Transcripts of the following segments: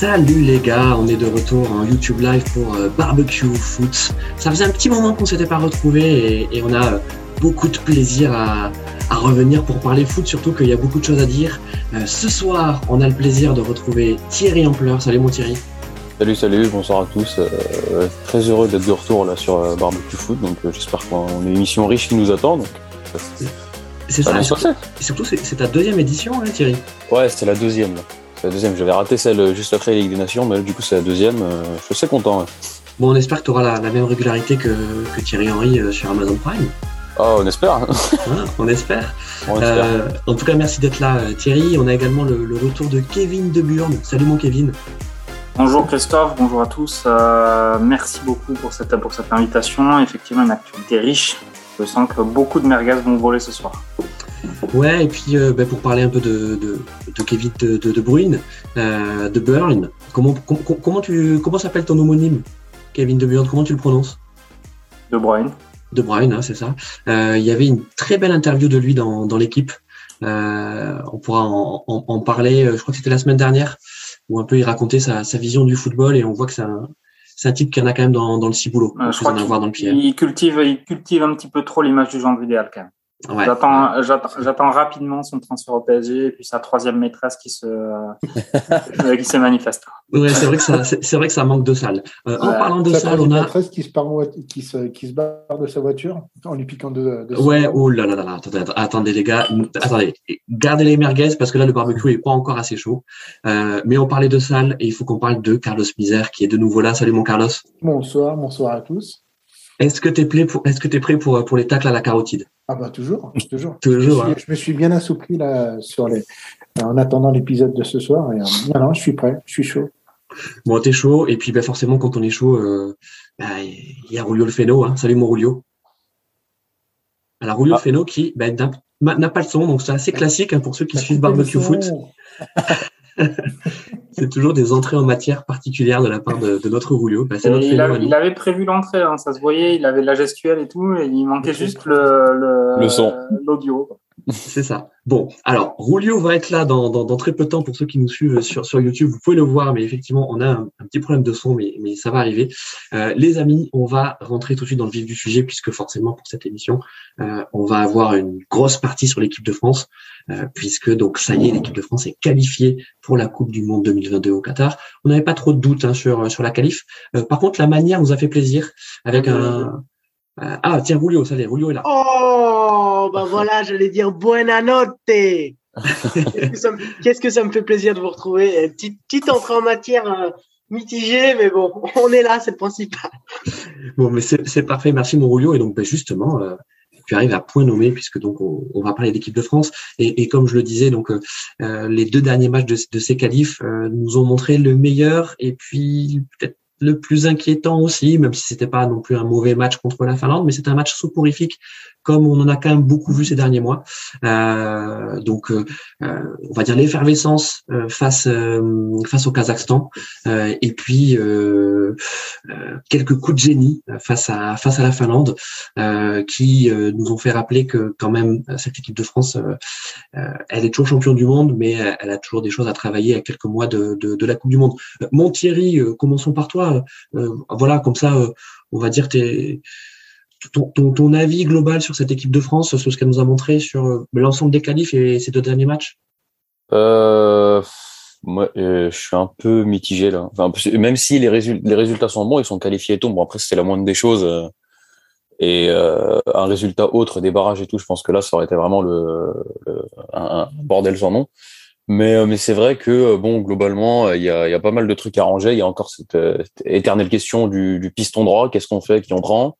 Salut les gars, on est de retour en YouTube Live pour euh, Barbecue Foot. Ça faisait un petit moment qu'on s'était pas retrouvés et, on a euh, beaucoup de plaisir à, revenir pour parler foot, surtout qu'il y a beaucoup de choses à dire. Euh, ce soir, on a le plaisir de retrouver Thierry Ampleur. Salut mon Thierry. Salut, salut, bonsoir à tous. très heureux d'être de retour là sur Barbecue Foot, donc j'espère qu'on a une émission riche qui nous attend. c'est ça, et surtout, c'est ta deuxième édition, hein, Thierry Ouais, c'était la deuxième. La deuxième. J'avais raté celle juste après la Ligue des Nations, mais du coup, c'est la deuxième. Euh, je suis assez content. Bon, on espère que tu auras la, même régularité que, Thierry Henry euh, sur Amazon Prime. Oh, on espère. on espère. Euh, en tout cas, merci d'être là, Thierry. On a également le, retour de Kevin De Burne. Salut, mon Kevin. Bonjour Christophe, bonjour à tous. merci beaucoup pour cette, pour cette invitation. Effectivement, une activité riche. Je sens que beaucoup de merguez vont voler ce soir. Ouais, et puis euh, bah, pour parler un peu de, de, Kevin de, de, Bruyne, euh, de Burn, comment, comment, tu, comment s'appelle ton homonyme Kevin De Bruyne, comment tu le prononces? De Bruyne. De Bruyne, hein, c'est ça. Euh, il y avait une très belle interview de lui dans, dans l'équipe. on pourra en, en, parler, je crois que c'était la semaine dernière, où un peu il racontait sa, sa vision du football et on voit que c'est un, c'est un type qui en a quand même dans, dans le ciboulot. je crois le pied. Il cultive, il cultive un petit peu trop l'image du genre idéal quand même. J'attends rapidement son transfert au PSG et puis sa troisième maîtresse qui se, qui se manifeste. Ouais, c'est vrai que ça, c'est vrai que ça manque de salle. Euh, en parlant de salle, on a maîtresse qui se, qui se, qui se barre de sa voiture en lui piquant de. de ouais, oh là là là, attendez, attendez les gars, attendez, gardez les merguez parce que là le barbecue est pas encore assez chaud. Euh, mais on parlait de salle et il faut qu'on parle de Carlos Misère qui est de nouveau là. Salut mon Carlos. Bonsoir, bonsoir à tous. Est-ce que tu es prêt pour, est-ce que es prêt pour, pour les tacles à la carotide? Ah bah toujours, toujours. toujours. Je, me suis, bien assoupli là sur les, en attendant l'épisode de ce soir. Et, euh, non, non, je suis prêt, je suis chaud. Bon, t'es chaud. Et puis, bah, forcément, quand on est chaud, euh, bah, il y a Rulio le Feno. Hein. Salut mon Rulio. Alors, Rulio ah. Feno qui bah, n'a pas le son, donc c'est assez classique hein, pour ceux qui suivent Barbecue Foot. c'est toujours des entrées en matière particulières de la part de, notre Rulio. Bah, il, avait prévu l'entrée, hein, ça se voyait, il avait de la gestuelle et tout, et il manquait juste le, le son, l'audio. C'est ça. Bon, alors, Rulio va être là dans, dans, très peu de temps pour ceux qui nous suivent sur, sur YouTube. Vous pouvez le voir, mais effectivement, on a un, petit problème de son, mais, mais ça va arriver. Euh, les amis, on va rentrer tout de suite dans le vif du sujet, puisque forcément, pour cette émission, euh, on va avoir une grosse partie sur l'équipe de France, euh, puisque donc ça y est, l'équipe de France est qualifiée pour la Coupe du Monde 2022 au Qatar. On n'avait pas trop de doutes hein, sur, sur la qualif. par contre, la manière nous a fait plaisir avec un euh, ah, tiens, Rulio, ça y est, Rulio est là. Oh, ben voilà, j'allais dire buena notte. Qu'est-ce que ça me fait plaisir de vous retrouver? Petite, petite entrée en matière euh, mitigée, mais bon, on est là, c'est le principal. Bon, mais c'est parfait. Merci, mon Rulio. Et donc, ben, justement, euh, tu arrives à point nommé puisque donc on, va parler d'équipe de France. Et, comme je le disais donc les deux derniers matchs de, ces qualifs nous ont montré le meilleur et puis peut-être le plus inquiétant aussi, même si c'était pas non plus un mauvais match contre la Finlande, mais c'est un match soporifique comme on en a quand même beaucoup vu ces derniers mois. Euh, donc, euh, euh on va dire l'effervescence face face au Kazakhstan, et puis quelques coups de génie face à face à la Finlande, qui nous ont fait rappeler que quand même cette équipe de France, elle est toujours champion du monde, mais elle a toujours des choses à travailler à quelques mois de, de, de la Coupe du Monde. Mon Thierry, commençons par toi. voilà, comme ça, on va dire tes ton, avis global sur cette équipe de France, sur ce qu'elle nous a montré sur euh, l'ensemble des qualifs et ces deux derniers matchs? Euh, Moi, euh, je suis un peu mitigé là. Même si les, résultats, les résultats sont bons, ils sont qualifiés et tout. Bon, après, c'est la moindre des choses. et un résultat autre des barrages et tout, je pense que là, ça aurait été vraiment le, un, bordel sans nom. Mais, mais c'est vrai que bon, globalement, il y a, y a pas mal de trucs à ranger. Il y a encore cette, éternelle question du, du piston droit. Qu'est-ce qu'on fait? Qui on prend?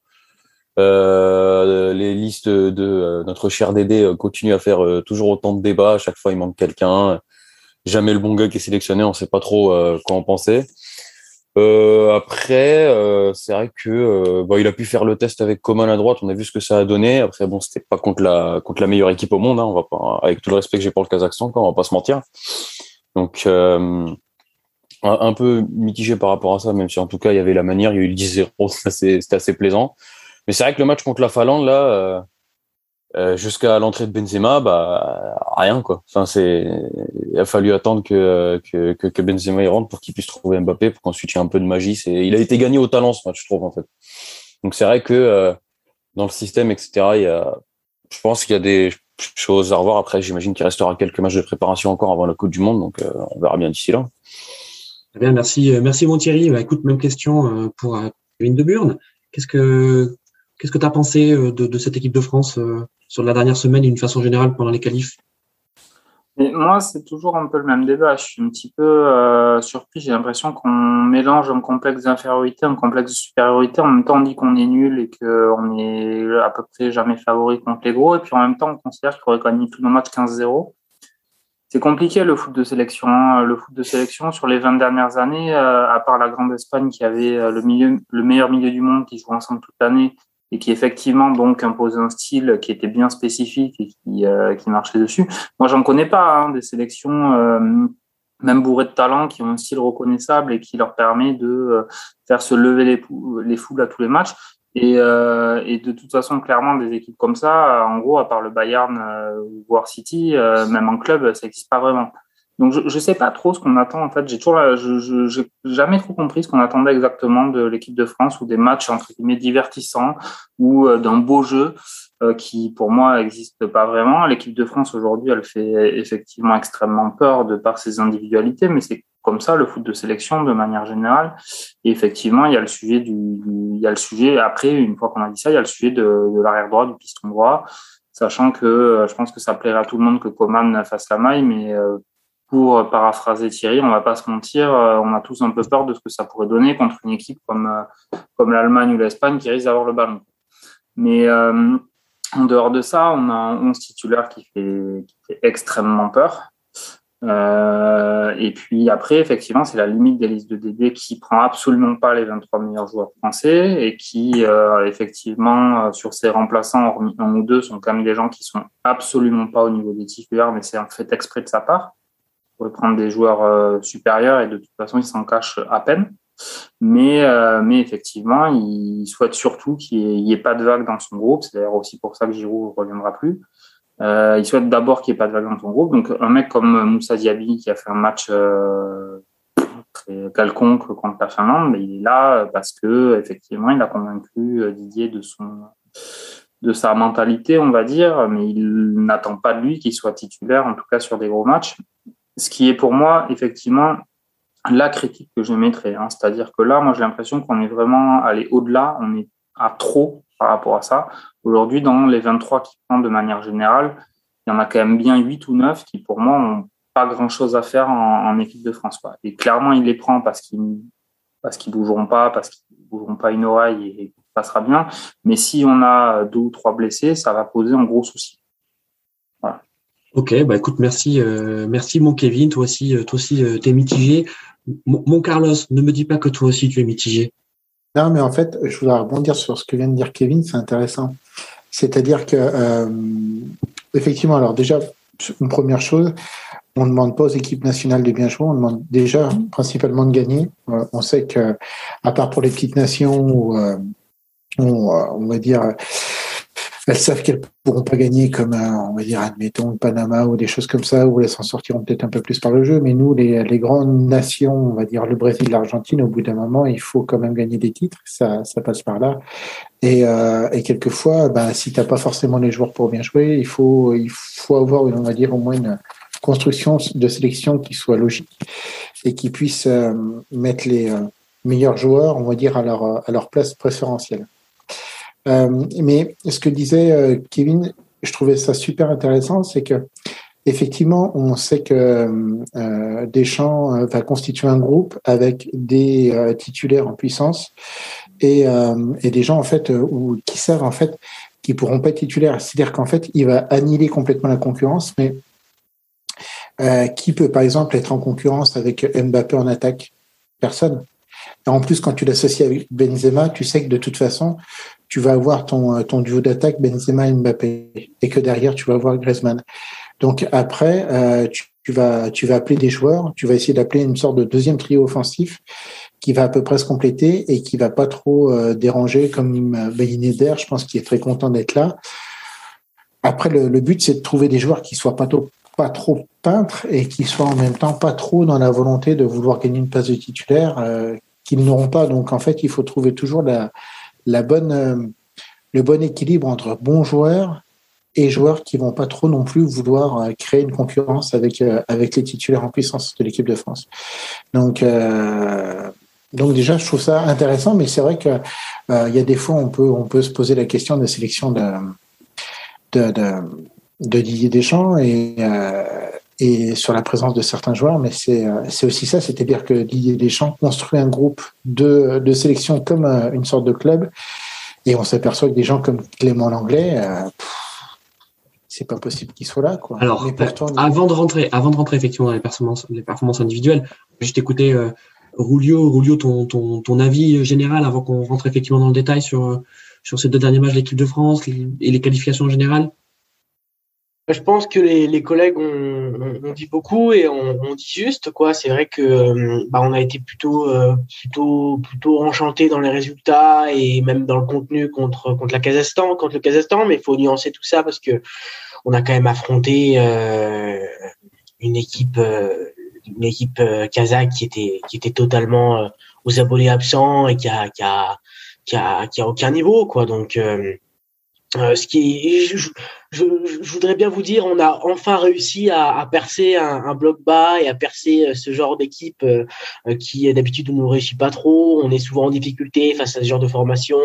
Euh, les listes de euh, notre cher Dédé euh, continuent à faire toujours autant de débats. À chaque fois, il manque quelqu'un. Jamais le bon gars qui est sélectionné. On sait pas trop quoi en penser. après, c'est vrai que bon, il a pu faire le test avec Coman à droite. On a vu ce que ça a donné. Après, bon, c'était pas contre la contre la meilleure équipe au monde. Hein, on va pas, avec tout le respect que j'ai pour le Kazakhstan, quand on va pas se mentir. Donc un, peu mitigé par rapport à ça, même si en tout cas il y avait la manière, il y a eu le 10-0, c'était assez plaisant. Mais c'est vrai que le match contre la Finlande, là, euh, jusqu'à l'entrée de Benzema, bah rien quoi. Enfin c'est, il a fallu attendre que que, Benzema y rentre pour qu'il puisse trouver Mbappé pour qu'ensuite il y ait un peu de magie. C'est, il a été gagné au talent ce match, je trouve en fait. Donc c'est vrai que dans le système etc. Il y a, je pense qu'il y a des choses à revoir. Après j'imagine qu'il restera quelques matchs de préparation encore avant la Coupe du Monde, donc on verra bien d'ici là. Très bien, merci, merci mon Thierry. Bah, écoute, même question pour Kevin De Burne. Qu'est-ce que qu'est-ce que tu as pensé de, de, cette équipe de France sur la dernière semaine et d'une façon générale pendant les qualifs? Moi, c'est toujours un peu le même débat. Je suis un petit peu euh, surpris. J'ai l'impression qu'on mélange un complexe d'infériorité, un complexe de supériorité. En même temps, on dit qu'on est nul et qu'on est à peu près jamais favori contre les gros. Et puis en même temps, on considère qu'on aurait gagné tous nos matchs 15-0. C'est compliqué le foot de sélection. Hein. Le foot de sélection, sur les 20 dernières années, euh, à part la Grande Espagne qui avait euh, le, le meilleur milieu du monde, qui joue ensemble toute l'année, et qui effectivement donc imposait un style qui était bien spécifique et qui, euh, qui marchait dessus. Moi, j'en connais pas hein, des sélections euh, même bourrées de talent qui ont un style reconnaissable et qui leur permet de euh, faire se lever les, les foules à tous les matchs. Et, euh, et, de toute façon, clairement, des équipes comme ça, en gros, à part le Bayern ou voire City, même en club, ça n'existe pas vraiment. Donc je ne sais pas trop ce qu'on attend en fait. J'ai toujours, je, je jamais trop compris ce qu'on attendait exactement de l'équipe de France ou des matchs entre guillemets divertissants ou euh, d'un beau jeu euh, qui pour moi n'existe pas vraiment. L'équipe de France aujourd'hui, elle fait effectivement extrêmement peur de par ses individualités, mais c'est comme ça le foot de sélection de manière générale. Et effectivement, il y a le sujet du, il y a le sujet après une fois qu'on a dit ça, il y a le sujet de, de l'arrière droit, du piston droit sachant que euh, je pense que ça plairait à tout le monde que Coman fasse la maille, mais pour paraphraser Thierry, on va pas se mentir, euh, on a tous un peu peur de ce que ça pourrait donner contre une équipe comme, euh, comme l'Allemagne ou l'Espagne qui risque d'avoir le ballon. Mais euh, en dehors de ça, on a un 11 titulaire qui fait, qui fait extrêmement peur. Euh, et puis après, effectivement, c'est la limite des listes de DD qui prend absolument pas les 23 meilleurs joueurs français et qui, euh, effectivement, sur ses remplaçants, hormis un ou deux, sont quand même des gens qui sont absolument pas au niveau des titulaires, mais c'est en fait exprès de sa part pourrait prendre des joueurs euh, supérieurs et de toute façon, il s'en cache à peine. Mais, euh, mais effectivement, il souhaite surtout qu'il n'y ait, pas de vague dans son groupe. C'est d'ailleurs aussi pour ça que Giroud ne reviendra plus. Euh, il souhaite d'abord qu'il n'y ait pas de vague dans son groupe. Donc, un mec comme Moussa Diaby qui a fait un match quelconque contre la Finlande, mais il est là parce que effectivement, il a convaincu Didier de son de sa mentalité, on va dire, mais il n'attend pas de lui qu'il soit titulaire, en tout cas sur des gros matchs ce qui est pour moi effectivement la critique que je mettrais. Hein. C'est-à-dire que là, moi, j'ai l'impression qu'on est vraiment allé au-delà, on est à trop par rapport à ça. Aujourd'hui, dans les 23 qui prennent de manière générale, il y en a quand même bien 8 ou 9 qui, pour moi, n'ont pas grand-chose à faire en, équipe de France. Et clairement, il les prend parce qu'ils parce bougeront pas, parce qu'ils bougeront pas une oreille et, ça passera bien. Mais si on a deux ou trois blessés, ça va poser un gros souci. Ok, bah écoute, merci, euh, merci mon Kevin. Toi aussi, euh, toi aussi, euh, t'es mitigé. mon Carlos, ne me dis pas que toi aussi tu es mitigé. Non, mais en fait, je voudrais rebondir sur ce que vient de dire Kevin. C'est intéressant. C'est-à-dire que, effectivement, alors déjà, une première chose, on ne demande pas aux équipes nationales de bien jouer, on demande déjà principalement de gagner. on sait que, à part pour les petites nations où on va dire elles savent qu'elles pourront pas gagner comme, on va dire, admettons, le Panama ou des choses comme ça, où elles s'en sortiront peut-être un peu plus par le jeu. Mais nous, les, grandes nations, on va dire le Brésil, l'Argentine, au bout d'un moment, il faut quand même gagner des titres. Ça, ça passe par là. Et, euh, et quelquefois, ben, si t'as pas forcément les joueurs pour bien jouer, il faut, il faut avoir, on va dire, au moins une construction de sélection qui soit logique et qui puisse euh, mettre les euh, meilleurs joueurs, on va dire, à leur place préférentielle. Euh, mais ce que disait euh, Kevin, je trouvais ça super intéressant, c'est que effectivement, on sait que euh, Deschamps va constituer un groupe avec des titulaires en puissance et, des gens en fait ou qui savent en fait qui pourront pas être titulaires. C'est-à-dire qu'en fait, il va annihiler complètement la concurrence, mais qui peut par exemple être en concurrence avec Mbappé en attaque? Personne. Et en plus, quand tu l'associes avec Benzema, tu sais que de toute façon, tu vas avoir ton, euh, ton duo d'attaque Benzema et Mbappé et que derrière tu vas avoir Griezmann. Donc après, euh, tu, vas tu vas appeler des joueurs, tu vas essayer d'appeler une sorte de deuxième trio offensif qui va à peu près se compléter et qui va pas trop euh, déranger comme euh, je pense qu'il est très content d'être là. après, le, le but, c'est de trouver des joueurs qui soient pas, trop, pas trop peintres et qui soient en même temps pas trop dans la volonté de vouloir gagner une place de titulaire euh, qu'ils n'auront pas. Donc, en fait, il faut trouver toujours la, la bonne, euh, le bon équilibre entre bons joueurs et joueurs qui vont pas trop non plus vouloir euh, créer une concurrence avec euh, avec les titulaires en puissance de l'équipe de France. Donc euh, donc déjà je trouve ça intéressant, mais c'est vrai que il y a des fois on peut on peut se poser la question de la sélection de, de Didier Deschamps et et sur la présence de certains joueurs, mais c'est c'est aussi ça, c'est-à-dire que Didier Deschamps construit un groupe de de sélection comme une sorte de club, et on s'aperçoit que des gens comme Clément Langlais c'est pas possible qu'il soit là. Quoi. Alors, pourtant, avant de rentrer, avant de rentrer effectivement dans les performances, les performances individuelles, juste écouter euh, Rulio, Rulio ton, ton, ton, avis général avant qu'on rentre effectivement dans le détail sur, sur ces deux derniers matchs de l'équipe de France et les qualifications en général. Je pense que les, les collègues ont, ont, dit beaucoup et on, on dit juste quoi. C'est vrai que euh, bah, on a été plutôt euh, plutôt plutôt enchanté dans les résultats et même dans le contenu contre contre la Kazakhstan contre le Kazakhstan. Mais il faut nuancer tout ça parce que on a quand même affronté euh, une équipe une équipe kazakh qui était qui était totalement aux abonnés absents et qui a qui a qui a, qui a aucun niveau quoi. Donc euh, ce qui, je, je, je, voudrais bien vous dire, on a enfin réussi à, à percer un, un, bloc bas et à percer euh, ce genre d'équipe euh, qui d'habitude ne nous réussit pas trop. On est souvent en difficulté face à ce genre de formation.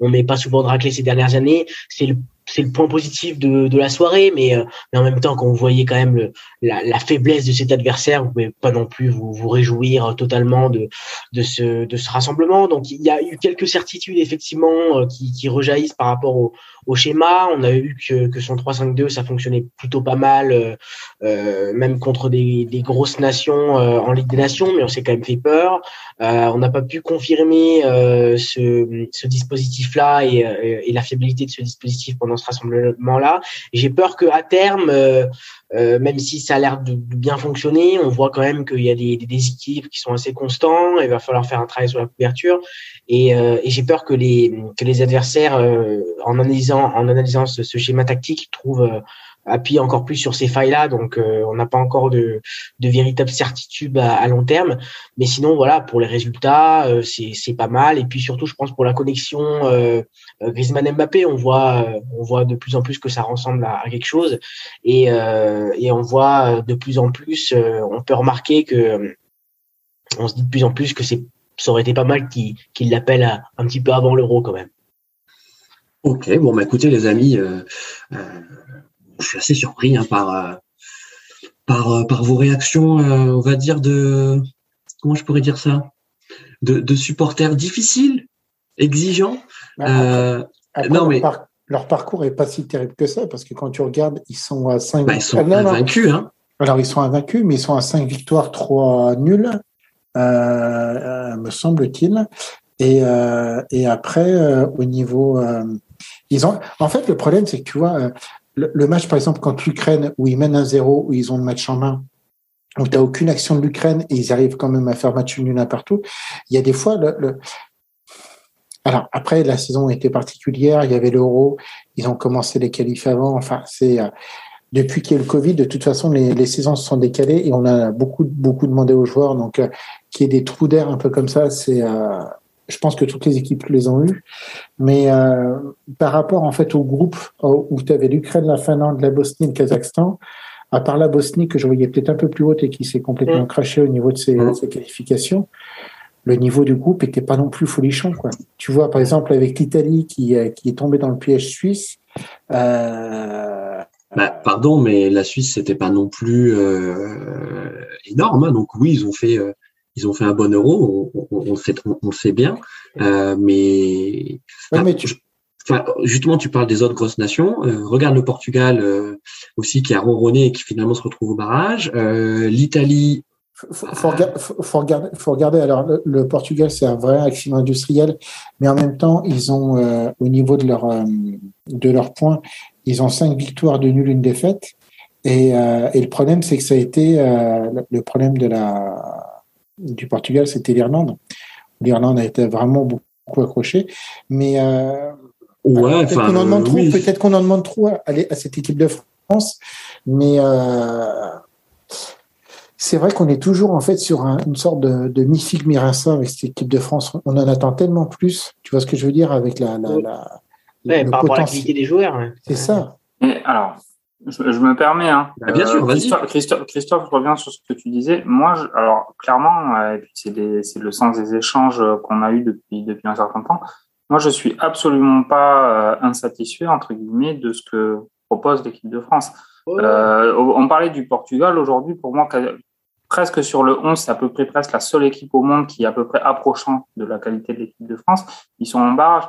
on met pas souvent de raclée ces dernières années. C'est le c'est le point positif de, de la soirée, mais, euh, mais en même temps, quand vous voyez quand même le, la, la, faiblesse de cet adversaire, vous pouvez pas non plus vous, vous réjouir totalement de, de, ce, de ce rassemblement. Donc, il y a eu quelques certitudes effectivement euh, qui, qui rejaillissent par rapport au, au schéma. On a vu que, que son 3-5-2, ça fonctionnait plutôt pas mal, euh, euh même contre des, des grosses nations en Ligue des Nations, mais on s'est quand même fait peur. on n'a pas pu confirmer ce, ce dispositif-là et, et la fiabilité de ce dispositif pendant ce rassemblement-là. J'ai peur que à terme, euh, euh, même si ça a l'air de, bien fonctionner, on voit quand même qu'il y a des, des déséquilibres qui sont assez constants. Il va falloir faire un travail sur la couverture. Et, euh, j'ai peur que les que les adversaires, en analysant en analysant ce schéma tactique, trouvent appuie encore plus sur ces failles-là. Donc, euh, on n'a pas encore de, de véritable certitude à, long terme. Mais sinon, voilà, pour les résultats, euh, c'est pas mal. Et puis surtout, je pense pour la connexion euh, euh Griezmann-Mbappé, on voit, on voit de plus en plus que ça ressemble à, quelque chose. Et, et on voit de plus en plus, on peut remarquer que on se dit de plus en plus que c'est ça aurait été pas mal qu'il qu l'appelle un petit peu avant l'euro quand même. Ok, bon, bah écoutez les amis, euh, je suis assez surpris hein, par, euh, par, euh, par vos réactions, euh, on va dire, de. Comment je pourrais dire ça? De, de supporters difficiles, exigeants. Bah, non, mais. Leur, parcours est pas si terrible que ça, parce que quand tu regardes, ils sont à 5 bah, Ils sont ah, invaincus. Hein. Alors, ils sont invaincus, mais ils sont à 5 victoires, 3 nuls, euh, me semble-t-il. Et, euh, et après, euh, au niveau. ils ont... En fait, le problème, c'est que tu vois, le, match, par exemple, contre l'Ukraine, où ils mènent un zéro, où ils ont le match en main, où tu n'as aucune action de l'Ukraine et ils arrivent quand même à faire match nul un partout, il y a des fois... Le, Alors, après, la saison était particulière, il y avait l'euro, ils ont commencé les qualifs avant, enfin, c'est... Euh, depuis qu'il y a le Covid, de toute façon, les, les, saisons se sont décalées et on a beaucoup, beaucoup demandé aux joueurs. Donc, euh, qu'il y ait des trous d'air un peu comme ça, c'est... Euh, je pense que toutes les équipes les ont eues. Mais euh, par rapport en fait au groupe où tu avais l'Ukraine, la Finlande, la Bosnie et le Kazakhstan, à part la Bosnie que je voyais peut-être un peu plus haute et qui s'est complètement mmh. craché au niveau de ses, mmh. ses, qualifications, le niveau du groupe était pas non plus folichon. Quoi. Tu vois, par exemple, avec l'Italie qui, euh, qui est tombée dans le piège suisse. Euh, bah, pardon, mais la Suisse c'était pas non plus euh, énorme. Hein. Donc oui, ils ont fait euh, ils ont fait un bon euro, on, on, on, sait, on, sait bien, euh, mais, mais tu... enfin, justement, tu parles des autres grosses nations. Euh, regarde le Portugal euh, aussi qui a ronronné et qui finalement se retrouve au barrage. L'Italie. Faut, faut, faut, regarder, faut regarder. Alors, le, Portugal, c'est un vrai accident industriel, mais en même temps, ils ont, au niveau de leur de leurs points, ils ont cinq victoires de nul, une défaite. Et, et le problème, c'est que ça a été le problème de la du Portugal, c'était l'Irlande. L'Irlande a été vraiment beaucoup accrochée. Mais euh, Ouais, peut-être qu'on en demande trop, peut-être qu'on en demande trop à, à, cette équipe de France, mais euh, c'est vrai qu'on est toujours en fait sur une sorte de, de mi avec cette équipe de France. On en attend tellement plus. Tu vois ce que je veux dire avec la, la, la ouais, par rapport à l'activité des joueurs. C'est ça. Et alors, je, me permets. Hein. Bah, bien sûr, vas-y. Christophe, Christophe, je reviens sur ce que tu disais. Moi, je, alors clairement, euh, c'est le sens des échanges qu'on a eu depuis depuis un certain temps. Moi, je suis absolument pas euh, insatisfait, entre guillemets, de ce que propose l'équipe de France. Euh, on parlait du Portugal aujourd'hui. Pour moi, presque sur le 11, c'est à peu près presque la seule équipe au monde qui est à peu près approchant de la qualité de l'équipe de France. Ils sont en barrage.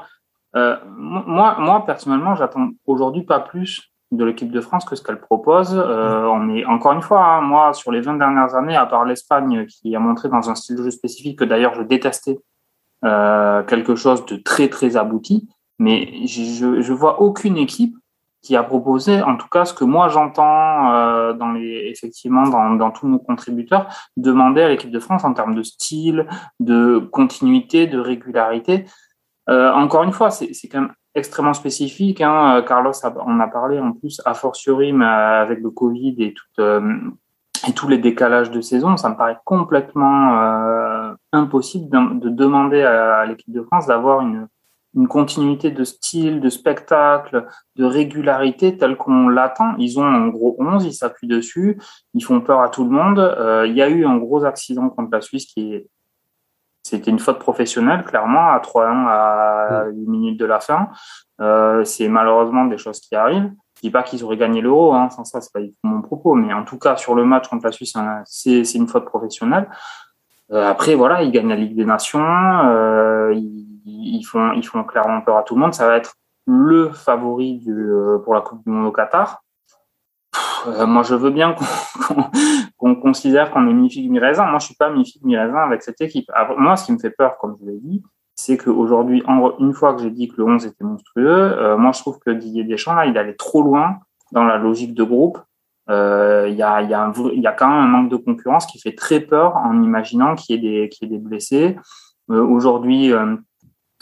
Euh, moi, moi, personnellement, j'attends aujourd'hui pas plus de l'équipe de France que ce qu'elle propose. Euh, on est encore une fois, hein, moi, sur les 20 dernières années, à part l'Espagne qui a montré dans un style de jeu spécifique que d'ailleurs je détestais euh, quelque chose de très très abouti. Mais je, je vois aucune équipe qui a proposé, en tout cas, ce que moi j'entends euh, dans les effectivement dans, dans tous nos contributeurs, demander à l'équipe de France en termes de style, de continuité, de régularité. Euh, encore une fois, c'est quand même extrêmement spécifique. Hein. Carlos on a parlé en plus a fortiori mais avec le Covid et tout, euh, et tous les décalages de saison, ça me paraît complètement euh, impossible de, de, demander à, l'équipe de France d'avoir une, une, continuité de style, de spectacle, de régularité telle qu'on l'attend. Ils ont en gros 11, ils s'appuient dessus, ils font peur à tout le monde. Euh, il y a eu un gros accident contre la Suisse qui est c'était une faute professionnelle, clairement, à 3-1 à 8 minutes de la fin. Euh, c'est malheureusement des choses qui arrivent. Je dis pas qu'ils auraient gagné l'euro, hein, sans ça, c'est pas mon propos, mais en tout cas, sur le match contre la Suisse, c'est une faute professionnelle. Euh, après, voilà, ils gagnent la Ligue des Nations, euh, ils, font, ils font clairement peur à tout le monde. Ça va être le favori du, euh, pour la Coupe du Monde au Qatar. Euh, moi, je veux bien qu'on considère qu'on est mi-figue, mi-raisin. Moi, je suis pas mi-figue, mi-raisin avec cette équipe. moi, ce qui me fait peur, comme je l'ai dit, c'est qu'aujourd'hui, une fois que j'ai dit que le 11 était monstrueux, euh, moi je trouve que Didier Deschamps, là, il allait trop loin dans la logique de groupe. Euh, il y, a, quand même un manque de concurrence qui fait très peur en imaginant qu'il y, ait des, blessés. Aujourd'hui,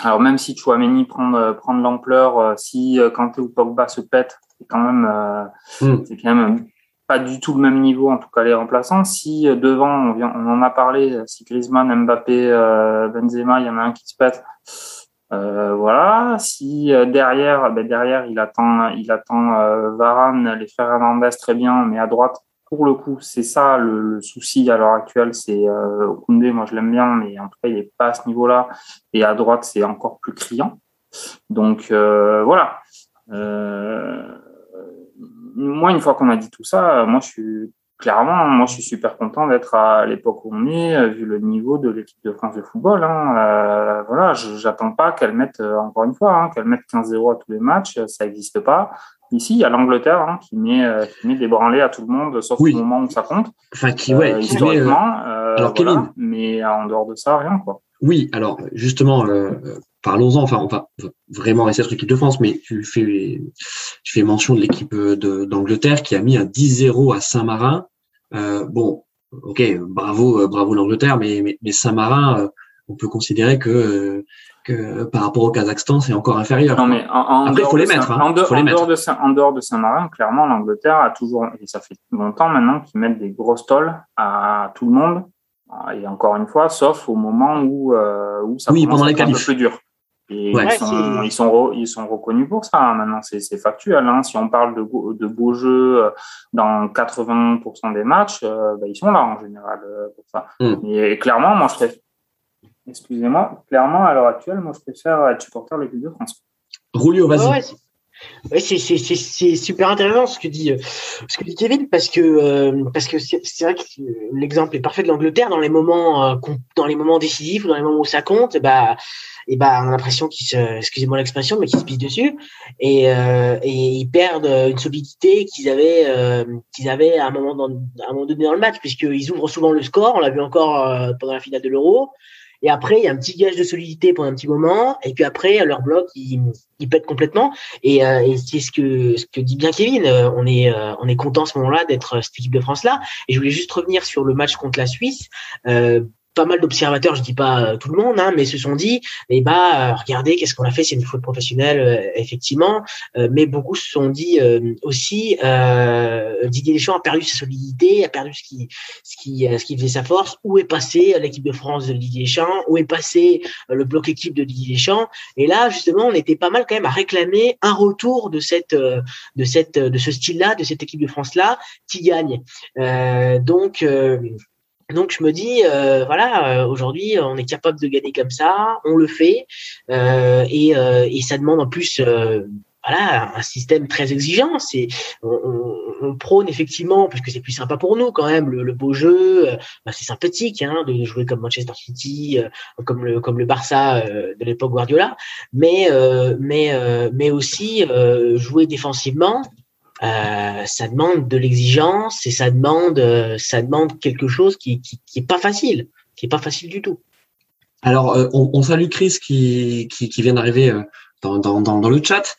alors même si Chouameni prend, prend de l'ampleur, si Kanté ou Pogba se pète, c'est quand même, mm. c'est quand même pas du tout le même niveau, en tout cas les remplaçants. Si euh, devant, on, vient, on en a parlé, si Griezmann, Mbappé, euh, Benzema, il y en a un qui se pète, euh, voilà. Si euh, derrière, ben derrière, il attend, il attend euh, Varane, les Fernandez très bien, mais à droite, pour le coup, c'est ça le, souci à l'heure actuelle. C'est euh, Koundé, moi je l'aime bien, mais en tout cas, il est pas à ce niveau-là. Et à droite, c'est encore plus criant. Donc voilà. Euh, moi, une fois qu'on a dit tout ça, moi, je suis clairement, moi, je suis super content d'être à l'époque où on est, euh, vu le niveau de l'équipe de France de football. Hein. Euh, voilà, j'attends pas qu'elle mette, euh, encore une fois, hein, qu'elle mette 15-0 à tous les matchs, ça n'existe pas. Ici, il y a l'Angleterre hein, qui, met, qui met des branlées à tout le monde, sauf au moment où ça compte. Enfin, qui, ouais, historiquement, alors, voilà, mais en dehors de ça, rien, quoi. Oui, alors justement, parlons-en. Enfin, on va vraiment rester sur l'équipe de France, mais tu fais, tu fais mention de l'équipe d'Angleterre qui a mis un 10-0 à Saint-Marin. Euh, bon, ok, bravo, euh, bravo l'Angleterre, mais, mais, Saint-Marin, euh, on peut considérer que, que par rapport au Kazakhstan, c'est encore inférieur. Non, mais en, Après, il faut les mettre. Hein, en, dehors, de Saint, en dehors de Saint-Marin, clairement, l'Angleterre a toujours, et ça fait longtemps maintenant qu'ils mettent des grosses tolls à tout le monde. Et encore une fois, sauf au moment où, où ça oui, commence à être un peu plus dur. Et ils, sont, ils, sont ils sont reconnus pour ça. Hein. Maintenant, c'est factuel. Hein. Si on parle de, de beaux jeux euh, dans 80% des matchs, euh, bah, ils sont là en général euh, pour ça. Mm. Et clairement, moi, je préfère, excusez-moi, clairement, à l'heure actuelle, moi, je préfère être supporter de l'équipe de France. Roulio, vas-y. Ouais, c'est super intéressant ce que dit ce que dit Kevin parce que parce que c'est vrai que l'exemple est parfait de l'Angleterre dans les moments dans les moments décisifs ou dans les moments où ça compte bah et bah on a l'impression qu'ils se, excusez-moi l'expression, mais qu'ils se pissent dessus et, euh, et ils perdent une solidité qu'ils avaient euh, qu'ils avaient à un moment dans, à un moment donné dans le match puisqu'ils ouvrent souvent le score, on l'a vu encore euh, pendant la finale de l'Euro. Et après, il y a un petit gage de solidité pendant un petit moment. Et puis après, leur bloc, il, il pète complètement. Et, euh, et c'est ce que, ce que dit bien Kevin. on est, on est content ce moment-là d'être cette équipe de France-là. Et je voulais juste revenir sur le match contre la Suisse. Euh, pas mal d'observateurs, je dis pas euh, tout le monde, hein, mais se sont dit, mais bah euh, regardez, qu'est-ce qu'on a fait, c'est une faute professionnelle, euh, effectivement, mais beaucoup se sont dit aussi, Didier Deschamps a perdu sa solidité, a perdu ce qui, ce qui, ce qui faisait sa force. Où est passé l'équipe de France de Didier Deschamps? Où est passé le bloc équipe de Didier Deschamps? Et là, justement, on était pas mal quand même à réclamer un retour de cette, de cette, de ce style-là, de cette équipe de France là, qui gagne. donc donc je me dis, euh, voilà, euh, aujourd'hui on est capable de gagner comme ça, on le fait, euh, et, et, ça demande en plus, voilà, un système très exigeant. C'est, on, prône effectivement, parce que c'est plus sympa pour nous quand même, le, beau jeu, bah, c'est sympathique hein, de jouer comme Manchester City, comme le comme le Barça de l'époque Guardiola, mais mais mais aussi jouer défensivement euh, ça demande de l'exigence et ça demande, euh, ça demande quelque chose qui, qui, qui, est pas facile, qui est pas facile du tout. Alors, euh, on, on, salue Chris qui, qui, qui vient d'arriver dans, dans, dans, le chat.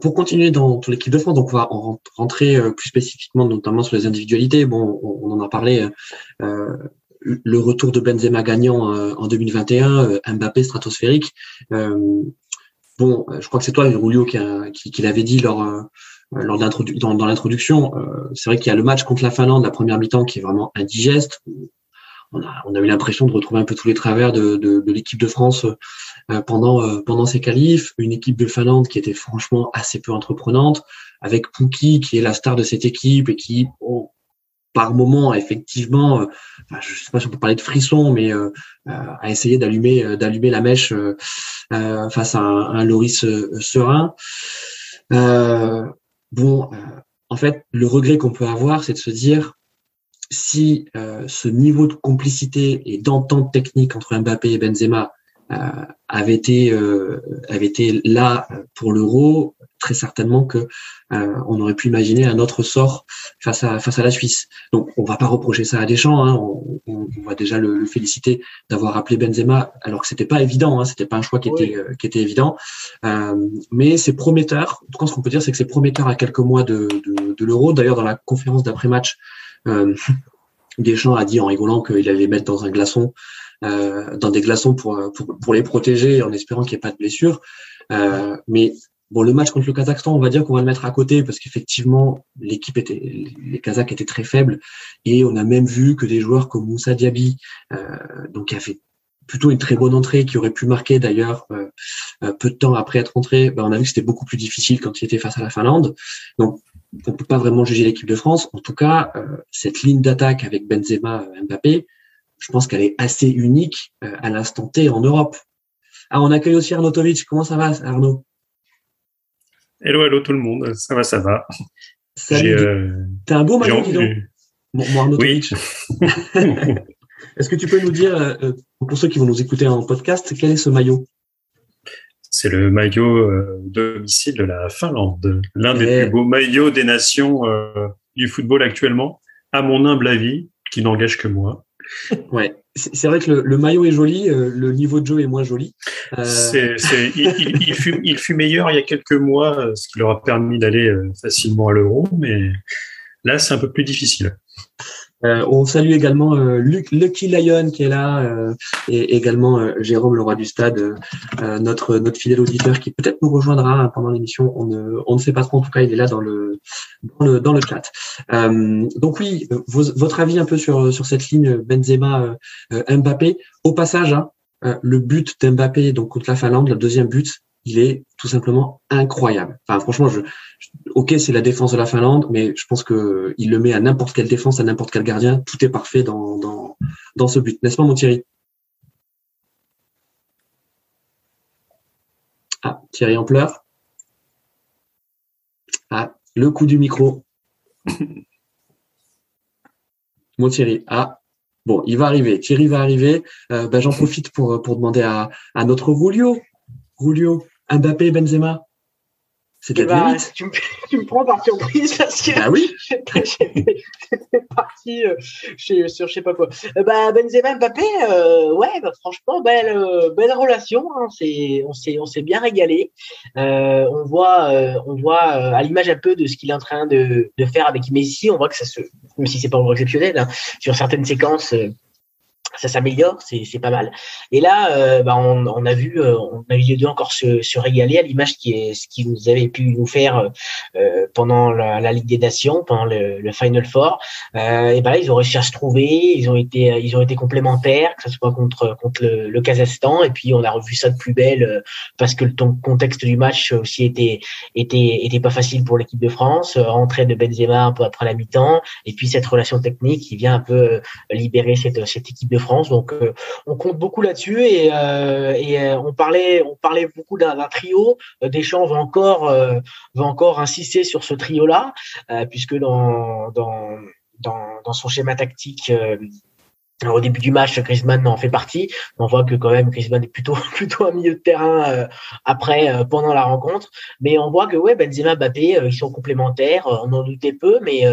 pour continuer dans, l'équipe de France, donc on va rentrer plus spécifiquement, notamment sur les individualités. Bon, on, en a parlé. le retour de Benzema gagnant en 2021, Mbappé stratosphérique. bon, je crois que c'est toi, Rulio, qui, qui, qui l'avait dit lors euh, lors dans, dans l'introduction, euh, c'est vrai qu'il y a le match contre la Finlande, la première mi-temps, qui est vraiment indigeste. On a, on a eu l'impression de retrouver un peu tous les travers de, de, de l'équipe de France euh, pendant, pendant ces qualifs. Une équipe de Finlande qui était franchement assez peu entreprenante, avec Pouki qui est la star de cette équipe et qui, par moment, effectivement, enfin, je sais pas si on peut parler de frisson, mais euh, a essayé d'allumer, d'allumer la mèche face à un, un Loris Serein. Bon, euh, en fait, le regret qu'on peut avoir, c'est de se dire si euh, ce niveau de complicité et d'entente technique entre Mbappé et Benzema avait été avait été là pour l'Euro, très certainement que euh, on aurait pu imaginer un autre sort face à face à la Suisse. Donc on va pas reprocher ça à Deschamps. Hein. On, on, va déjà le, féliciter d'avoir appelé Benzema alors que c'était pas évident. Hein. C'était pas un choix qui était euh, qui était évident. Euh, mais c'est prometteur. En tout cas, ce qu'on peut dire, c'est que c'est prometteur à quelques mois de, de, de l'Euro. D'ailleurs, dans la conférence d'après match. Euh, Deschamps a dit en rigolant qu'il allait les mettre dans un glaçon, euh, dans des glaçons pour, pour, pour les protéger en espérant qu'il n'y ait pas de blessure. Euh, mais Bon, le match contre le Kazakhstan, on va dire qu'on va le mettre à côté parce qu'effectivement, l'équipe était, les Kazakhs étaient très faibles et on a même vu que des joueurs comme Moussa Diaby, euh, donc qui a fait plutôt une très bonne entrée, qui aurait pu marquer d'ailleurs euh, euh, peu de temps après être entré, ben on a vu que c'était beaucoup plus difficile quand il était face à la Finlande. Donc, on peut pas vraiment juger l'équipe de France. En tout cas, euh, cette ligne d'attaque avec Benzema, Mbappé, je pense qu'elle est assez unique à l'instant T en Europe. Ah, on accueille aussi Arnautovic. Comment ça va, Arnaud? Hello, hello tout le monde, ça va, ça va. Salut. Euh, T'as un beau maillot, dis donc. oui. Est-ce que tu peux nous dire, euh, pour ceux qui vont nous écouter en podcast, quel est ce maillot? C'est le maillot euh, domicile de la Finlande, l'un des eh. plus beaux maillots des nations euh, du football actuellement, à mon humble avis, qui n'engage que moi. C'est vrai que le, maillot est joli, euh, le niveau de jeu est moins joli. Euh... il, fut, il, fut, meilleur il y a quelques mois, euh, ce qui leur a permis d'aller facilement à l'euro, mais là c'est un peu plus difficile. Euh, on salue également euh, Lucky Lion qui est là euh, et également Jérôme le roi du stade, notre notre fidèle auditeur qui peut-être nous rejoindra pendant l'émission. On ne on ne sait pas trop. En tout cas, il est là dans le dans le dans le chat. donc oui, votre avis un peu sur sur cette ligne Benzema Mbappé. Au passage, hein, le but d'Mbappé donc contre la Finlande, le deuxième but, il est tout simplement incroyable. Enfin, franchement, je, ok, c'est la défense de la Finlande, mais je pense que il le met à n'importe quelle défense, à n'importe quel gardien. Tout est parfait dans, dans, dans ce but, n'est-ce pas, mon Thierry? Ah, Thierry en pleurs. Ah, le coup du micro. mon Thierry. Ah, bon, il va arriver. Thierry va arriver. Euh, ben, J'en profite pour, pour demander à, à notre Julio. Julio, Mbappé, Benzema c'est de bah, tu, me, tu, me, prends par surprise parce que ah oui j'étais parti euh, sur je sais pas quoi. Euh, bah, Benzema Mbappé, euh, ouais, bah, franchement, belle, belle relation. Hein, on s'est on s'est bien régalé. On voit, on voit à l'image un peu de ce qu'il est en train de, de faire avec Messi, on voit que ça se, même si c'est pas exceptionnel, hein, sur certaines séquences ça s'améliore, c'est pas mal. Et là, euh, bah, on, on, a vu, euh, on a vu les deux encore se, se régaler à l'image qui est ce qu'ils nous avaient pu nous faire euh, pendant la, la, Ligue des Nations, pendant le, le Final Four. et ben ils ont réussi à se trouver, ils ont été, ils ont été complémentaires, que ce soit contre contre le, le Kazakhstan, et puis on a revu ça de plus belle parce que le contexte du match aussi était était était pas facile pour l'équipe de France. Rentrée de Benzema un peu après la mi-temps, et puis cette relation technique qui vient un peu libérer cette cette équipe de France. Donc, euh, on compte beaucoup là-dessus et, euh, euh, on parlait, on parlait beaucoup d'un trio. Deschamps va encore, va encore insister sur ce trio-là, puisque dans, dans, dans, son schéma tactique au début du match, Griezmann en fait partie. On voit que quand même Griezmann est plutôt plutôt un milieu de terrain euh, après euh, pendant la rencontre, mais on voit que ouais Benzema, Mbappé, euh, ils sont complémentaires. on en doutait peu, mais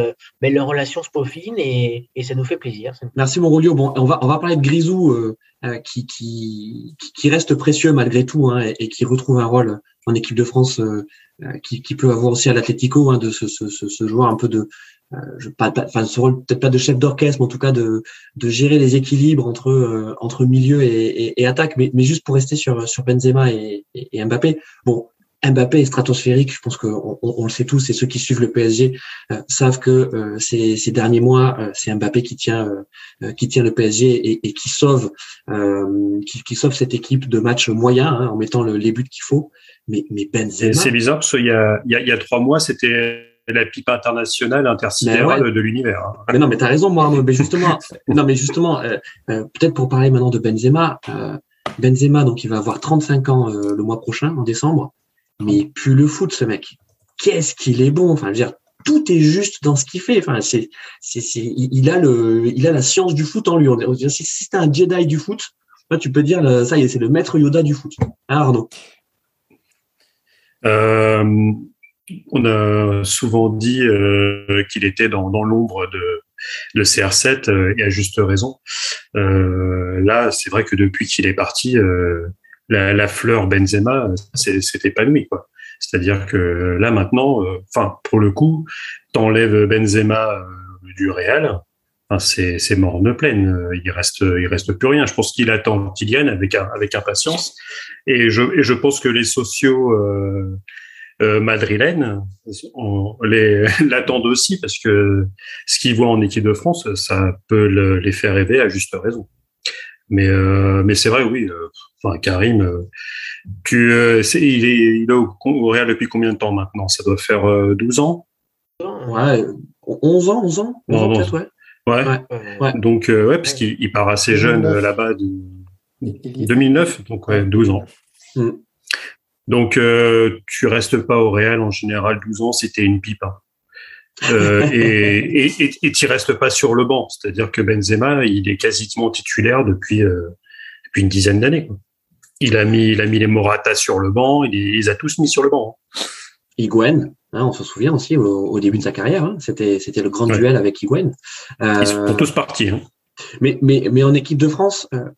mais leur relation se peaufine et, et ça nous fait plaisir. Merci Monrolio. Bon, on va on va parler de Grisou qui, qui qui reste précieux malgré tout hein, et, qui retrouve un rôle en équipe de France qui, qui peut avoir aussi à l'Atlético hein, de ce, ce, ce joueur un peu de euh, je pas, enfin ce rôle peut-être pas de chef d'orchestre, mais en tout cas de, de gérer les équilibres entre euh, entre milieu et, et, et, attaque. Mais, mais juste pour rester sur sur Benzema et, et, Mbappé, bon. Mbappé est stratosphérique, je pense qu'on on, on, le sait tous, et ceux qui suivent le PSG euh, savent que ces, ces, derniers mois, c'est Mbappé qui tient qui tient le PSG et, et qui sauve qui, qui, sauve cette équipe de matchs moyens hein, en mettant le, les buts qu'il faut. Mais, mais Benzema. C'est bizarre parce qu'il y a, il y a, il y a trois mois, c'était la pipe internationale intersidérale de l'univers. Hein. Mais non, mais t'as raison, moi. Mais justement, non, mais justement, euh, euh, peut-être pour parler maintenant de Benzema. Euh, Benzema, donc, il va avoir 35 ans le mois prochain, en décembre. Mais plus le foot, ce mec. Qu'est-ce qu'il est bon. Enfin, je veux dire, tout est juste dans ce qu'il fait. Enfin, c'est, c'est, il a le, il a la science du foot en lui. Si c'est un Jedi du foot, là, tu peux dire, ça y est, c'est le maître Yoda du foot. Hein, Arnaud? Euh, on a souvent dit euh, qu'il était dans, l'ombre de, de CR7 euh, et à juste raison. Euh, là, c'est vrai que depuis qu'il est parti, la, fleur Benzema s'est épanouie. C'est-à-dire que là maintenant, enfin pour le coup, t'enlèves Benzema du Real, c'est mort de pleine. Il reste il reste plus rien. Je pense qu'il attend Kylian avec avec impatience et je et je pense que les sociaux euh, madrilènes l'attendent aussi parce que ce qu'ils voient en équipe de France, ça peut les faire rêver à juste raison. Mais euh, mais c'est vrai, oui. Euh, enfin, Karim, euh, tu, il est il est au, Real depuis combien de temps maintenant? Ça doit faire 12 ans. Ouais, 11 ans, 11 ans, 11 ans peut-être, ouais. Ouais. ouais. Donc ouais, parce qu'il part assez jeune là-bas de 2009, donc ouais, 12 ans. Mm. Donc, euh, tu restes pas au Real en général 12 ans, c'était une pipe. Hein. Euh, et et tu restes pas sur le banc. C'est-à-dire que Benzema, il est quasiment titulaire depuis, euh, depuis une dizaine d'années. Il a mis, il a mis les Morata sur le banc, il, les a tous mis sur le banc. Hein. Hein, on se souvient aussi au, début de sa carrière, hein, c'était c'était le grand duel avec Higuain. Ils sont tous partis. Hein. Mais, mais, mais en équipe de France, euh,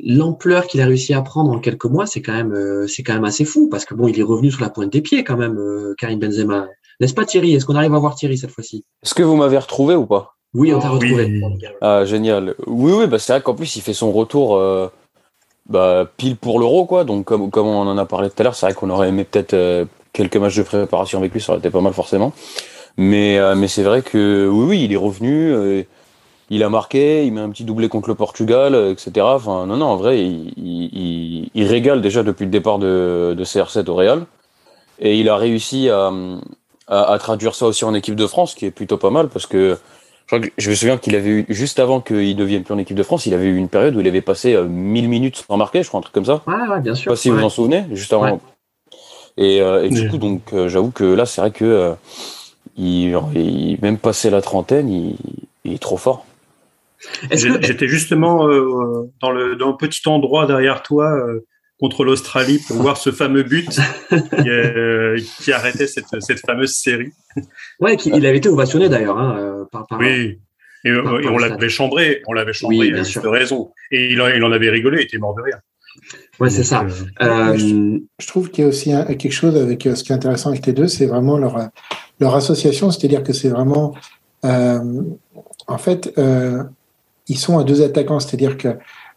l'ampleur qu'il a réussi à prendre en quelques mois, c'est quand même euh, c'est quand même assez fou parce que bon, il est revenu sur la pointe des pieds quand même, euh, Karim Benzema. N'est-ce pas Thierry? Est-ce qu'on arrive à voir Thierry cette fois-ci? Est-ce que vous m'avez retrouvé ou pas? Oui, on t'a retrouvé. Ah génial. Oui oui, bah c'est vrai qu'en plus il fait son retour euh, bah, pile pour l'Euro quoi. Donc comme comme on en a parlé tout à l'heure, c'est vrai qu'on aurait aimé peut-être quelques matchs de préparation avec lui, ça aurait été pas mal forcément. Mais mais c'est vrai que oui oui, il est revenu il a marqué, il met un petit doublé contre le Portugal, euh, etc. Enfin, non, non, en vrai, il, il, il régale déjà depuis le départ de, de, CR7 au Real. Et il a réussi à, à, à, traduire ça aussi en équipe de France, qui est plutôt pas mal, parce que je, crois que, je me souviens qu'il avait eu, juste avant qu'il devienne plus en équipe de France, il avait eu une période où il avait passé 1000 euh, minutes sans marquer, je crois, un truc comme ça. Ouais, ouais, bien sûr. Je sais pas si vous en souvenez, juste avant. Et, euh, et, du coup, donc, j'avoue que là, c'est vrai que il, il, même passé la trentaine, il, il est trop fort. J'étais justement euh, dans, le, dans petit endroit derrière toi euh, contre l'Australie pour voir ce fameux but qui, euh, qui, arrêtait cette, cette, fameuse série. Ouais, il avait été ovationné d'ailleurs hein, par, par, Oui. Et, on l'avait chambré, on l'avait chambré, oui, bien sûr. raison. Et il, il, en avait rigolé, il était mort de rire. Ouais, c'est ça. je, trouve qu'il y a aussi quelque chose avec ce qui est intéressant avec les deux, c'est vraiment leur, leur association, c'est-à-dire que c'est vraiment, en fait, ils sont à deux attaquants, c'est-à-dire que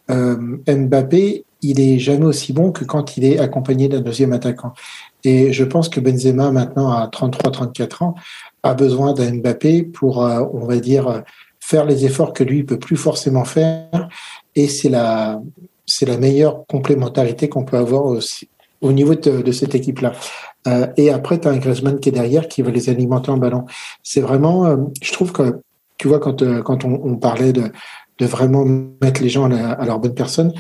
euh, Mbappé, il est jamais aussi bon que quand il est accompagné d'un deuxième attaquant. Et je pense que Benzema, maintenant à 33-34 ans, a besoin d'un Mbappé pour, euh, on va dire, faire les efforts que lui peut plus forcément faire. Et c'est la, meilleure complémentarité qu'on peut avoir au niveau de, cette équipe-là. Euh, et après, tu as un Griezmann qui est derrière, qui va les alimenter en ballon. C'est vraiment, je trouve que, tu vois, quand, on, parlait de, de vraiment mettre les gens à, leur bonne personne,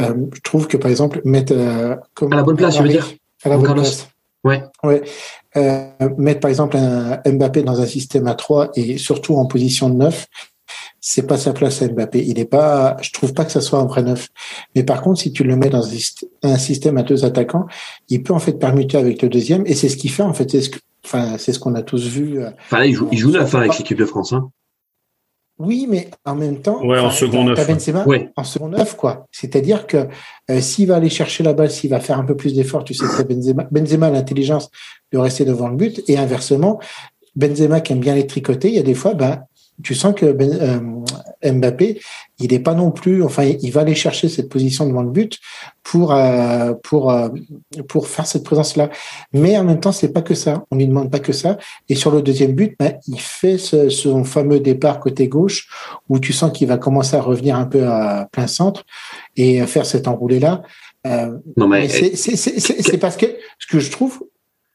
euh, je trouve que, par exemple, mettre... Comme à la bonne place, je veux dire À la bonne place. Ouais. ouais. Euh, mettre par exemple un Mbappé dans un système à 3 et surtout en position de 9, c'est pas sa place à Mbappé. Il est pas, je trouve pas que ça soit un vrai neuf. Mais par contre, si tu le mets dans un système à deux attaquants, il peut en fait permuter avec le deuxième et c'est ce qu'il fait en fait. C'est ce que, enfin, c'est ce qu'on a tous vu. Euh, enfin, il joue, il joue neuf avec l'équipe de France. Hein. Oui, mais en même temps, ouais, en second neuf. En second neuf, quoi. C'est-à-dire que euh, s'il va aller chercher la balle, s'il va faire un peu plus d'efforts, tu sais que Benzema, Benzema a l'intelligence de rester devant le but, et inversement, Benzema qui aime bien les tricoter, il y a des fois, ben, tu sens que ben, euh, Mbappé, il n'est pas non plus, enfin, il va aller chercher cette position devant le but pour euh, pour euh, pour faire cette présence-là. Mais en même temps, c'est pas que ça. On lui demande pas que ça. Et sur le deuxième but, ben, il fait ce, son fameux départ côté gauche où tu sens qu'il va commencer à revenir un peu à plein centre et faire cet enroulé-là. non mais, c'est parce que ce que je trouve,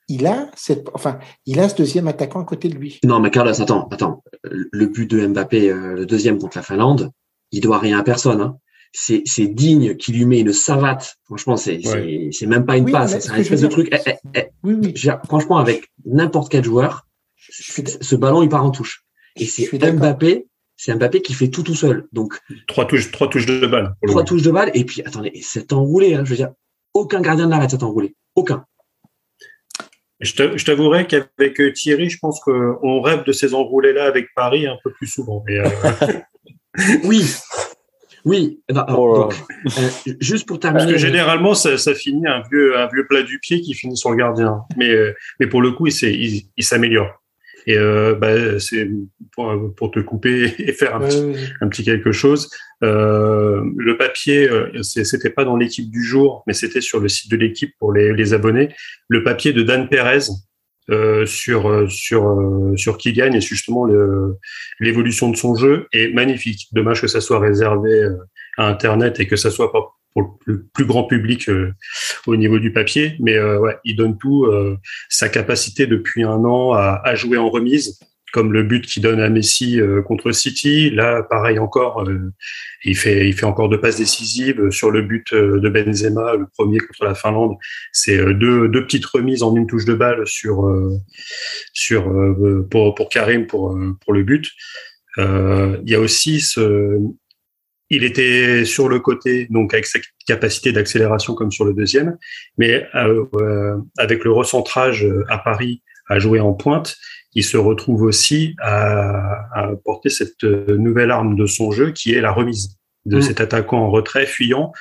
il a cette, enfin, il a ce deuxième attaquant à côté de lui. Non, mais Carlos, attends, attends. Le but de Mbappé, euh, le deuxième contre la Finlande, il doit rien à personne. Hein. C'est, c'est digne qu'il lui met une savate. Franchement, c'est, c'est, même pas une passe, c'est un espèce de truc. Eh, eh, eh. Oui, oui. Franchement, avec n'importe quel joueur, ce ballon, il part en touche. Et c'est Mbappé, c'est Mbappé qui fait tout tout seul. Donc trois touches, trois touches de balle. Trois touches de balle. Et puis attendez, c'est enroulé. Hein, je veux dire, aucun gardien ne l'arrête cet enroulé. Aucun. Je t'avouerai qu'avec euh, Thierry, je pense qu'on rêve de ces enroulés-là avec Paris un peu plus souvent. Euh, oui, oui. Eh ben, oh euh, juste pour terminer. Parce que généralement, ça, finit un vieux, un vieux plat du pied qui finit sur le gardien. Mais, mais pour le coup, il, il s'améliore. Et bah, c'est pour, pour, te couper et faire un, petit, un petit quelque chose. Euh, le papier, euh, c'était pas dans l'équipe du jour, mais c'était sur le site de l'équipe pour les, abonnés. Le papier de Dan Perez euh, sur sur sur qui gagne et justement l'évolution de son jeu est magnifique. Dommage que ça soit réservé à Internet et que ça soit pas pour le plus, grand public au niveau du papier. Mais il donne tout. Sa capacité depuis un an à, à, jouer en remise, comme le but qu'il donne à Messi contre City. Là, pareil encore, il fait il fait encore deux passes décisives sur le but de Benzema, le premier contre la Finlande. C'est deux deux petites remises en une touche de balle sur sur pour pour Karim pour pour le but. il y a aussi ce il était sur le côté, donc avec sa capacité d'accélération comme sur le deuxième, mais euh, euh, avec le recentrage à Paris à jouer en pointe, il se retrouve aussi à, à, porter cette nouvelle arme de son jeu qui est la remise de mmh. cet attaquant en retrait fuyant,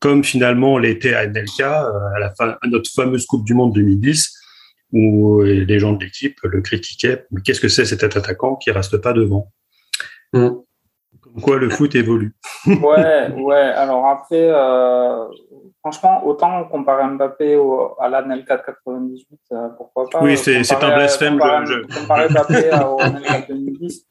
comme finalement l'était à NLK euh, à, la fin, à notre fameuse Coupe du Monde 2010, où les gens de l'équipe le critiquaient. Mais qu'est-ce que c'est cet attaquant qui reste pas devant? Mmh quoi le foot évolue. ouais, ouais. Alors après, euh, franchement, autant comparer Mbappé au, à l'ANL 498, euh, pourquoi pas. Oui, c'est un blasphème. Comparer, je... comparer Mbappé au ANL 2010.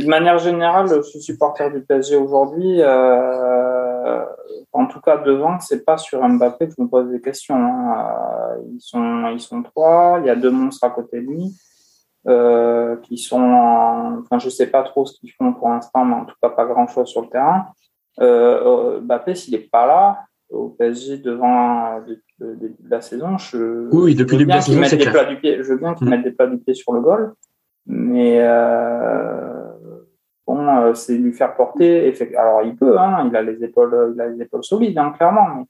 De manière générale, je suis supporter du PSG aujourd'hui. Euh, en tout cas, devant, c'est pas sur Mbappé que je me pose des questions. Hein. Ils sont, ils sont trois. Il y a deux monstres à côté de lui. Euh, qui sont, enfin, je sais pas trop ce qu'ils font pour l'instant, mais en tout cas pas grand chose sur le terrain. Euh, euh Mbappé, s'il est pas là au PSG devant de, la saison, je, oui, depuis le début de la saison, c'est clair. Du pied, je veux bien qu'il mm. mette des plats du pied sur le goal, mais euh, bon, euh, c'est lui faire porter. Alors il peut, hein, il a les épaules, il a les épaules solides, hein, clairement, mais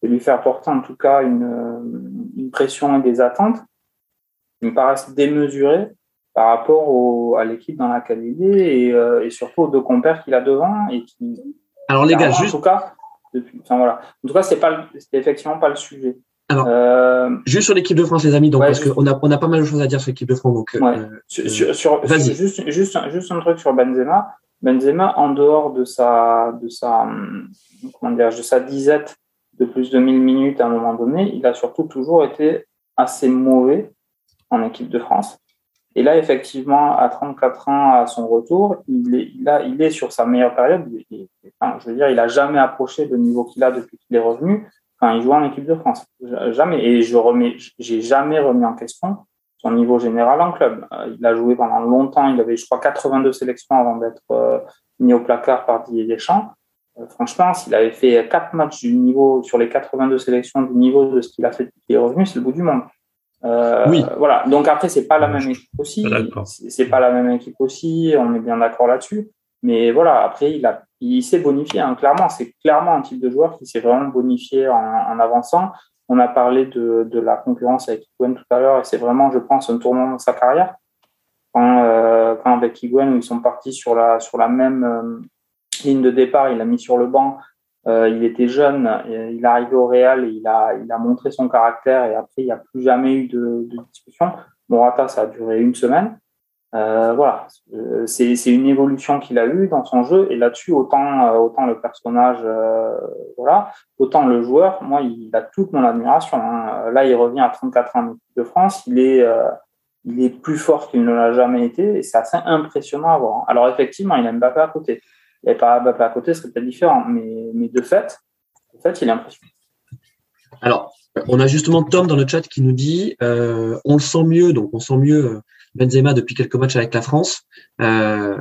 c'est lui faire porter en tout cas une, une pression et des attentes qui me paraissent démesurées par rapport au, à l'équipe dans laquelle il est et, euh, et surtout aux deux compères qu'il a devant et qui. Alors les gars, juste. En tout cas, depuis, enfin voilà. En tout cas, c'est pas, c'est effectivement pas le sujet. Alors, euh, juste sur l'équipe de France, les amis, donc parce qu'on a on a pas mal de choses à dire sur l'équipe de France, donc. Ouais. Euh, sur, sur, juste, juste, juste un truc sur Benzema. Benzema, en dehors de sa, de sa, comment dire, de sa disette de plus de 1000 minutes à un moment donné, il a surtout toujours été assez mauvais en équipe de France. Et là, effectivement, à 34 ans, à son retour, il est, il a, il est sur sa meilleure période. je veux dire, il a jamais approché le niveau qu'il a depuis qu'il est revenu quand il joue en équipe de France. Jamais. Et je remets, j'ai jamais remis en question son niveau général en club. Euh, il a joué pendant longtemps. Il avait, je crois, 82 sélections avant d'être euh, mis au placard par Didier Deschamps. Euh, franchement, s'il avait fait quatre matchs du niveau sur les 82 sélections du niveau de ce qu'il a fait depuis qu'il est revenu, c'est le bout du monde. Euh, oui. Voilà. Donc après, c'est pas la même équipe aussi. C'est pas la même équipe aussi. On est bien d'accord là-dessus. Mais voilà, après, il a, il s'est bonifié. Hein, clairement, c'est clairement un type de joueur qui s'est vraiment bonifié en, en, avançant. On a parlé de, de la concurrence avec Higuain tout à l'heure, et c'est vraiment, je pense, un tournant dans sa carrière. Quand, euh, quand avec Higuain, ils sont partis sur la sur la même euh, ligne de départ, il a mis sur le banc euh, il était jeune, il est arrivé au Real et il a, il a montré son caractère et après, il n'y a plus jamais eu de, discussion. Morata, ça a duré une semaine. Euh, voilà, euh, c'est une évolution qu'il a eue dans son jeu et là-dessus, autant, euh, autant le personnage, euh, voilà, autant le joueur, moi, il a toute mon admiration. Hein. Là, il revient à 34 ans de France, il est, il est plus fort qu'il ne l'a jamais été et c'est assez impressionnant à voir. Alors effectivement, il a Mbappé à côté et Mbappé à côté, ce serait peut-être différent. Mais, mais de fait, fait, il est impressionnant. Alors, on a justement Tom dans le chat qui nous dit euh, on le sent mieux, donc on sent mieux euh, Benzema depuis quelques matchs avec la France, euh,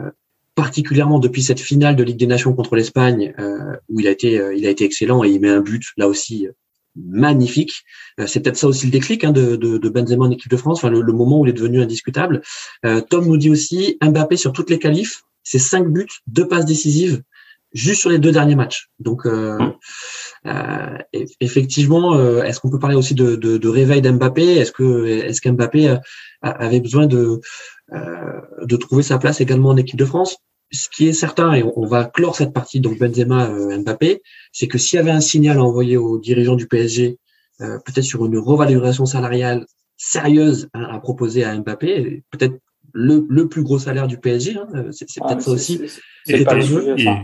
particulièrement depuis cette finale de Ligue des Nations contre l'Espagne euh, où il a été euh, il a été excellent et il met un but là aussi magnifique. C'est peut-être ça aussi le déclic hein, de, de, de, Benzema en équipe de France, enfin le, le, moment où il est devenu indiscutable. Tom nous dit aussi Mbappé sur toutes les qualifs, c'est cinq buts, deux passes décisives, juste sur les deux derniers matchs. Donc, euh, mmh. euh, effectivement, euh, est-ce qu'on peut parler aussi de, de, de réveil d'Mbappé? Est-ce que est-ce qu'Mbappé avait besoin de de trouver sa place également en équipe de France? Ce qui est certain, et on, va clore cette partie donc Benzema Mbappé, c'est que s'il y avait un signal à envoyer aux dirigeants du PSG, peut-être sur une revalorisation salariale sérieuse à proposer à Mbappé, peut-être le, le, plus gros salaire du PSG. Hein. C'est ah, peut-être ça aussi. C'est pas, le sujet, ça.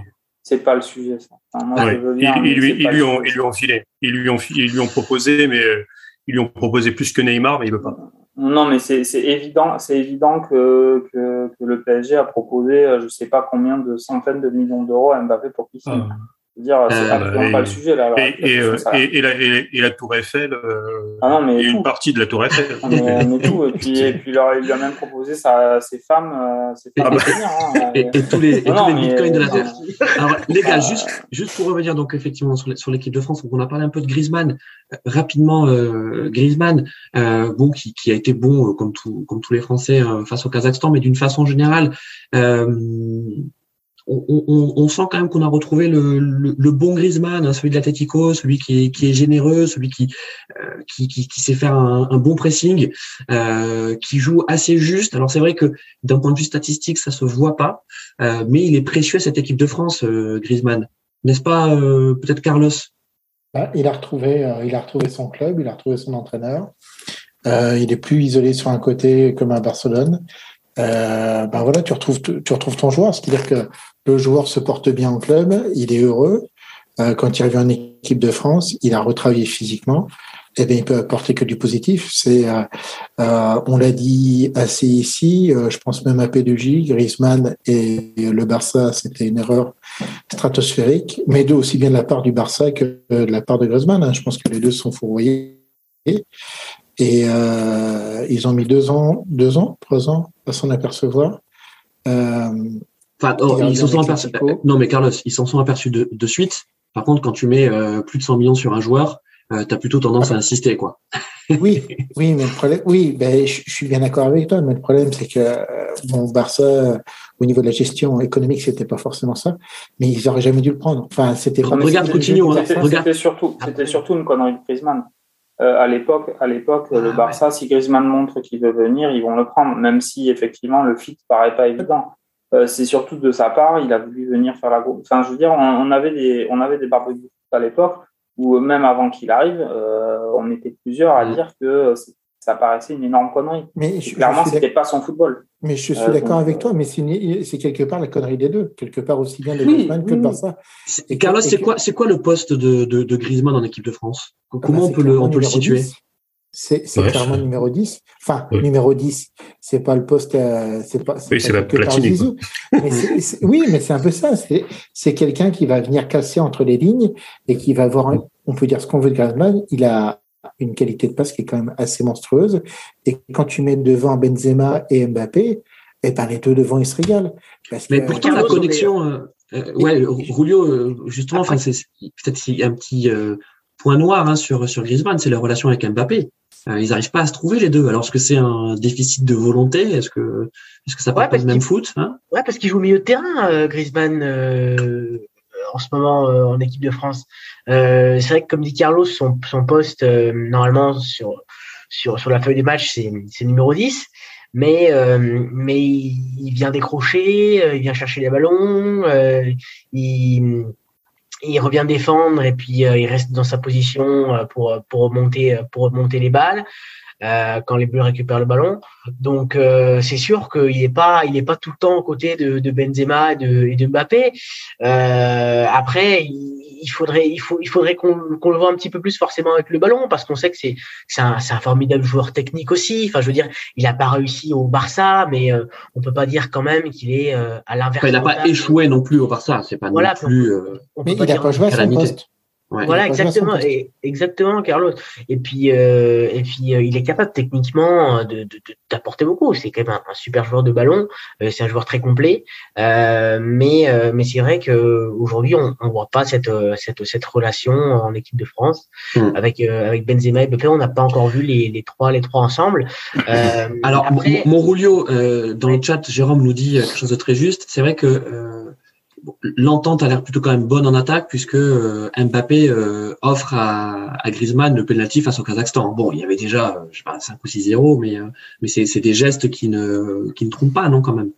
C'est pas le sujet, ça. ils, lui, ils, lui ont, ils, lui, ont, filé. Ils lui ont, ils lui ont proposé, mais euh, ils lui ont proposé plus que Neymar, mais il veut pas. Non, mais c'est évident, c'est évident que, que, que, le PSG a proposé, euh, je sais pas combien de centaines de millions d'euros à Mbappé pour qu'il signe. Ah dire, c'est euh, absolument pas le sujet là. et, et, et, la, et, la, Tour Eiffel, euh, ah non, mais une partie de la Tour Eiffel. Ah, mais, mais tout. Et puis, et puis il lui a même proposé sa, ses femmes, euh, ses femmes ah bah. et, tous les, et tous les bitcoins de la Terre. Alors les gars, juste, juste pour revenir donc effectivement sur, sur l'équipe de France, on a parlé un peu de Griezmann rapidement. Euh, Griezmann, euh, bon, qui, qui a été bon comme tout, comme tous les Français face au Kazakhstan, mais d'une façon générale. Euh, on, sent quand même qu'on a retrouvé le, bon Griezmann, hein, celui de l'Atletico, celui qui est, qui est généreux, celui qui, euh, qui, qui, sait faire un, bon pressing, euh, qui joue assez juste. Alors c'est vrai que d'un point de vue statistique, ça se voit pas, euh, mais il est précieux à cette équipe de France, Griezmann, n'est-ce pas Peut-être Carlos? Bah, il a retrouvé, il a retrouvé son club, il a retrouvé son entraîneur. il est plus isolé sur un côté comme à Barcelone. ben voilà, tu retrouves, tu retrouves ton joueur. C'est-à-dire que le joueur se porte bien en club, il est heureux. Euh, quand il revient en équipe de France, il a retravaillé physiquement. Eh bien, il peut apporter que du positif. C'est, euh, euh, on l'a dit assez ici. je pense même à P2J, Griezmann et le Barça, c'était une erreur stratosphérique, mais deux aussi bien de la part du Barça que de la part de Griezmann. Hein. Je pense que les deux sont fourvoyés. Et ils ont mis deux ans, deux ans, trois ans à s'en apercevoir. Enfin, oh, ils s'en sont aperçus. Non, mais Carlos, ils s'en sont aperçus de, de, suite. Par contre, quand tu mets euh, plus de 100 millions sur un joueur, euh, tu as plutôt tendance à insister, quoi. oui, oui, mais le problème, oui, ben, je, suis bien d'accord avec toi, mais le problème, c'est que euh, bon, Barça, au niveau de la gestion économique, c'était pas forcément ça, mais ils auraient jamais dû le prendre. Enfin, c'était vraiment. Regarde Coutinho, hein, C'était surtout, c'était surtout une connerie de Griezmann. Euh, à l'époque, à l'époque, le ah, Barça, si Griezmann montre qu'il veut venir, ils vont le prendre, même si effectivement le fit paraît pas évident. Euh, c'est surtout de sa part, il a voulu venir faire la groupe. Enfin, je veux dire, on, avait des, on avait des barbecues à l'époque où même avant qu'il arrive, euh, on était plusieurs à mm. dire que ça paraissait une énorme connerie. Mais clairement, c'était pas son football. Mais je suis d'accord avec toi, mais c'est quelque part la connerie des deux, quelque part aussi bien de Griezmann que de Barça. Et Carlos, c'est quoi, c'est quoi le poste de, de, de Griezmann en équipe de France? Ah Comment bah, on peut le, on peut le situer? C'est clairement numéro 10. Enfin, numéro 10, c'est pas le poste, euh, c'est pas. Oui, c'est la platine. oui, mais c'est un peu ça. C'est quelqu'un qui va venir casser entre les lignes et qui va avoir, on peut dire ce qu'on veut de Griezmann, il a une qualité de passe qui est quand même assez monstrueuse. Et quand tu mets devant Benzema et Mbappé, eh ben les deux devant ils se régalent. mais pourtant la connexion, euh, euh, ouais, Rulio, justement, enfin c'est peut-être un petit point noir hein, sur sur Griezmann, c'est la relation avec Mbappé. Euh, ils n'arrivent pas à se trouver les deux. Alors est-ce que c'est un déficit de volonté? Est-ce que est-ce que ça parle pas du même foot hein? Ouais, parce qu'il joue au milieu de terrain, euh, Griezmann. Euh, en ce moment en équipe de France. c'est vrai que comme dit Carlos, son, son poste normalement sur sur sur la feuille des matchs c'est c'est numéro 10 mais mais il, vient décrocher, il vient chercher les ballons, il il revient défendre et puis euh, il reste dans sa position euh, pour pour remonter euh, pour remonter les balles quand les Bleus récupèrent le ballon. Donc c'est sûr qu'il n'est pas il est pas tout le temps aux côtés de, de Benzema et de, et de Mbappé. après il faudrait, il faut, il faudrait qu'on le voit un petit peu plus forcément avec le ballon parce qu'on sait que c'est, c'est un, un, formidable joueur technique aussi. Enfin, je veux dire, il n'a pas réussi au Barça, mais euh, on peut pas dire quand même qu'il est euh, à l'inverse. il n'a pas échoué non plus au Barça. C'est pas non plus. Euh, mais il n'a pas joué à son poste voilà, exactement, et, exactement, Carlos. Et puis, euh, et puis, euh, il est capable techniquement de, d'apporter beaucoup. C'est quand même un, super joueur de ballon. Euh, c'est un joueur très complet. Euh, mais, mais c'est vrai que aujourd'hui, on, on voit pas cette, cette, cette relation en équipe de France hmm. avec, avec Benzema et Mbappé. On n'a pas encore vu les, les trois, les trois ensemble. Alors, mon Rulio, dans le chat, Jérôme nous dit quelque chose de très juste. C'est vrai que l'entente a l'air plutôt quand même bonne en attaque puisque euh, Mbappé euh, offre à, Griezmann le penalty face au Kazakhstan. Bon, il y avait déjà, euh, je sais pas, 5 ou 6-0, mais, mais c'est des gestes qui ne, qui ne trompent pas, non, quand même.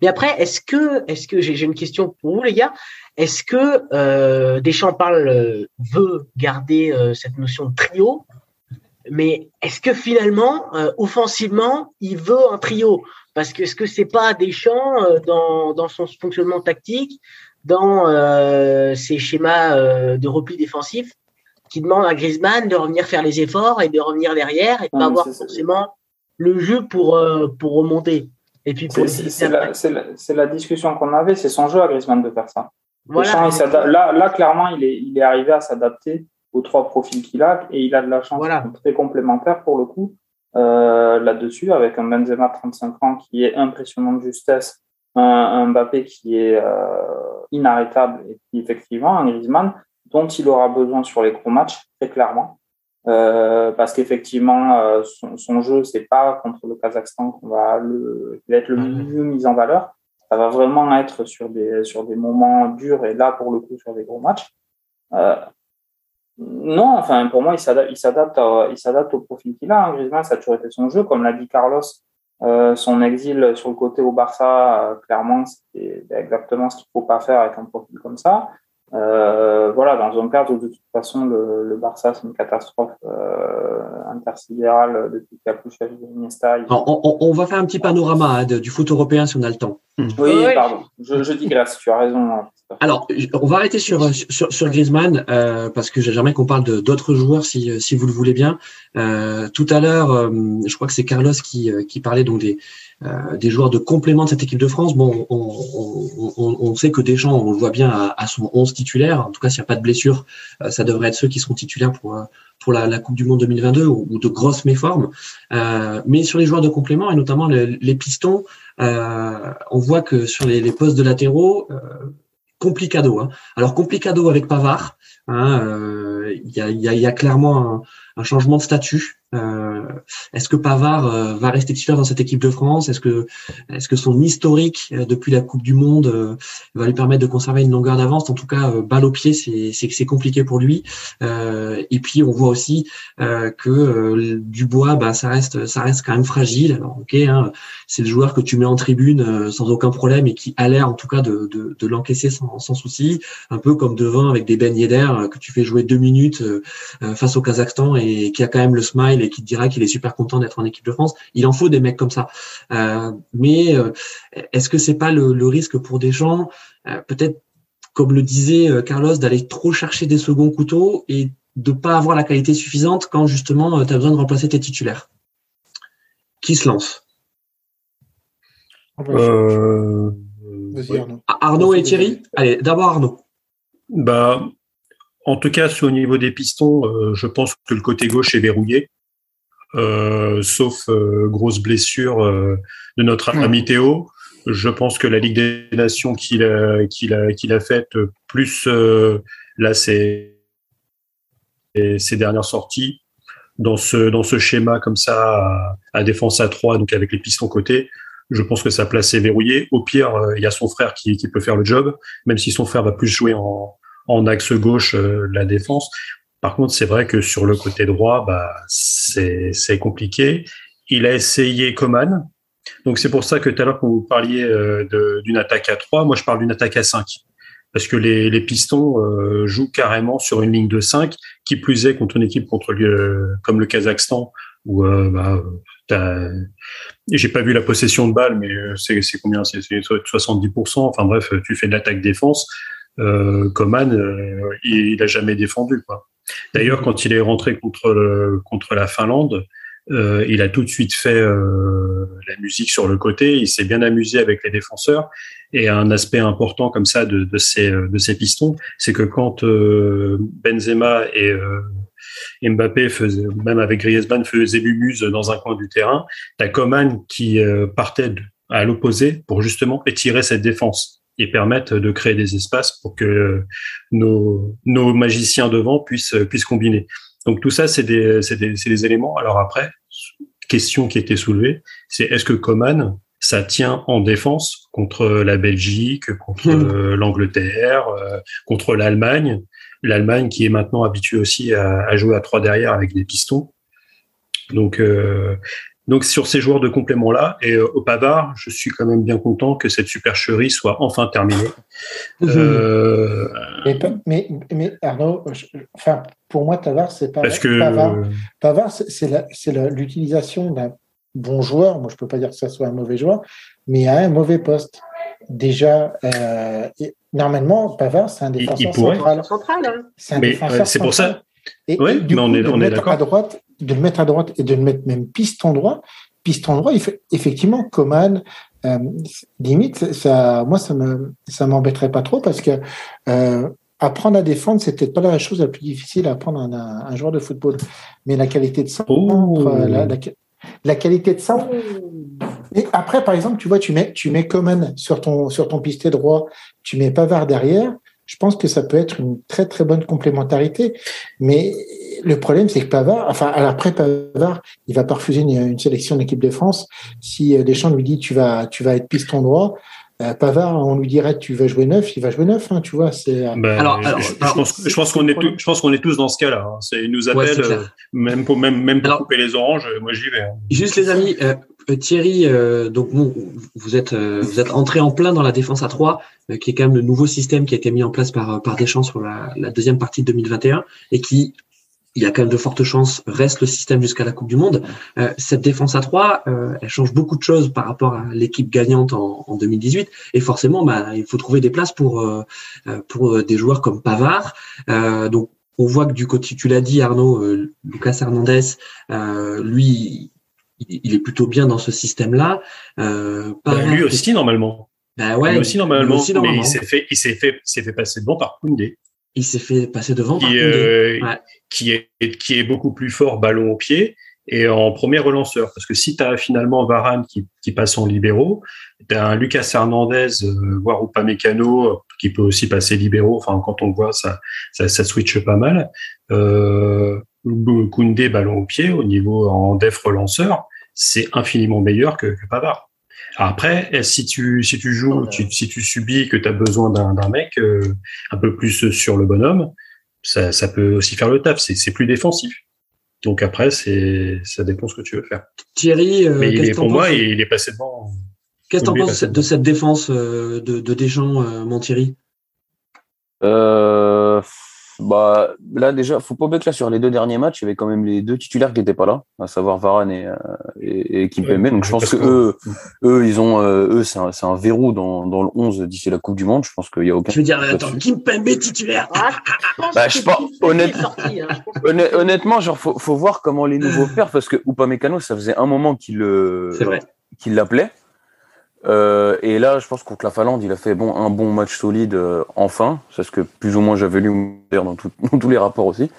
Mais après, est-ce que, est-ce que j'ai une question pour vous, les gars Est-ce que Deschamps parle, veut garder cette notion de trio? Mais est-ce que finalement, offensivement, il veut un trio? Parce que est-ce que c'est pas Deschamps euh, dans, dans son fonctionnement tactique, dans euh, ses schémas euh, de repli défensif, qui demande à Griezmann de revenir faire les efforts et de revenir derrière et de pas avoir forcément le jeu pour pour remonter? Et puis c'est la, la, discussion qu'on avait, c'est son jeu à Griezmann de faire ça. Voilà. là, là, clairement, il est, il est arrivé à s'adapter aux trois profils qu'il a et il a de la chance voilà. très complémentaire pour le coup euh, là-dessus, avec un Benzema 35 ans qui est impressionnant de justesse, un, Mbappé qui est euh, inarrêtable et puis effectivement un Griezmann dont il aura besoin sur les gros matchs très clairement. Euh, parce qu'effectivement, son, son, jeu, c'est pas contre le Kazakhstan qu'on va, le, va être le mieux mis en valeur. Ça va vraiment être sur des, sur des moments durs et là, pour le coup, sur des gros matchs. Euh, non, enfin, pour moi, il s'adapte, il s'adapte, il s'adapte au profil qu'il a. Hein. Griezmann, ça a toujours été son jeu. Comme l'a dit Carlos, euh, son exil sur le côté au Barça, euh, clairement, c'est exactement ce qu'il faut pas faire avec un profil comme ça. Euh, voilà, dans un cadre où de toute façon le, le Barça c'est une catastrophe euh, intersidérale depuis qu'il a Iniesta. On, on, on, va faire un petit panorama hein, du foot européen si on a le temps. Oui, pardon, je, je digresse, tu as raison. Hein. Alors, on va arrêter sur sur, sur Griezmann euh, parce que j'aimerais qu'on parle de d'autres joueurs si si vous le voulez bien. Euh, tout à l'heure, euh, je crois que c'est Carlos qui euh, qui parlait donc des euh, des joueurs de complément de cette équipe de France. Bon, on, on, on, on sait que Deschamps, on le voit bien à, à son 11 titulaire. En tout cas, s'il n'y a pas de blessure, euh, ça devrait être ceux qui seront titulaires pour pour la, la Coupe du Monde 2022 ou, de grosses méformes. mais sur les joueurs de complément et notamment les, les pistons, on voit que sur les, les postes de latéraux complicado. Hein. Alors complicado avec Pavard, hein, euh, il hein, y, a, y, a, clairement un, un, changement de statut. Euh, est-ce que Pavard euh, va rester titulaire dans cette équipe de France? Est-ce que, est-ce que son historique euh, depuis la Coupe du Monde va lui permettre de conserver une longueur d'avance? En tout cas, balle au pied, c'est, c'est, c'est compliqué pour lui. et puis on voit aussi que Dubois, bah, ça reste, ça reste quand même fragile. Alors ok, hein, c'est le joueur que tu mets en tribune sans aucun problème et qui a l'air en tout cas de, de, de l'encaisser sans, sans souci. Un peu comme devant avec des Ben Yedder que tu fais jouer deux minutes face au Kazakhstan et qui a quand même le smile et qui te dira qu'il est super content d'être en équipe de France. Il en faut des mecs comme ça. mais est-ce que c'est pas le, le, risque pour des gens, peut-être comme le disait Carlos, d'aller trop chercher des seconds couteaux et de pas avoir la qualité suffisante quand justement tu as besoin de remplacer tes titulaires? Qui se lance? Euh... Arnaud. Arnaud et Thierry? Allez, d'abord Arnaud. Bah, en tout cas, au niveau des pistons, euh, je pense que le côté gauche est verrouillé, euh, sauf euh, grosse blessure de notre ami Théo. Je pense que la Ligue des Nations qu'il a, qu'il a, qu'il a faite, plus là, c'est ses dernières sorties dans ce dans ce schéma comme ça à, à défense à 3 donc avec les pistons côté je pense que sa place est verrouillée. Au pire, il y a son frère qui, qui, peut faire le job, même si son frère va plus jouer en, en axe gauche euh, la défense. Par contre, c'est vrai que sur le côté droit, bah, c'est compliqué. Il a essayé Coman. Donc c'est pour ça que tout à l'heure, quand vous parliez euh, d'une attaque à 3, moi je parle d'une attaque à 5. Parce que les, les pistons euh, jouent carrément sur une ligne de 5, qui plus est contre une équipe contre le, comme le Kazakhstan, où euh, bah, j'ai pas vu la possession de balle, mais c'est combien? C'est 70%. Enfin bref, tu fais de l'attaque défense euh, Coman, euh, il, n'a jamais défendu. Quoi. D'ailleurs, quand il est rentré contre contre la Finlande, euh, il a tout de suite fait euh, la musique sur le côté. Il s'est bien amusé avec les défenseurs. Et un aspect important comme ça de, de ces de ces pistons, c'est que quand euh, Benzema et Mbappé faisaient, même avec Griezmann faisaient l'humuse dans un coin du terrain, t'as Coman qui partait à l'opposé pour justement étirer cette défense et permettent de créer des espaces pour que nos, nos magiciens devant puissent, puissent combiner. Donc tout ça, c'est des, des, des, éléments. Alors après, question qui a été soulevée, c'est est-ce que Coman, ça tient en défense contre la Belgique, contre mmh. l'Angleterre, euh, contre l'Allemagne, l'Allemagne qui est maintenant habituée aussi à, à, jouer à trois derrière avec des pistons. Donc euh, donc sur ces joueurs de complément là et euh, au Pavard, je suis quand même bien content que cette supercherie soit enfin terminée. Mhm. Euh, mais, mais, Arnaud, enfin pour moi Pavard c'est pas parce que Pavard, c'est l'utilisation d'un bon joueur. Moi je peux pas dire que ça soit un mauvais joueur, mais à un mauvais poste. Déjà, euh, normalement Pavard c'est un défenseur central. Hein. C'est un défenseur C'est pour ça. Et, ouais, mais on est, on est d'accord. À droite, de le mettre à droite et de le mettre même piston droit. Piston droit, effectivement, Coman, euh, limite, ça, moi, ça me, ça m'embêterait pas trop parce que euh, apprendre à défendre, c'est peut-être pas la chose la plus difficile à apprendre à un, un joueur de football. Mais la qualité de centre, oh. la, la, qualité de centre. Et après, par exemple, tu vois, tu mets, tu mets Coman sur ton, sur ton pisté droit, tu mets Pavard derrière je pense que ça peut être une très très bonne complémentarité. Mais le problème, c'est que Pavard, enfin, après Pavard, il va pas refuser une, sélection d'équipe de France. Si euh, Deschamps lui dit tu vas, tu vas être piston droit, euh, Pavard, on lui dirait tu vas jouer neuf, il va jouer neuf, hein, tu vois. C'est. Euh, ben, alors, je, pense, qu'on est, tous, je pense qu'on est tous dans ce cas-là. Hein. C'est, il nous appelle, même pour même même pour couper les oranges. Moi, j'y vais. Hein. Juste les amis, Thierry, donc vous êtes vous êtes entré en plein dans la défense à 3, qui est quand même le nouveau système qui a été mis en place par par Deschamps sur la, la deuxième partie de 2021 et qui il y a quand même de fortes chances, reste le système jusqu'à la Coupe du Monde. Euh, cette défense à 3, euh, elle change beaucoup de choses par rapport à l'équipe gagnante en, en, 2018. Et forcément, bah, il faut trouver des places pour, euh, euh pour des joueurs comme Pavard. Euh, donc, on voit que du côté, tu l'as dit Arnaud, Lucas Hernandez, lui, il, est plutôt bien dans ce système-là. Bah, lui aussi, normalement. Bah ouais, lui aussi, normalement. Aussi, normalement. Mais il s'est fait, il s'est fait, s'est fait passer devant par Koundé il s'est fait passer devant. Qui, euh, qui, est, qui est beaucoup plus fort ballon au pied et en premier relanceur. Parce que si tu as finalement Varane qui, qui passe en libéraux, tu as un Lucas Hernandez, euh, voire ou pas Mécano, qui peut aussi passer libéraux. Enfin, quand on le voit, ça, ça, ça switch pas mal. Euh, Koundé, ballon au pied, au niveau en def relanceur, c'est infiniment meilleur que, que Pavard. Après, si tu si tu joues, si tu subis que tu as besoin d'un mec euh, un peu plus sur le bonhomme, ça, ça peut aussi faire le taf. C'est plus défensif. Donc après, c'est ça dépend ce que tu veux faire. Thierry, euh, mais il est, pour moi, il est passé devant. Qu'est-ce que tu en penses de cette défense euh, de, de Deschamps, mon Thierry euh, bah Bah, là, déjà, faut pas oublier que là, sur les deux derniers matchs, il y avait quand même les deux titulaires qui n'étaient pas là, à savoir Varane et, euh, et, et Kimpembe. Donc, je pense que eux, eux, ils ont, euh, eux, c'est un, c'est un verrou dans, dans le 11 d'ici la Coupe du Monde. Je pense qu'il y a aucun. Je veux dire, attends, Kimpembe titulaire. Ah, je pense Bah, je pense- Kimpembe honnête- sorti, hein. Honnêtement, genre, faut, faut voir comment les nouveaux perdent parce que Upamecano, ça faisait un moment qu'il vrai. qu'il l'appelait. Euh, et là, je pense contre la Finlande, il a fait bon un bon match solide euh, enfin. C'est ce que plus ou moins j'avais lu dans, tout- dans tous les rapports aussi.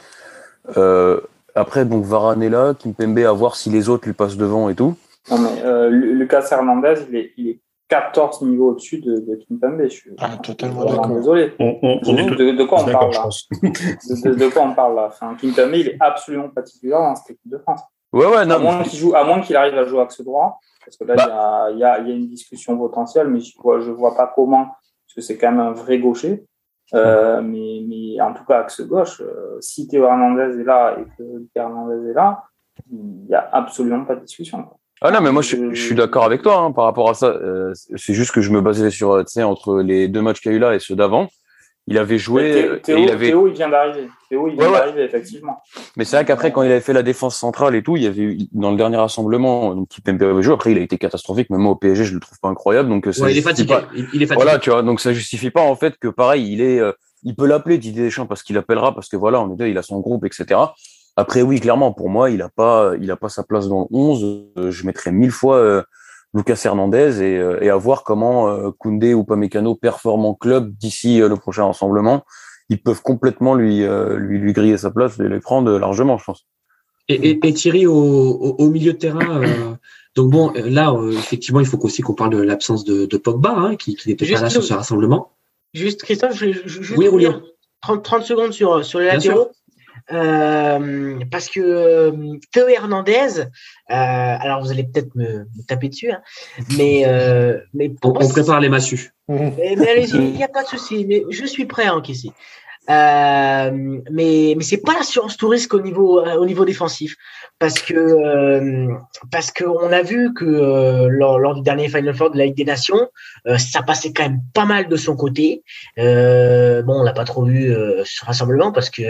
Euh, après, donc Varane est là, Kimpembe à voir si les autres lui passent devant et tout. Non, mais euh, Lu- Lucas Hernandez, il est, il est 14 niveaux au-dessus de, de Kimpembe. Je suis Ah, totalement d'accord. désolé. On, on, on est de, de quoi on parle là de, de- de quoi on parle là enfin, Kimpembe, il est absolument pas titulaire dans cette équipe de France. Ouais, ouais, À non. moins qu'il joue, à moins qu'il arrive à jouer axe droit, parce que là, il y a- il y, a, il y a une discussion potentielle, mais je vois, je vois pas comment, parce que c'est quand même un vrai gaucher. Euh, mais, mais en tout cas, axe gauche, euh, si Théo Hernandez est là et que Théo Hernandez est là, il n'y a absolument pas de discussion. quoi. Ah non, mais moi je, je suis d'accord avec toi hein, par rapport à ça. Euh, c'est juste que je me basais sur, euh, tu sais, entre les deux matchs qu'il y a eu là et ceux d'avant. Il avait joué Thé- euh, Théo, et il avait. Théo, il vient d'arriver. Théo, il ouais. d'arriver, effectivement. Mais c'est vrai qu'après, quand il avait fait la défense centrale et tout, il y avait eu, dans le dernier rassemblement, donc Kimpembe avait joué. Après, il a été catastrophique. Même moi, au PSG, je le trouve pas incroyable. Donc, euh, ça Ouais, il est justifie fatigué. pas- Il, il est fatigué. Voilà, tu vois. Donc, ça justifie pas, en fait, que pareil, il est, euh, il peut l'appeler Didier Deschamps parce qu'il appellera, parce que voilà, on est deux, il a son groupe, etc. Après, oui, clairement, pour moi, il a pas, il a pas sa place dans le 11. Euh, Je mettrais mille fois, euh, Lucas Hernandez et, euh, et à voir comment euh, Koundé ou Pamecano performent en club d'ici euh, le prochain rassemblement. Ils peuvent complètement lui, euh, lui, lui griller sa place et les prendre largement, je pense. Et, et, et Thierry au, au, au milieu de terrain. euh, donc bon, là, euh, effectivement, il faut aussi qu'on parle de l'absence de, de Pogba, hein, qui, qui n'était pas là sur ce rassemblement. Juste, Christophe, je, je, je Oui, revenir Julien. 30, 30 secondes sur, sur les Bien latéraux. Euh, parce que euh, Théo Hernandez, euh, alors vous allez peut-être me, me taper dessus, hein, mais, euh, mais On, pour moi, on prépare les massues. mais, mais allez-y, il n'y a pas de souci, mais je suis prêt à encaisser. Euh, mais mais c'est pas l'assurance tout risque au niveau euh, au niveau défensif. Parce que euh, parce que on a vu que euh, lors, lors du dernier Final Four de la Ligue des Nations euh, ça passait quand même pas mal de son côté. Bon on l'a pas trop vu ce rassemblement parce que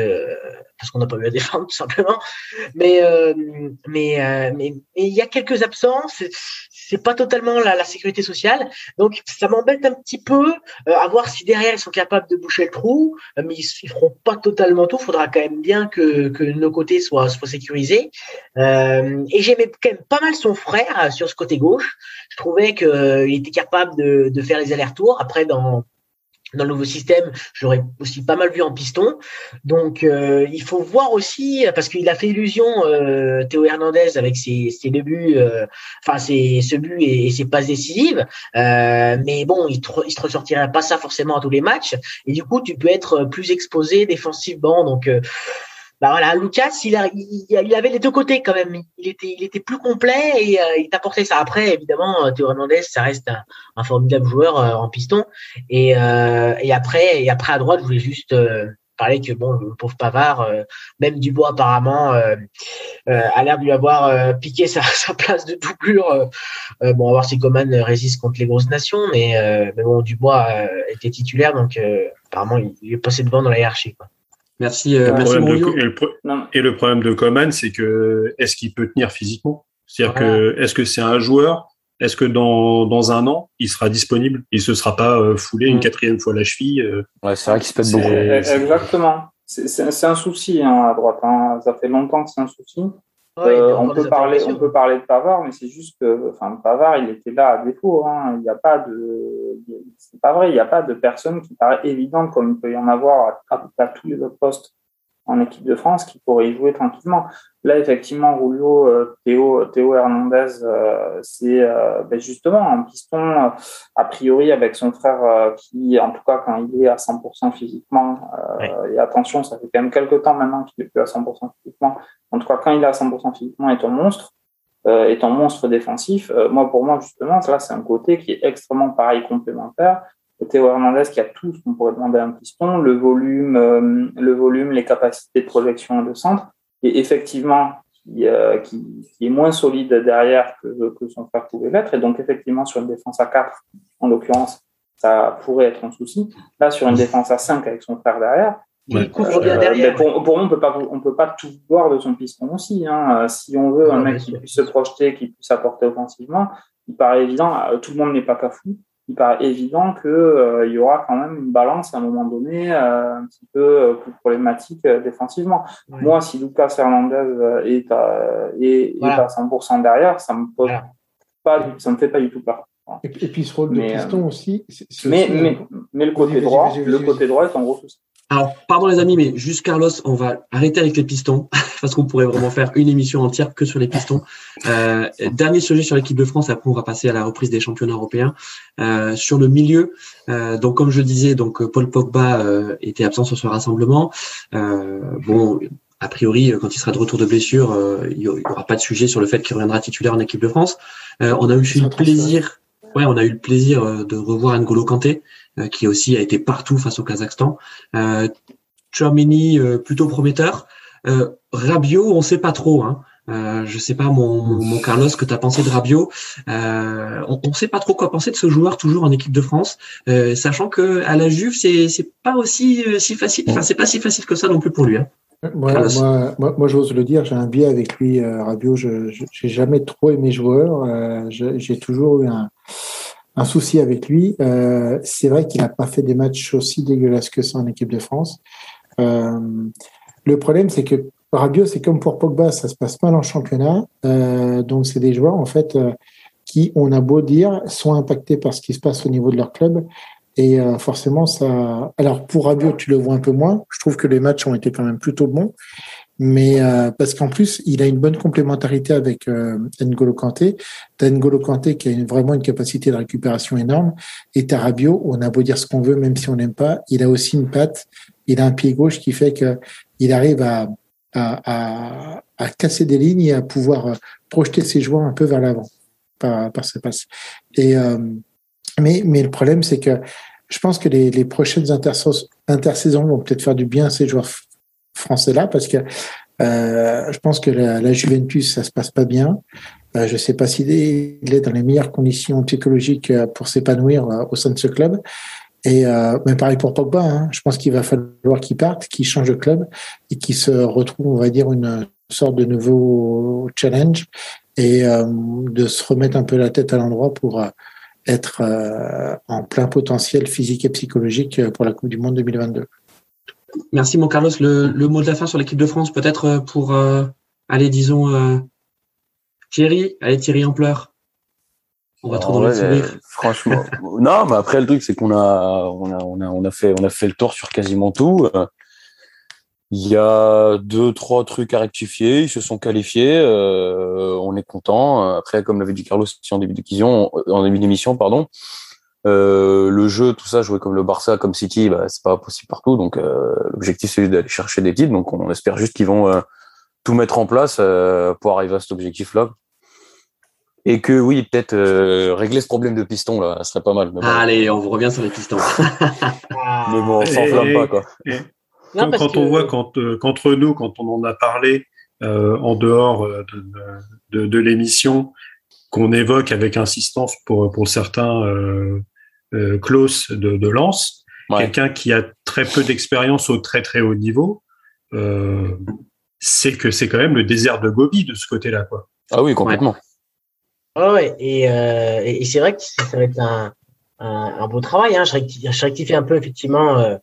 parce qu'on n'a pas eu à défendre tout simplement. Mais mais mais il y a quelques absences c'est- pas totalement la, la sécurité sociale donc ça m'embête un petit peu euh, à voir si derrière ils sont capables de boucher le trou, euh, mais ils, ils feront pas totalement tout. Faudra quand même bien que, que nos côtés soient, soient sécurisés. Euh, et j'aimais quand même pas mal son frère euh, sur ce côté gauche. Je trouvais qu'il était capable de, de faire les allers-retours. Après, dans dans le nouveau système, je l'aurais aussi pas mal vu en piston. Donc, euh, il faut voir aussi, parce qu'il a fait illusion, euh, Théo Hernandez, avec ses, ses deux buts, euh, enfin, ses, ce but et, ses passes décisives. Euh, mais bon, il te, il te ressortirait pas ça forcément à tous les matchs. Et du coup, tu peux être plus exposé défensivement. Donc, euh, bah voilà, Lucas, il, avait les deux côtés quand même. Il était, plus complet et euh, il t'apportait ça. Après, évidemment, euh, Théo Hernandez, ça reste un, formidable joueur euh, en piston. Et, euh, et après, et après à droite, je voulais juste parler que bon, le pauvre Pavard, même Dubois apparemment, a l'air de lui avoir piqué sa, place de doublure. bon, on va voir si Coman résiste contre les grosses nations, mais, bon, Dubois était titulaire, donc apparemment, il, est passé devant dans la hiérarchie. Merci, euh, merci de- et, le et problème de Coman, c'est que est-ce qu'il peut tenir physiquement? C'est-à-dire Voilà. que est-ce que c'est un joueur? Est-ce que dans, dans un an, il sera disponible? Il se sera pas euh, foulé une Mm. quatrième fois la cheville euh, Ouais, c'est vrai qu'il se pète beaucoup. Eh, c'est- Exactement. C'est- C'est c'est un souci hein, à droite. hein. Ça fait longtemps que c'est un souci. Ouais, Euh, on, peut parler, on peut parler de Pavard, mais c'est juste que enfin, Pavard, il était là à défaut. Hein. Il n'y a pas de. C'est pas vrai, il n'y a pas de personne qui paraît évidente comme il peut y en avoir à, à- à tous les autres postes en équipe de France qui pourrait y jouer tranquillement. Là, effectivement, Rouleau, euh, Théo, Théo Hernandez, euh, c'est euh, ben justement en piston, euh, a priori avec son frère euh, qui, en tout cas, quand il est à 100% physiquement, euh, et attention, ça fait quand même quelques temps maintenant qu'il est plus à 100% physiquement, en tout cas, quand il est à 100% physiquement, est un monstre, euh, est un monstre défensif. Euh, moi, pour moi, justement, là, c'est un côté qui est extrêmement pareil complémentaire. Théo Hernandez qui a tout ce qu'on pourrait demander à un piston, le volume, euh, le volume, les capacités de projection et de centre, et effectivement qui, euh, qui, qui est moins solide derrière que, que son frère pouvait l'être, et donc effectivement sur une défense à 4, en l'occurrence, ça pourrait être un souci. Là, sur une défense à 5 avec son frère derrière, Il couvre bien derrière. pour, pour, nous, on peut pas, on peut pas tout voir de son piston aussi. Hein. Si on veut un mec qui puisse se projeter, qui puisse apporter offensivement, il paraît évident. Tout le monde n'est pas cafou il paraît évident qu'il euh, y aura quand même une balance à un moment donné euh, un petit peu euh, plus problématique défensivement. Moi, si Lucas Hernandez est à, est, à 100% derrière, ça me pose pas, ça me fait pas du tout peur. Et, puis ce rôle de piston aussi. mais, mais, mais, le côté droit, le côté droit est en gros souci. Alors, pardon les amis, mais juste Carlos, on va arrêter avec les pistons, parce qu'on pourrait vraiment faire une émission entière que sur les pistons. Euh, dernier sujet sur l'équipe de France, après on va passer à la reprise des championnats européens. Euh, sur le milieu, euh, donc comme je disais, donc Paul Pogba euh, était absent sur ce rassemblement. Euh, bon, a priori, quand il sera de retour de blessure, il n'y aura pas de sujet sur le fait qu'il reviendra titulaire en équipe de France. on a eu le plaisir, ouais, on a eu le plaisir de revoir N'Golo Kanté. Euh, qui aussi a été partout face au Kazakhstan. Euh, Chouamini, euh, plutôt prometteur. Euh, Rabiot, on sait pas trop. Hein. Euh, je sais pas, mon, mon, Carlos, que tu as pensé de Rabiot. Euh, on ne sait pas trop quoi penser de ce joueur toujours en équipe de France, euh, sachant que à la Juve, c'est c'est pas aussi si facile. Enfin, c'est pas si facile que ça non plus pour lui. Hein. Moi, moi, moi, j'ose le dire, j'ai un biais avec lui, Rabiot. Je j'ai jamais trop aimé joueur. j'ai toujours eu un un souci avec lui. Euh, c'est vrai qu'il n'a pas fait des matchs aussi dégueulasses que ça en équipe de France. Euh, le problème, c'est que Rabiot, c'est comme pour Pogba, ça se passe mal en championnat. Euh, donc, c'est des joueurs, en fait, euh, qui, on a beau dire, sont impactés par ce qui se passe au niveau de leur club. Et euh, forcément, ça. Alors, pour Rabiot, tu le vois un peu moins. Je trouve que les matchs ont été quand même plutôt bons mais euh, parce qu'en plus, il a une bonne complémentarité avec euh, N'Golo Kanté. T'as N'Golo Kanté qui a vraiment une capacité de récupération énorme. Et Tarabio, on a beau dire ce qu'on veut, même si on n'aime pas, il a aussi une patte, il a un pied gauche qui fait que il arrive à, à, à, à casser des lignes et à pouvoir euh, projeter ses joueurs un peu vers l'avant par, par ses passes. Et, euh, mais, mais le problème, c'est que je pense que les, les prochaines intersaisons vont peut-être faire du bien à ces joueurs français-là parce que euh, je pense que la, Juventus, ça se passe pas bien. Euh, je ne sais pas s'il est, il est dans les meilleures conditions psychologiques euh, pour s'épanouir au sein de ce club. Et mais pareil pour Pogba, hein. je pense qu'il va falloir qu'il parte, qu'il change de club et qu'il se retrouve, on va dire, une sorte de nouveau challenge et de se remettre un peu la tête à l'endroit pour être en plein potentiel physique et psychologique pour la Coupe du Monde 2022. Merci mon Carlos. Le, le, mot de la fin sur l'équipe de France, peut-être euh, pour euh, aller, disons, euh, Thierry. Allez Thierry en pleurs. On va trop dans le sourire. franchement, non, mais après le truc c'est qu'on a, on a, on a, on a fait, on a fait le tour sur quasiment tout. Il y a deux, trois trucs à rectifier. Ils se sont qualifiés. Euh, on est content. Après, comme l'avait dit Carlos en début d'émission, en début d'émission, pardon. Euh, le jeu, tout ça, jouer comme le Barça, comme City, bah, c'est pas possible partout. Donc euh, l'objectif c'est d'aller chercher des titres. Donc on espère juste qu'ils vont euh, tout mettre en place pour arriver à cet objectif-là. Et que oui, peut-être régler ce problème de piston là, ça serait pas mal. Allez, on vous revient sur les pistons. mais bon, on s'enflamme pas quoi. quand, on voit qu'entre nous, quand on en a parlé en dehors de, de, de l'émission, qu'on évoque avec insistance pour, pour certains euh, Klaus de, de Lens, quelqu'un qui a très peu d'expérience au très très haut niveau, euh, c'est que c'est quand même le désert de Gobi de ce côté-là, quoi. Ah oui, complètement. Ouais, ouais. Et, euh, et c'est vrai que ça va être un, un, un beau travail. Hein. Je, rectifie, je rectifie un peu effectivement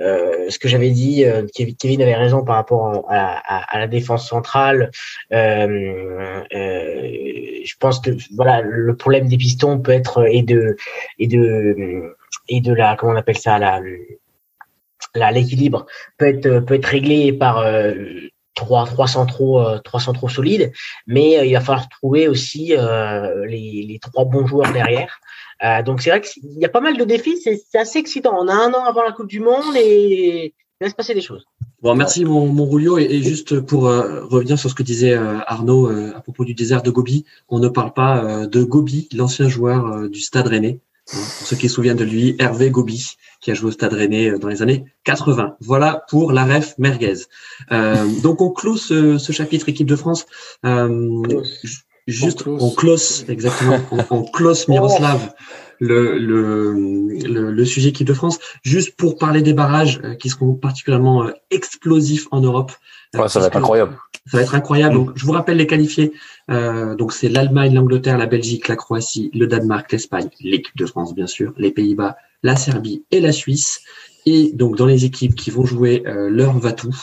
euh, euh, ce que j'avais dit, euh, Kevin avait raison par rapport à, à, à la défense centrale. Euh, je pense que voilà, le problème des pistons peut être et de et de et de la comment on appelle ça la la l'équilibre peut être peut être réglé par trois trois centraux trois centraux solides, mais il va falloir trouver aussi les, les trois bons joueurs derrière. Euh, donc c'est vrai qu'il y a pas mal de défis, c'est assez excitant. On a un an avant la Coupe du Monde et il va se passer des choses. Bon, merci mon, mon Rulio. Et, juste pour euh, revenir sur ce que disait euh, Arnaud à propos du désert de Gobi, on ne parle pas de Gobi, l'ancien joueur du Stade Rennais. Hein, pour ceux qui se souviennent de lui, Hervé Gobi, qui a joué au Stade Rennais dans les années 80. Voilà pour la ref merguez. donc on clôt ce, ce, chapitre équipe de France. Juste, on close, exactement, on, close Miroslav le, le, le, sujet équipe de France. Juste pour parler des barrages qui seront particulièrement explosifs en Europe. ça va être incroyable. Ça va être incroyable. Donc, je vous rappelle les qualifiés. donc, c'est l'Allemagne, l'Angleterre, la Belgique, la Croatie, le Danemark, l'Espagne, l'équipe de France, bien sûr, les Pays-Bas, la Serbie et la Suisse. Et donc dans les équipes qui vont jouer euh, leur va-tout,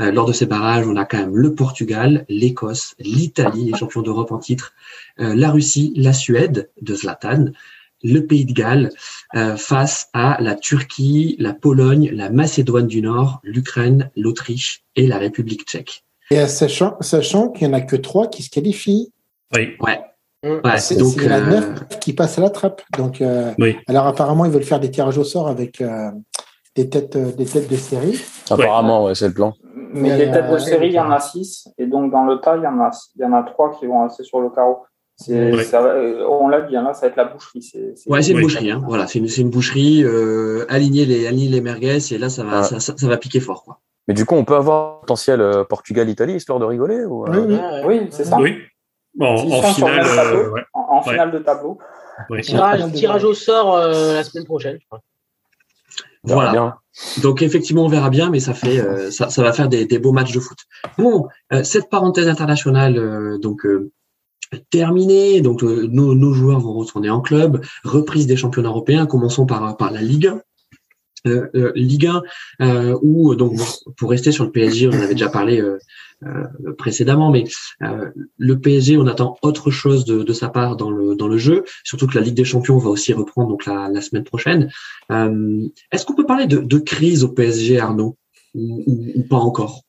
euh, lors de ces barrages, on a quand même le Portugal, l'Écosse, l'Italie, les champions d'Europe en titre, euh, la Russie, la Suède de Zlatan, le Pays de Galles, face à la Turquie, la Pologne, la Macédoine du Nord, l'Ukraine, l'Autriche et la République tchèque. Et sachant, sachant qu'il n'y en a que trois qui se qualifient. Oui. Ouais. Ouais, c'est donc la neuf qui passe à la trappe. Donc, oui. alors apparemment, ils veulent faire des tirages au sort avec des têtes, euh, des têtes de série. Apparemment, ouais, c'est le plan. Mais des têtes de série, il y en a six. Et donc, dans le tas, il y en a, il y en a trois qui vont rester sur le carreau. Euh, on l'a dit, hein, là, ça va être la boucherie. C'est, Ouais, c'est une boucherie. Hein. Voilà, c'est une, une, boucherie. Euh, aligner les, aligner les merguez et là, ça va, ça, ça, va piquer fort, quoi. Mais du coup, on peut avoir potentiel euh, Portugal-Italie histoire de rigoler ou, Oui, oui, oui c'est ça. Oui. Bon, en, finale, ouais. en, en, finale de tableau. Tirage, tirage, au sort la semaine prochaine, je crois. Voilà. Donc effectivement, on verra bien, mais ça fait, euh, ça, ça, va faire des, des, beaux matchs de foot. Bon, euh, cette parenthèse internationale, euh, donc terminée. Donc nos, nos, joueurs vont retourner en club. Reprise des championnats européens. Commençons par par la Ligue 1. Ligue 1 euh, où donc pour rester sur le PSG, on en avait déjà parlé euh, précédemment, mais le PSG, on attend autre chose de, de, sa part dans le dans le jeu, surtout que la Ligue des Champions va aussi reprendre donc la, la semaine prochaine. Est-ce qu'on peut parler de, de, crise au PSG, Arnaud, ou, ou, pas encore?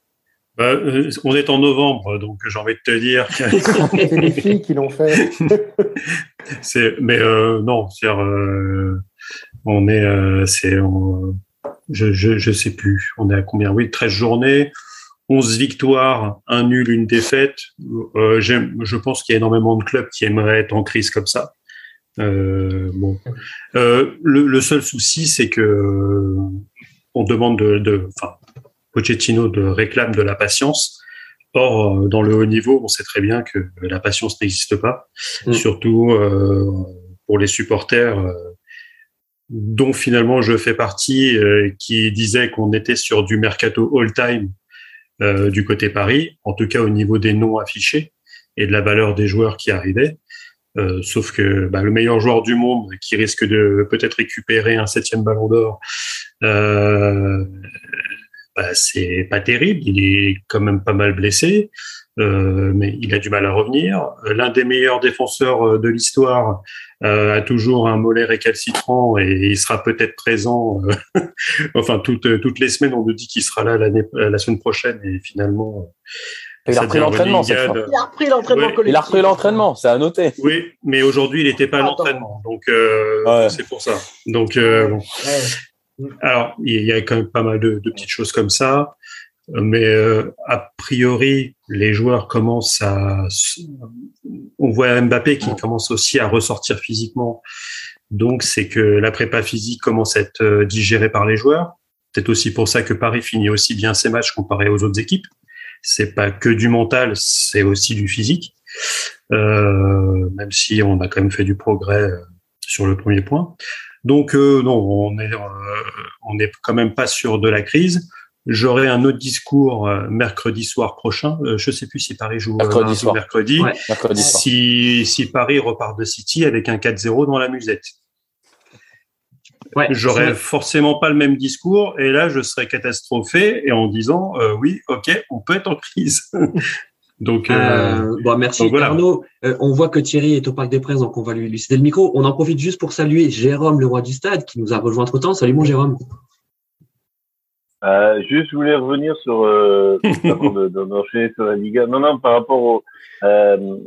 Bah, on est en novembre, donc j'ai envie de te dire. c'est les filles qui l'ont fait. mais non, c'est on est, euh, c'est, je, je, je sais plus. On est à combien? Oui, 13 journées, 11 victoires, un nul, une défaite. Euh, je pense qu'il y a énormément de clubs qui aimeraient être en crise comme ça. Euh, bon, euh, le, le, seul souci, c'est que euh, on demande de, de, enfin, Pochettino de réclame de la patience. Or, euh, dans le haut niveau, on sait très bien que la patience n'existe pas, mm. surtout euh, pour les supporters dont finalement je fais partie, euh, qui disait qu'on était sur du mercato all-time euh, du côté Paris, en tout cas au niveau des noms affichés et de la valeur des joueurs qui arrivaient. Euh, sauf que bah, le meilleur joueur du monde, qui risque de peut-être récupérer un septième ballon d'or, euh, bah, c'est pas terrible. Il est quand même pas mal blessé, mais il a du mal à revenir. L'un des meilleurs défenseurs de l'histoire euh, a toujours un mollet récalcitrant et il sera peut-être présent. Euh, enfin, toutes, toutes les semaines, on nous dit qu'il sera là l'année, la semaine prochaine et finalement. Il a repris l'entraînement, Il a repris l'entraînement Il a repris l'entraînement, c'est à noter. Oui, mais aujourd'hui, il n'était pas à l'entraînement, donc euh, c'est pour ça. Donc, euh, alors, il y a quand même pas mal de, de petites choses comme ça mais euh, a priori, les joueurs commencent à. On voit Mbappé qui commence aussi à ressortir physiquement. Donc, c'est que la prépa physique commence à être euh, digérée par les joueurs. Peut-être aussi pour ça que Paris finit aussi bien ses matchs comparé aux autres équipes. C'est pas que du mental, c'est aussi du physique. Euh, même si on a quand même fait du progrès euh, sur le premier point. Donc non, on est on est quand même pas sûr de la crise. J'aurai un autre discours euh, mercredi soir prochain. Euh, je ne sais plus si Paris joue euh, mercredi. Soir. mercredi. si, si Paris repart de City avec un 4-0 dans la musette. Ouais, J'aurai forcément pas le même discours et là je serai catastrophé et en disant oui, ok, on peut être en crise. donc, euh, bon, merci Arnaud. on voit que Thierry est au Parc des Princes, donc on va lui, lui céder le micro. On en profite juste pour saluer Jérôme, le roi du stade, qui nous a rejoint entre temps. Salut mon Jérôme. Euh, juste, je voulais revenir sur, euh, avant d'enchaîner sur la Liga. Non, non, par rapport au, euh,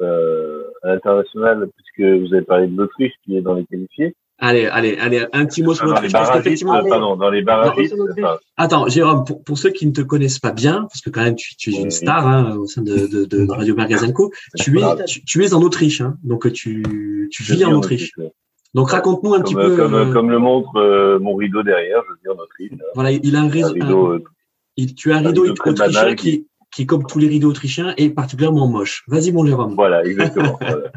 euh, à l'international, puisque vous avez parlé de l'Autriche qui est dans les qualifiés. Allez, allez, allez, un petit mot sur l'Autriche. Pardon, dans les barragistes. Attends, Jérôme, pour, pour, ceux qui ne te connaissent pas bien, parce que quand même tu, tu es une star hein, au sein de, de, de Radio Magazenco, tu es, tu, tu, es en Autriche, hein, donc tu, tu vis en Autriche. Donc raconte-nous un petit peu. Comme, euh, comme, le montre euh, mon rideau derrière, je veux dire notre île. Voilà, il a un, rideau. Un, il, tu as un rideau, autrichien qui, qui, comme tous les rideaux autrichiens, est particulièrement moche. Vas-y, mon Jérôme. Voilà, exactement. voilà.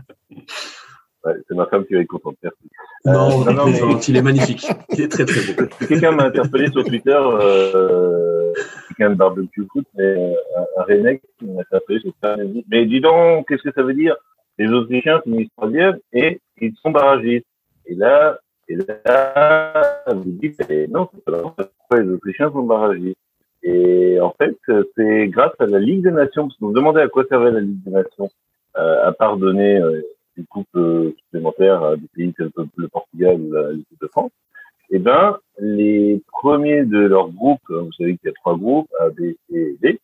Ouais, c'est ma femme qui va être contente. Merci. non, non, mais... il est magnifique. Il est très très beau. Quelqu'un m'a interpellé sur Twitter, euh, quelqu'un de barbecue foot, mais un, un qui m'a interpellé sur Twitter. Mais dis donc, qu'est-ce que ça veut dire? Les Autrichiens finissent troisième et ils sont barragistes. Et là, et là, vous dites, non, c'est pourquoi les Autrichiens sont barragistes. Et en fait, c'est grâce à la Ligue des Nations, parce que vous demandez à quoi servait la Ligue des Nations, euh, à part donner euh, une coupe euh, supplémentaire à des pays tels que le Portugal ou l'équipe de France. Eh ben, les premiers de leur groupe, hein, vous savez qu'il y a trois groupes, A, B, et D,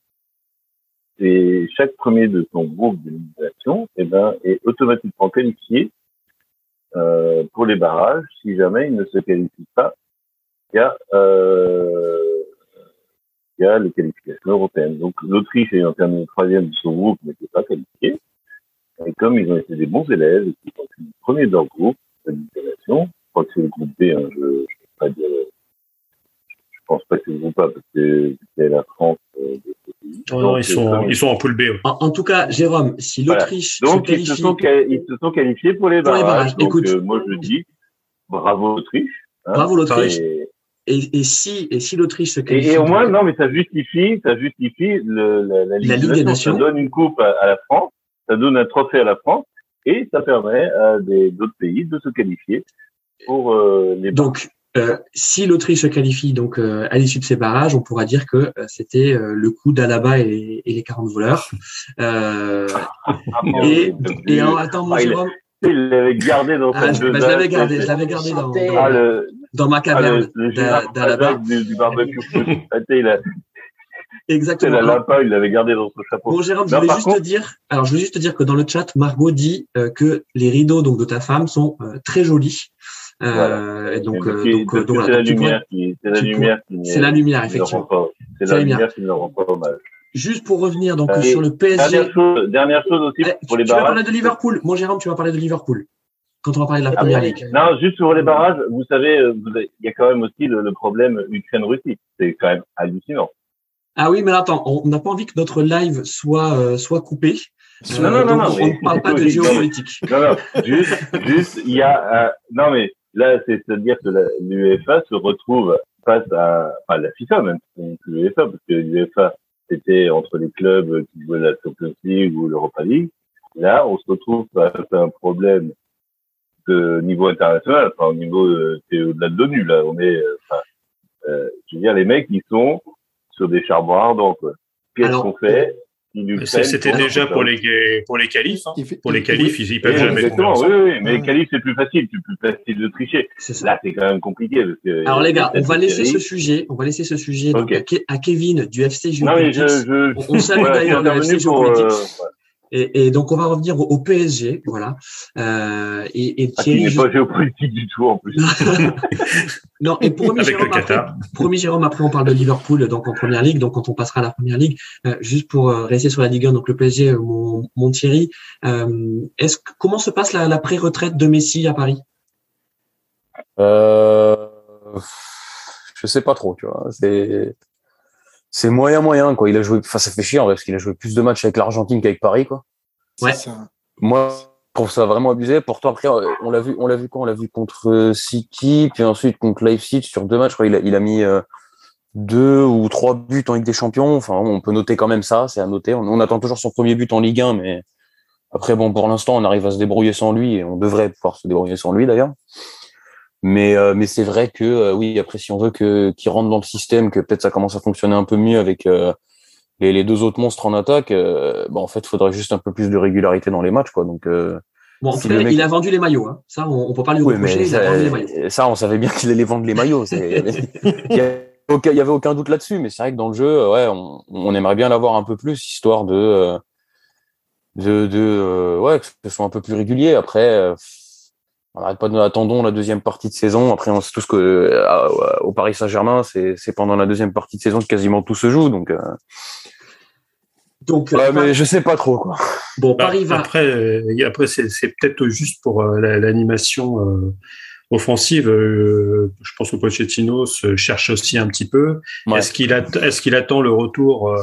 et chaque premier de son groupe de Ligue des Nations, eh ben, est automatiquement qualifié euh, pour les barrages si jamais il ne se qualifie pas. Il y a euh, il y a les qualifications européennes. Donc l'Autriche ayant terminé troisième de son groupe n'était pas qualifiée. Et comme ils ont été des bons élèves, ils ont été premiers de leur groupe, de je crois que c'est le groupe B, hein, je ne pas dire, pense pas le groupe A, parce que c'est la France euh, pays. Non, ils, sont, ils sont en poule B. En, tout cas, Jérôme, si l'Autriche Donc, se qualifie... ils, se sont, ils se sont qualifiés pour les barrages. Donc, Écoute, euh, moi, je dis, bravo l'Autriche. Hein, bravo l'Autriche. Et, et, si, et si l'Autriche se qualifie. Et, au moins, non, mais ça justifie, ça justifie le, la, la, Ligue, des Nations. Ça donne une coupe à, la France, ça donne un trophée à la France, et ça permet à d'autres pays de se qualifier pour euh, les. Donc, euh, si l'Autriche se qualifie donc euh, à l'issue de ces barrages, on pourra dire que euh, c'était euh, le coup d'Alaba et, et, les 40 voleurs. Euh, et, et en, attends, mon ah, Jérôme. Il l'avait gardé dans ah, son bah, Je l'avais gardé, je l'avais gardé dans, dans, ah, le, dans ma caverne d'Alaba. Du, du barbecue. il a, Exactement. La lapin, il l'avait gardé dans son chapeau. Bon, Jérôme, je voulais juste te dire, alors je voulais juste te dire que dans le chat, Margot dit euh, que les rideaux donc de ta femme sont euh, très jolis. Euh, et donc, donc, donc, donc c'est la, lumière qui, c'est la lumière qui, c'est la lumière effectivement. C'est la lumière qui ne rend pas hommage. Juste pour revenir donc sur le PSG. Dernière chose, dernière chose aussi eh, pour les tu barrages. Tu vas parler de Liverpool. Mon Jérôme, tu vas parler de Liverpool quand on va parler de la ah première ligue. Non, juste sur les barrages, vous savez, il y a quand même aussi le, le problème Ukraine-Russie. C'est quand même hallucinant. Ah oui, mais attends, on n'a pas envie que notre live soit euh, soit coupé. Non, non, non, non, on ne parle pas de géopolitique. Non, non, juste, juste, il y a, euh, non, mais là, c'est-à-dire que l'UEFA se retrouve face à, enfin, la FIFA même, l'UEFA, parce que l'UEFA, c'était entre les clubs qui jouaient la Champions League ou l'Europa League. Là, on se retrouve face à un problème de niveau international, enfin, au niveau, euh, c'est au-delà de l'ONU, là, on est, enfin, euh, je veux dire, les mecs, ils sont sur des charbons ardents. Qu'est-ce qu'on fait? C'était déjà pour les pour les qualifs. Hein. Pour les qualifs, ils, y peuvent jamais Exactement, oui, oui, mais les qualifs c'est plus facile, c'est plus facile de tricher. Là, c'est quand même compliqué. Parce que Alors les gars, on va laisser ce sujet, on va laisser ce sujet donc, à, Kevin du FC Géopolitics. Je, je, on salue d'ailleurs le FC Géopolitics. Et, et, donc on va revenir au, PSG, voilà. Euh, et, et ah, Thierry, n'est pas géopolitique du tout en plus. non, et promis Jérôme, après, promis Jérôme, après on parle de Liverpool donc en première ligue, donc quand on passera à la première ligue, euh, juste pour euh, rester sur la Ligue 1, donc le PSG, euh, mon, mon Thierry, euh, est-ce comment se passe la, la pré-retraite de Messi à Paris? Euh, Je sais pas trop, tu vois. C'est c'est moyen moyen quoi. Il a joué, enfin ça fait chier parce qu'il a joué plus de matchs avec l'Argentine qu'avec Paris quoi. Ouais. Moi, je trouve ça vraiment abusé. Pourtant après, on l'a vu, on l'a vu quand? On l'a vu contre City, puis ensuite contre Leipzig sur deux matchs. Il a, il a mis euh, deux ou trois buts en Ligue des Champions. Enfin, on peut noter quand même ça, c'est à noter. On, on, attend toujours son premier but en Ligue 1, mais après bon, pour l'instant, on arrive à se débrouiller sans lui et on devrait pouvoir se débrouiller sans lui d'ailleurs. Mais, euh, mais c'est vrai que euh, oui, après si on veut que qu'il rentre dans le système, que peut-être ça commence à fonctionner un peu mieux avec euh, les, les, deux autres monstres en attaque, bah, en fait, il faudrait juste un peu plus de régularité dans les matchs, quoi. Donc Bon, en cas, il a vendu les maillots. Hein. Ça, on, on peut pas lui reprocher. il a vendu les maillots. Ça, on savait bien qu'il allait vendre les maillots. Il y, avait, avait aucun doute là-dessus. Mais c'est vrai que dans le jeu, ouais, on, on aimerait bien l'avoir un peu plus, histoire de, de, de, ouais, que ce soit un peu plus régulier. Après, on n'arrête pas de attendons la deuxième partie de saison. Après, on sait tous que euh, au Paris Saint-Germain, c'est pendant la deuxième partie de saison que quasiment tout se joue. Donc, euh... donc, ouais, mais je sais pas trop quoi. Bon, bah, Paris va. Après, euh, après c'est peut-être juste pour euh, l'animation offensive. je pense que Pochettino se cherche aussi un petit peu. Est-ce qu'il est-ce qu'il attend le retour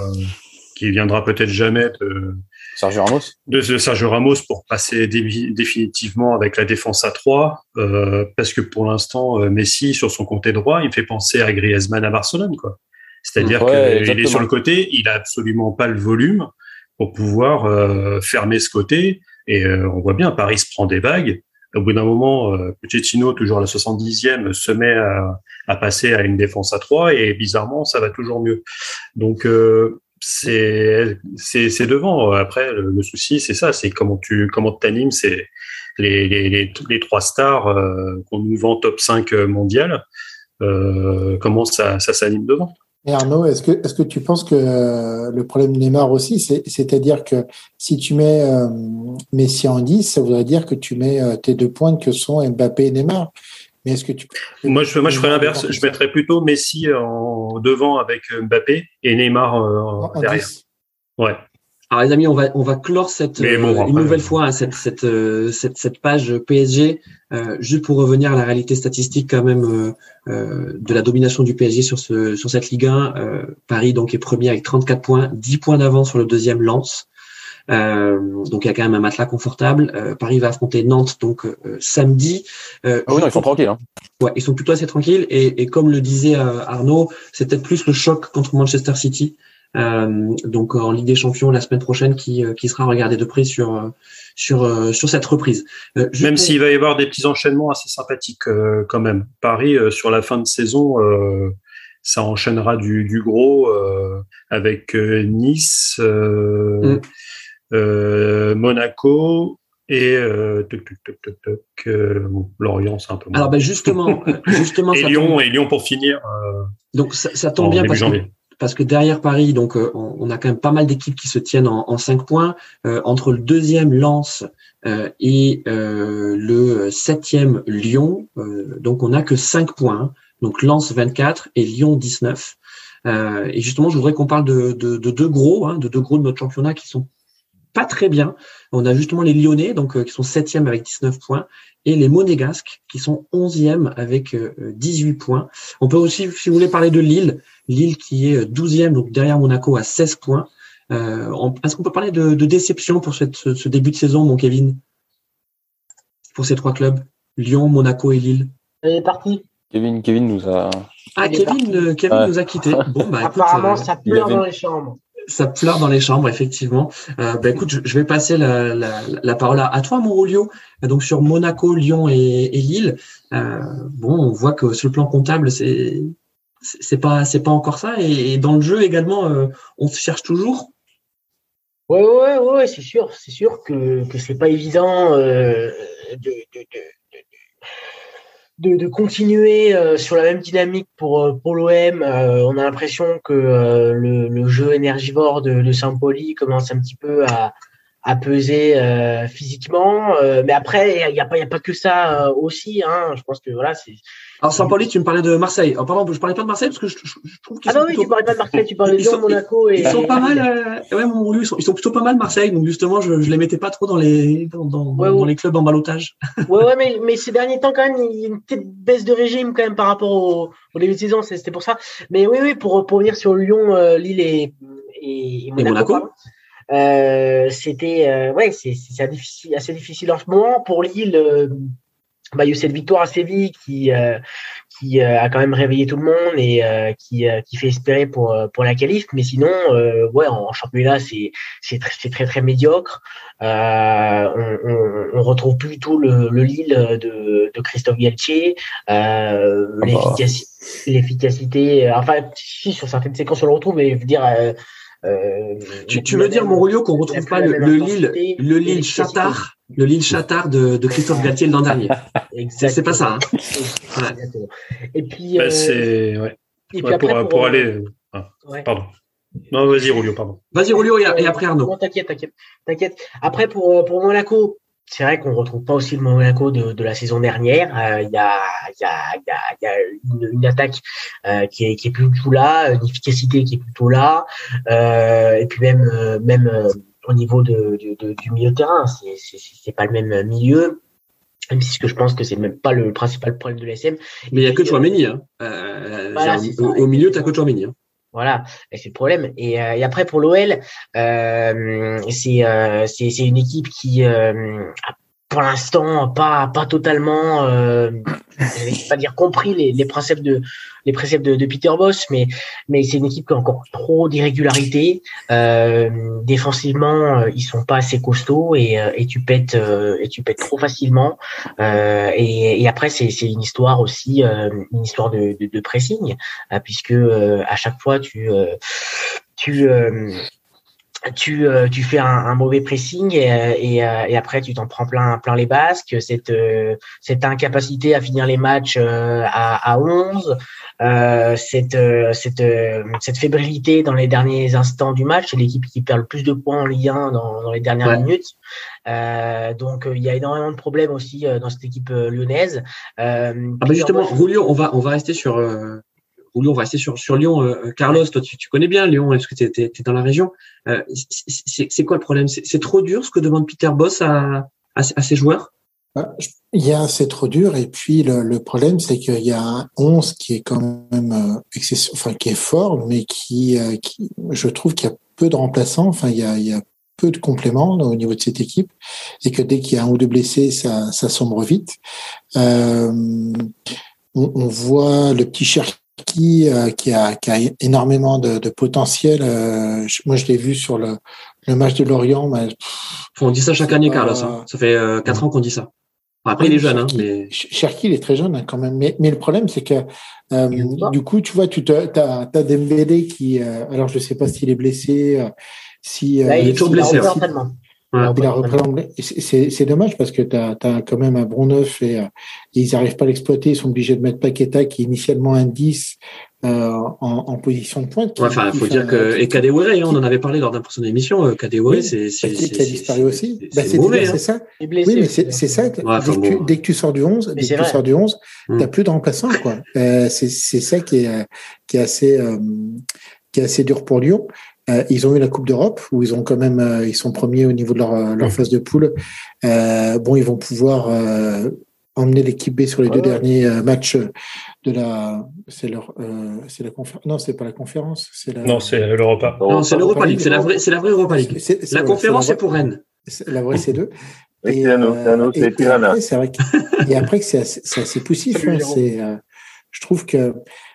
qui viendra peut-être jamais de Sergio Ramos de, Sergio Ramos pour passer définitivement avec la défense à 3 euh, parce que pour l'instant euh, Messi sur son côté droit il me fait penser à Griezmann à Barcelone quoi. C'est-à-dire qu'il est sur le côté il a absolument pas le volume pour pouvoir euh, fermer ce côté. Et on voit bien Paris se prend des vagues. Au bout d'un moment, Pochettino, toujours à la 70e, se met à, à, passer à une défense à 3 et bizarrement, ça va toujours mieux. Donc, c'est c'est devant. Après, le, souci, c'est ça, c'est comment tu comment t'animes, c'est les, trois stars euh, qu'on nous vend top 5 mondial, euh, comment ça, ça s'anime devant? Et Arnaud, est-ce que, tu penses que euh, le problème de Neymar aussi, c'est, c'est-à-dire que si tu mets Messi en 10, ça voudrait dire que tu mets tes deux pointes que sont Mbappé et Neymar. Mais est-ce que tu Moi, je, moi, je ferais l'inverse. Je mettrais plutôt Messi en devant avec Mbappé et Neymar euh, derrière. Ouais. Alors les amis, on va on va clore cette euh, une nouvelle fois hein, cette, cette, euh, cette cette page PSG euh, juste pour revenir à la réalité statistique quand même euh, de la domination du PSG sur ce sur cette Ligue 1. Paris donc est premier avec 34 points, 10 points d'avance sur le deuxième Lens. Euh, donc il y a quand même un matelas confortable. Euh, Paris va affronter Nantes donc euh, samedi. ah oui, non, ils sont tranquilles. Hein. Ouais, ils sont plutôt assez tranquilles. Et, et comme le disait Arnaud, c'est peut-être plus le choc contre Manchester City. donc en Ligue des Champions la semaine prochaine qui, qui sera regardé de près sur sur sur cette reprise. même s'il va y avoir des petits enchaînements assez sympathiques quand même. Paris sur la fin de saison ça enchaînera du, du gros avec Nice, mm. Euh, Monaco et euh, euh, Lorient, c'est un peu. Alors ben justement, justement, et Lyon et Lyon pour finir. donc ça, tombe bien parce que, parce que derrière Paris, donc on, a quand même pas mal d'équipes qui se tiennent en, en 5 points entre le deuxième Lens et le septième Lyon. donc on a que 5 points. Donc Lens 24 et Lyon 19. et justement, je voudrais qu'on parle de, de, de, deux gros, hein, de deux gros de notre championnat qui sont pas très bien. On a justement les Lyonnais, donc euh, qui sont septième avec 19 points, et les Monégasques qui sont onzième avec 18 euh, points. On peut aussi, si vous voulez, parler de Lille, Lille qui est douzième, donc derrière Monaco à 16 points. Euh, Est-ce qu'on peut parler de, de déception pour cette, ce, début de saison, mon Kevin, pour ces trois clubs, Lyon, Monaco et Lille Elle est partie. Kevin, Kevin nous a. Ah, Kevin, euh, Kevin nous a quittés. Bon, bah, Apparemment, ça pleure dans les chambres ça pleure dans les chambres, effectivement. Euh, bah, écoute, je, vais passer la, la, la parole à, toi, Monrolio. Donc sur Monaco, Lyon et, et Lille. Euh, bon, on voit que sur le plan comptable, c'est c'est pas c'est pas encore ça. Et, dans le jeu également, euh, on se cherche toujours? Ouais, ouais, ouais, c'est sûr, c'est sûr que que c'est pas évident euh, de, de, de de, de continuer euh, sur la même dynamique pour, euh, pour l'OM. Euh, on a l'impression que le, le, jeu énergivore de, de Saint-Pauli commence un petit peu à, à peser physiquement. mais après, il n'y a, pas, y a pas que ça aussi. Hein. Je pense que voilà, c'est alors, Saint-Pauli, tu me parlais de Marseille. Alors, pardon, je parlais pas de Marseille parce que je, trouve qu'ils ah non, oui, tu parlais pas de Marseille, tu parlais de Lyon, Monaco et. Ils sont pas mal, euh, ouais, mon, ils, sont, ils sont plutôt pas mal Marseille. Donc, justement, je, je les mettais pas trop dans les, dans, dans, dans les clubs en balotage. ouais, ouais, mais, mais ces derniers temps, quand même, il y a une petite baisse de régime quand même par rapport au, au début de saison. C'était pour ça. Mais oui, oui, pour, pour revenir sur Lyon, euh, Lille et, et, Monaco. Monaco. Euh, c'était euh, ouais c'est assez difficile assez difficile en ce moment pour Lille euh, bah, il y a eu cette victoire à Séville qui, euh, qui euh, a quand même réveillé tout le monde et euh, qui, qui fait espérer pour, pour la qualif. Mais sinon, ouais, en, championnat, c'est, c'est, très, très, très médiocre. on, on, on, retrouve plus du tout le, le Lille de, de Christophe Galtier. Euh, l'efficacité, l'efficacité, enfin, si, sur certaines séquences, on le retrouve, mais je veux dire, euh, tu, tu veux dire, Monrolio, qu'on retrouve pas le, le Lille, le Lille Chatard, le Lille Chatard de, de Christophe Galtier l'an dernier. C'est pas ça. Hein. Et puis, bah, c'est ouais. Et puis après, pour, pour, aller. Euh, pardon. Non, vas-y, Rolio, pardon. Vas-y, Rolio, et, après Arnaud. Non, t'inquiète, t'inquiète, t'inquiète. Après, pour, pour Monaco, c'est vrai qu'on retrouve pas aussi le Monaco de, de la saison dernière. Euh, il y, a, y, a, y, a, y a une, une attaque euh, qui, est, qui est plus du tout là, une efficacité qui est plutôt là, euh, et puis même même au niveau de, de, du milieu de terrain, c'est c'est pas le même milieu. Même si que je pense que c'est même pas le principal problème de l'SM. Mais il y a que Chouameni. Hein. Voilà, au, au, milieu, tu as que Chouameni. Hein. Voilà, c'est le problème. Et, et après pour l'OL, euh, c'est c'est une équipe qui pour l'instant pas pas totalement euh, pas dire compris les, les de les préceptes de, Peter Boss mais mais c'est une équipe qui a encore trop d'irrégularité euh, défensivement euh, ils sont pas assez costauds et, et tu pètes et tu pètes trop facilement. Et, après c'est c'est une histoire aussi une histoire de, de, de pressing puisque à chaque fois tu tu tu, euh, tu fais un, un, mauvais pressing et, et, euh, et après tu t'en prends plein, plein les basques. Cette, euh, cette incapacité à finir les matchs à, à 11, euh, cette, cette, cette fébrilité dans les derniers instants du match, c'est l'équipe qui perd le plus de points en Ligue 1 dans, dans les dernières minutes. Euh, donc il y a énormément de problèmes aussi dans cette équipe lyonnaise. ah bah justement, Julio, on va, on va rester sur on va rester sur, sur Lyon. Euh, euh, Carlos, toi, tu, tu, connais bien Lyon, est-ce que tu es, dans la région euh, C'est quoi le problème? C'est trop dur ce que demande Peter Boss à, à, ses joueurs? Bah, il y a, c'est trop dur. Et puis, le, le problème, c'est qu'il y a un 11 qui est quand même enfin, qui est fort, mais qui, qui je trouve qu'il y a peu de remplaçants. Enfin, il y a, il y a peu de compléments au niveau de cette équipe. Et que dès qu'il y a un ou deux blessés, ça, ça sombre vite. On, on, voit le petit cher qui, euh, qui, a, qui a énormément de, de potentiel. Euh, moi, je l'ai vu sur le, le match de Lorient. Mais, on dit ça chaque année, Carlos. Hein. Ça fait euh, quatre ans qu'on dit ça. Après, il est jeune, hein, mais Cherki, il est très jeune hein, quand même. Mais, mais le problème, c'est que euh, du coup, tu vois, tu as, as Dembélé qui, alors je sais pas s'il est blessé, si il est toujours blessé. C'est dommage parce que tu as, quand même un bon neuf et, ils n'arrivent pas à l'exploiter. Ils sont obligés de mettre Paqueta qui est initialement un 10 euh, en, en, position de pointe. Enfin, il faut dire que et Kadewere, hein, on en avait parlé lors d'un prochaine émission. Euh, Kadewere, oui, c'est c'est qui a disparu aussi. C'est bah, mauvais. C'est ça. oui, mais c'est ça. dès, que tu, dès, que tu, sors du 11, dès que tu sors du 11, tu n'as plus de remplaçant. Quoi. Euh, c'est ça qui est qui est assez euh, qui est assez dur pour Lyon. Euh, ils ont eu la Coupe d'Europe où ils ont quand même, euh, ils sont premiers au niveau de leur, euh, leur phase de poule. bon, ils vont pouvoir emmener l'équipe B sur les deux derniers matchs de la, c'est leur, c'est la conférence. Non, c'est pas la conférence, c'est la. Non, c'est l'Europa. Non, c'est l'Europa League. C'est la vraie, c'est la vraie Europa League. la conférence, c'est pour Rennes. La vraie, c'est deux. Et, euh, c'est vrai que, et après que c'est assez, assez poussif. Hein, c'est, je trouve que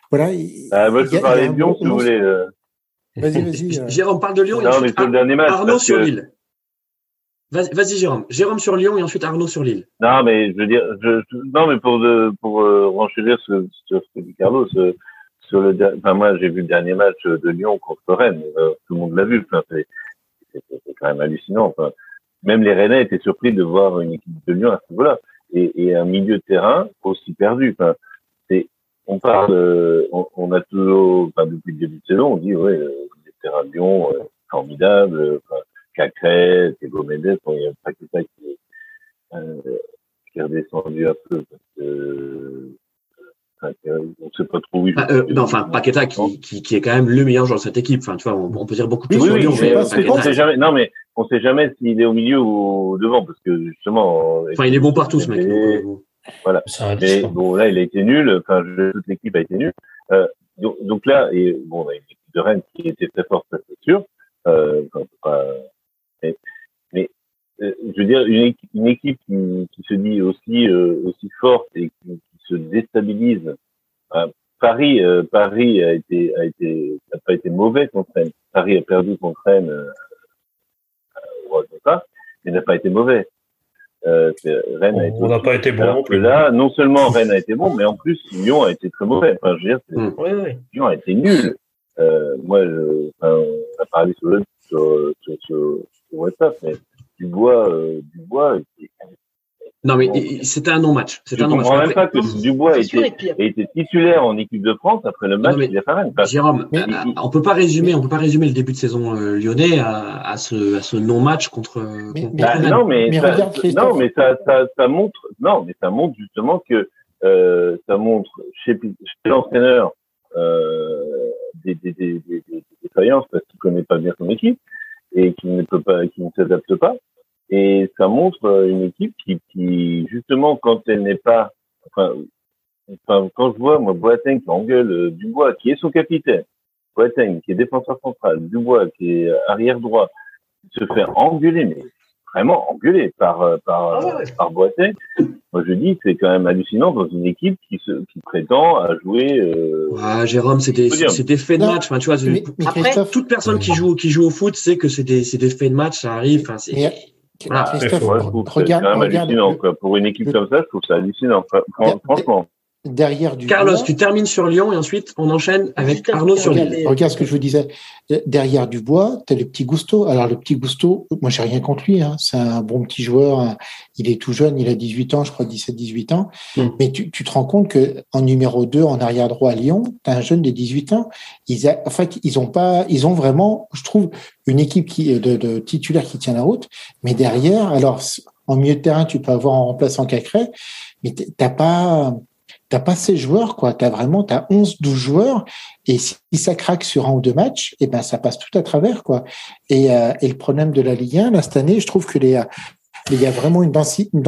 voilà. Ah, moi, je peux parler de Lyon si vous voulez. Vas-y, vas-y. Euh. Jérôme parle de Lyon. Non, mais sur le dernier match. Arnaud sur Lille. Vas-y, Jérôme. Jérôme sur Lyon et ensuite Arnaud sur Lille. Non, mais je veux dire, je, non, mais pour de, pour euh, renchérir sur, sur ce que dit Carlos, euh, sur le, enfin moi j'ai vu le dernier match de Lyon contre Rennes. Euh, tout le monde l'a vu. Enfin, c'est, c'est, quand même hallucinant. Enfin, même les Rennais étaient surpris de voir une équipe de Lyon à ce niveau-là et, et un milieu de terrain aussi perdu. Enfin, c'est, on parle, euh, on, on, a toujours, enfin, depuis le début de saison, on dit, ouais, euh, les terrains de Lyon, euh, formidable, enfin, Cacré, Mendes, bon, il y a pas que ça qui, euh, qui est redescendu un peu parce que on sait pas trop où ah, euh, non, enfin, Paqueta qui, qui, qui, est quand même le meilleur joueur de cette équipe. Enfin, tu vois, on, peut dire beaucoup plus oui, sur Lyon, mais on sait jamais. Non, mais on sait jamais s'il est au milieu ou devant, parce que justement. Enfin, il est bon partout, ce mec. Voilà. Mais bon, là, il a été nul. Enfin, toute l'équipe a été nulle. Euh, donc, donc, là, et bon, on a une équipe de Rennes qui était très forte, c'est sûr. Euh, pas, mais, mais euh, je veux dire, une équipe, une équipe qui, qui, se dit aussi euh, aussi forte et qui, qui se déstabilise. Paris, Paris a été a été n'a pas été mauvais contre Rennes. Paris a perdu contre Rennes, euh, ça, mais n'a pas été mauvais. Euh, Rennes a été on n'a pas été bon non plus. Là, non seulement Rennes a été bon, mais en plus Lyon a été très mauvais. Enfin, je veux dire, oui, oui. Lyon a été nul. Euh, moi, je, enfin, on a parlé sur le sur, sur, sur, sur WhatsApp, mais Dubois, euh, Dubois, non, mais c'était un non-match. Je ne comprends même pas que Dubois ait été, titulaire en équipe de France après le match qu'il a fait Rennes. Jérôme, mais, euh, on peut pas résumer, on peut pas résumer le début de saison euh, lyonnais à, à, ce, à ce non-match contre. Mais, contre bah, non, mais, mais ça, non, mais ça, ça, ça, montre, non, mais ça montre justement que euh, ça montre chez, chez l'entraîneur euh, des, des, des, des, des défaillances parce qu'il connaît pas bien son équipe et qu'il ne peut pas, qu'il ne s'adapte pas. Et ça montre euh, une équipe qui, qui justement, quand elle n'est pas, enfin, enfin, quand je vois moi Boateng qui engueule euh, Dubois, qui est son capitaine, Boateng, qui est défenseur central, Dubois, qui est arrière droit, se fait engueuler, mais vraiment engueuler par, euh, par, ah par Boateng. Moi, je dis, c'est quand même hallucinant dans une équipe qui, se, qui prétend à jouer. Euh, ah, Jérôme, c'était c'était fait de match. Enfin, tu vois, après, toute personne qui joue qui joue au foot sait que c'est des c'est des faits de match, ça arrive. Enfin, c'est voilà. regarde, hallucinant. Pour une équipe comme ça, je trouve ça hallucinant. Franchement derrière du Carlos, tu termines sur Lyon et ensuite on enchaîne avec Arnaud sur Lille. Regarde ce que je vous disais. Derrière Dubois, tu as le petit Gusto. Alors le petit Gusto, moi j'ai rien contre lui. Hein. C'est un bon petit joueur. Il est tout jeune, il a 18 ans, je crois 17-18 ans. Hmm. Mais tu, tu, te rends compte que en numéro 2, en arrière droit à Lyon, tu as un jeune de 18 ans. Ils a, en fait, ils ont pas, ils ont vraiment, je trouve, une équipe qui de, de titulaire qui tient la route. Mais derrière, alors en milieu de terrain, tu peux avoir en remplaçant Cacré, mais t'as pas t'as pas ces joueurs, quoi. T'as vraiment, t'as 11, 12 joueurs. Et si ça craque sur un ou deux matchs, eh ben, ça passe tout à travers, quoi. Et, euh, et le problème de la Ligue 1, là, cette année, je trouve que les, il y a vraiment une, une,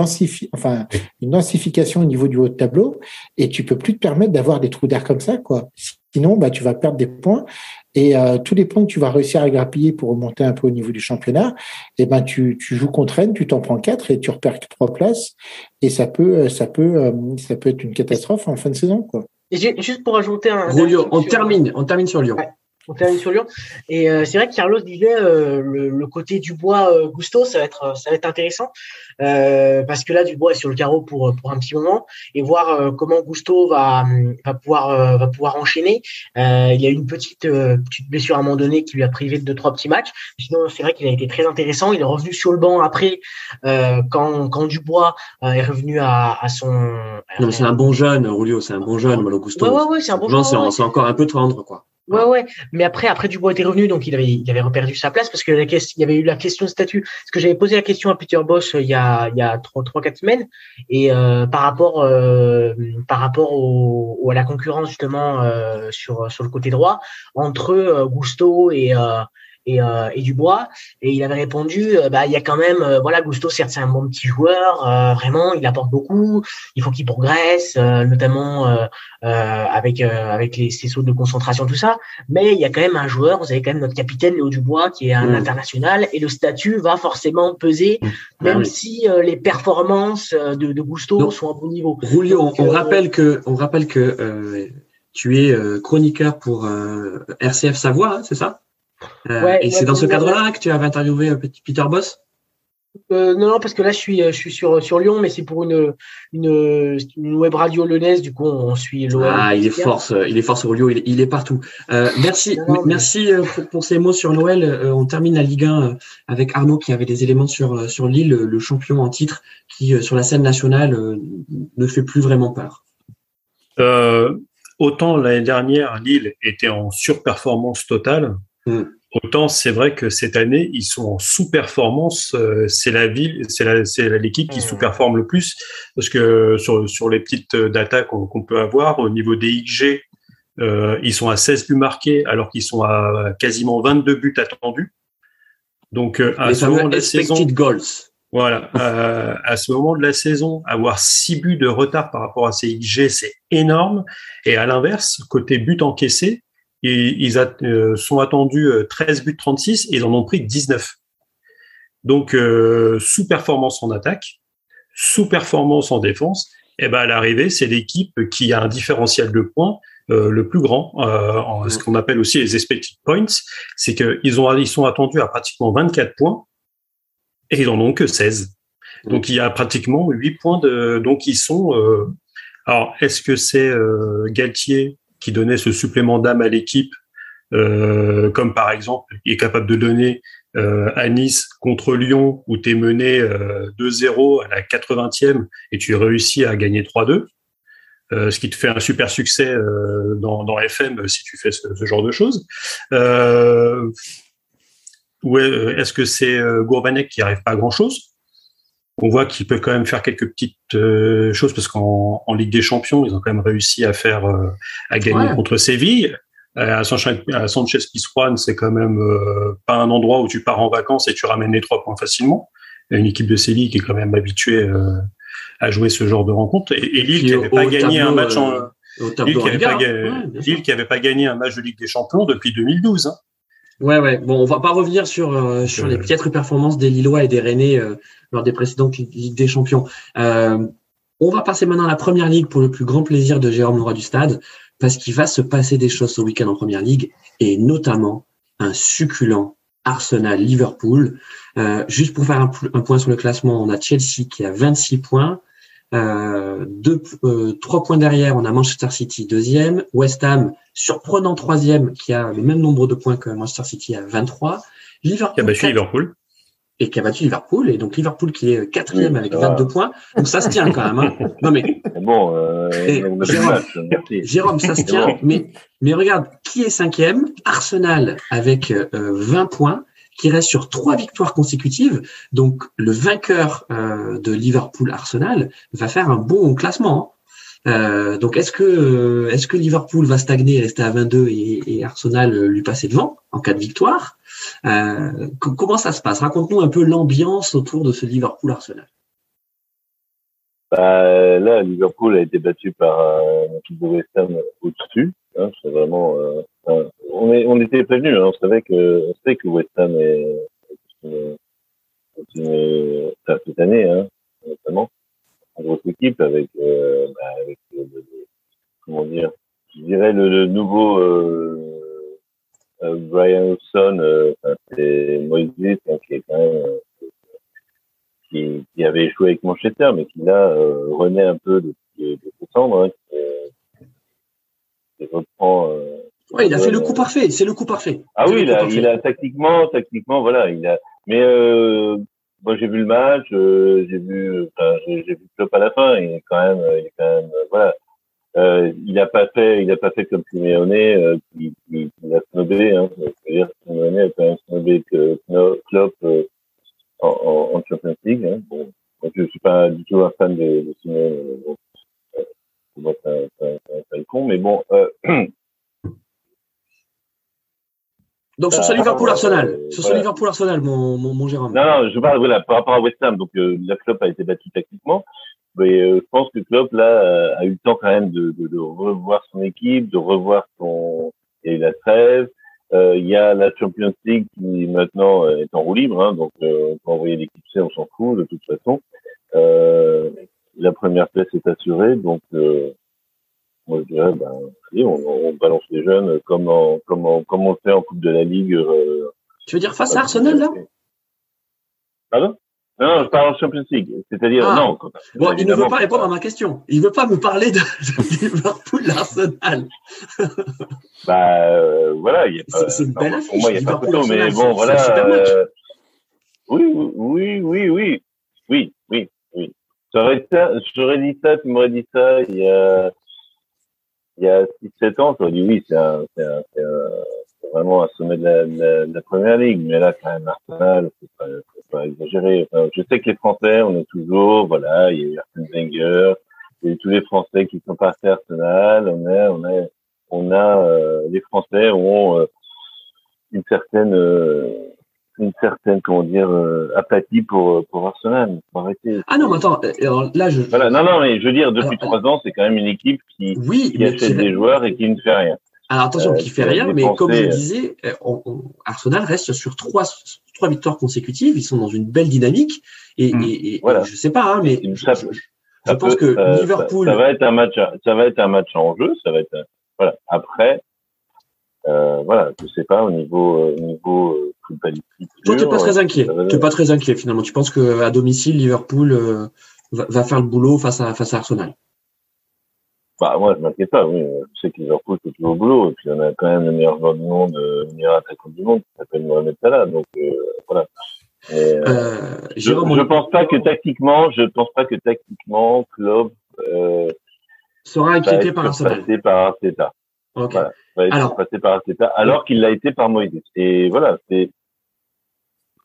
enfin, une densification au niveau du haut de tableau et tu peux plus te permettre d'avoir des trous d'air comme ça, quoi. Sinon, bah, tu vas perdre des points et euh, tous les points que tu vas réussir à grappiller pour remonter un peu au niveau du championnat, et eh ben tu, tu joues contre Rennes, tu t'en prends quatre et tu repères trois places et ça peut ça peut euh, ça peut être une catastrophe en fin de saison quoi. Et juste pour ajouter un. on termine, on termine sur Lyon on termine sur Lyon. Et euh, c'est vrai que Carlos disait euh, le, côté Dubois euh, Gusto, ça va être ça va être intéressant parce que là Dubois est sur le carreau pour pour un petit moment et voir comment Gusto va va pouvoir va pouvoir enchaîner. il y a eu une petite petite blessure à un moment donné qui lui a privé de deux trois petits matchs. Sinon c'est vrai qu'il a été très intéressant. Il est revenu sur le banc après quand quand Dubois est revenu à, à son. Non, c'est un bon jeune, Rulio, c'est un bon jeune, Malo Gusto. Ouais, ouais, ouais, c'est un bon jeune. C'est encore un peu tendre, quoi. Ouais, ouais. Mais après, après Dubois était revenu, donc il avait, il avait reperdu sa place parce que la question, il y avait eu la question de statut. Parce que j'avais posé la question à Peter Boss euh, il y a, il y a trois, trois, quatre semaines, et euh, par rapport, euh, par rapport au, à la concurrence justement euh, sur sur le côté droit entre euh, Gusto et et, euh, et Dubois. Et il avait répondu, euh, bah il y a quand même, euh, voilà, Gusto certes c'est un bon petit joueur, euh, vraiment il apporte beaucoup. Il faut qu'il progresse, notamment avec avec les ses sauts de concentration tout ça. Mais il y a quand même un joueur, vous avez quand même notre capitaine Léo Dubois qui est un mm. international et le statut va forcément peser, mm. même si les performances de, de Gusto sont à bon niveau. Julio, on, rappelle que on rappelle que tu es chroniqueur pour RCF Savoie, hein, c'est ça? Euh, et c'est dans ce cadre-là que tu avais interviewé euh, Peter Boss? Euh, non, non, parce que là, je suis, je suis sur, sur Lyon, mais c'est pour une, une, une, web radio lyonnaise. Du coup, on, suit l'OM. Ah, il est force, il est force sur Lyon, il est, il est partout. Euh, merci, merci pour, ces mots sur Noël. on termine la Ligue 1 avec Arnaud qui avait des éléments sur, sur Lille, le champion en titre, qui sur la scène nationale ne fait plus vraiment peur. autant l'année dernière, Lille était en surperformance totale. Mm. Autant c'est vrai que cette année ils sont en sous-performance. Euh, c'est la ville, c'est l'équipe qui mm. sous-performe le plus parce que sur, sur les petites datas qu'on peut avoir au niveau des XG, euh, ils sont à 16 buts marqués alors qu'ils sont à quasiment 22 buts attendus. Donc euh, à ce moment de la saison, goals. Voilà, à ce moment de la saison, avoir 6 buts de retard par rapport à ces XG, c'est énorme. Et à l'inverse, côté but encaissé, ils, euh, sont attendus 13 euh, buts 36 et ils en ont pris 19. Donc, euh, sous-performance en attaque, sous-performance en défense. Et ben à l'arrivée, c'est l'équipe qui a un différentiel de points le plus grand, en, ce qu'on appelle aussi les expected points. C'est qu'ils ont, ils sont attendus à pratiquement 24 points et ils en ont que 16. Donc il y a pratiquement 8 points de, donc ils sont. alors est-ce que c'est Galtier qui donnait ce supplément d'âme à l'équipe, euh, comme par exemple, il est capable de donner euh, à Nice contre Lyon, où tu es mené 2-0 euh, à la 80e et tu réussis à gagner 3-2. Euh, ce qui te fait un super succès euh, dans, dans, FM si tu fais ce, ce genre de choses. Euh, ou est-ce que c'est Gourbanek qui arrive pas à grand chose on voit qu'ils peuvent quand même faire quelques petites euh, choses parce qu'en en Ligue des Champions, ils ont quand même réussi à faire euh, à gagner contre Séville. Euh, à Sanchez Pizjuan, c'est quand même pas un endroit où tu pars en vacances et tu ramènes les trois points facilement. Il y a une équipe de Séville qui est quand même habituée à jouer ce genre de rencontre. Et, Lille qui n'avait pas gagné un match en Lille qui n'avait pas, gagné un match de Ligue des Champions depuis 2012. Hein. Ouais, ouais. Bon, on va pas revenir sur euh, sur les piètres performances des Lillois et des Rennais euh, lors des précédentes Ligues des Champions. Euh, on va passer maintenant à la Première Ligue pour le plus grand plaisir de Jérôme Leroy du Stade, parce qu'il va se passer des choses ce week-end en Première Ligue, et notamment un succulent Arsenal-Liverpool. juste pour faire un, un, point sur le classement, on a Chelsea qui a 26 points, euh, deux, euh, trois points derrière, on a Manchester City deuxième, West Ham surprenant troisième qui a le même nombre de points que Manchester City à 23. Liverpool, qui a battu Liverpool. Et qui a battu Liverpool. Et donc Liverpool qui est quatrième avec 22 points. Donc ça se tient quand même. Hein. Non mais. Bon, euh, Jérôme, Jérôme, ça se tient. Mais, mais regarde, qui est cinquième? Arsenal avec 20 points qui reste sur trois victoires consécutives. Donc le vainqueur euh, de Liverpool-Arsenal va faire un bon classement. Hein. Euh, donc est-ce que est-ce que Liverpool va stagner et rester à 22 et, et, Arsenal lui passer devant en cas de victoire? Euh, Comment ça se passe? Raconte-nous un peu l'ambiance autour de ce Liverpool-Arsenal. Bah, là, Liverpool a été battu par euh, l'équipe de West Ham au-dessus. Hein, c'est vraiment on, est, on était prévenus, hein, on savait que, on savait que West Ham est, est une, cette année, hein, notamment, une grosse équipe avec, euh, bah, avec le, comment dire, je dirais le, le nouveau euh, euh, Brian Wilson, euh, c'est Moïse, hein, qui est quand même qui, qui, avait échoué avec Manchester, mais qui là renaît un peu de, de, de hein, qui, qui reprend Ouais, il a fait le coup parfait. C'est le coup parfait. Ah oui, il a, il a tactiquement, tactiquement, voilà, il a. Mais euh, moi, j'ai vu le match, euh, j'ai vu, enfin, j'ai vu Klopp à la fin. Il est quand même, il est quand même, voilà. Euh, il a pas fait, il a pas fait comme Simeone, euh, qui, qui, qui a snobé. Hein. C'est-à-dire Simeone a quand même snobé que Klopp euh, en, en, Champions League. Hein. Bon, je suis pas du tout un fan de, de Simeone. Bon, euh, moi, c'est un, un, un, con, mais bon. Euh, Donc sur ce euh, Liverpool Arsenal, sur ce Liverpool Arsenal, mon, mon, mon Jérôme. Non, non, je parle voilà par rapport à West Ham. Donc euh, la Klopp a été battue tactiquement, mais euh, je pense que Klopp là a eu le temps quand même de, de, de, revoir son équipe, de revoir son. Eu la trêve. il y a la Champions League qui maintenant est en roue libre, hein, donc on peut envoyer l'équipe C, on s'en fout de toute façon. la première place est assurée, donc moi, je dirais, ben, on, balance les jeunes comme, on, comme, on, comme on le fait en Coupe de la Ligue. Euh, tu veux dire face à Arsenal, là? Pardon? Non, je parle en Champions League. C'est-à-dire, ah. non. Bon, il ne veut pas répondre à ma question. Il ne veut pas me parler de, de Liverpool, Arsenal. bah, euh, voilà. C'est une belle affiche. Pour moi, il n'y a pas photo, mais bon, voilà. Euh, oui, oui, oui, oui. Oui, oui, oui. J'aurais dit ça, tu m'aurais dit ça il y a, il y a 6-7 ans, j'aurais dit oui, c'est vraiment un sommet de la, de, la, première ligue. Mais là, quand même, Arsenal, c'est pas, pas exagéré. Je sais que les Français, on est toujours, voilà, il y a eu Arsène Wenger, il y a eu tous les Français qui sont passés à Arsenal. On a, on a, on a euh, les Français ont euh, une certaine euh, une certaine comment dire euh, apathie pour euh, pour Arsenal. Arrêter. Ah non, mais attends, euh, alors là je. Voilà, non, non, mais je veux dire, depuis trois ans, c'est quand même une équipe qui, oui, qui achète des joueurs et qui ne fait rien. Alors attention, qui fait rien, mais comme je disais, Arsenal reste sur trois trois victoires consécutives. Ils sont dans une belle dynamique et, hmm. et, et voilà. je sais pas, hein, mais ça, je, je pense que ça, Liverpool. Ça, ça, va être un match, ça va être un match en jeu. Ça va être voilà. Après, euh, voilà, je sais pas au niveau au niveau toi, tu n'es pas très inquiet. Tu n'es pas très inquiet finalement. Tu penses qu'à domicile, Liverpool euh, va, faire le boulot face à, face à Arsenal? Bah, moi, je m'inquiète pas, oui. Je sais que Liverpool fait toujours le boulot. Et puis, on a quand même le meilleur joueur du monde, le meilleur attaquant du monde, qui s'appelle Mohamed Salah. Donc, euh, voilà. Euh, euh, je, ne pense pas que tactiquement, je pense pas que tactiquement, Klopp, euh, sera inquiété par Arsenal. par Arteta. Ok. Voilà. alors, passer par alors qu'il l'a été par Moïse. Et voilà, c'est,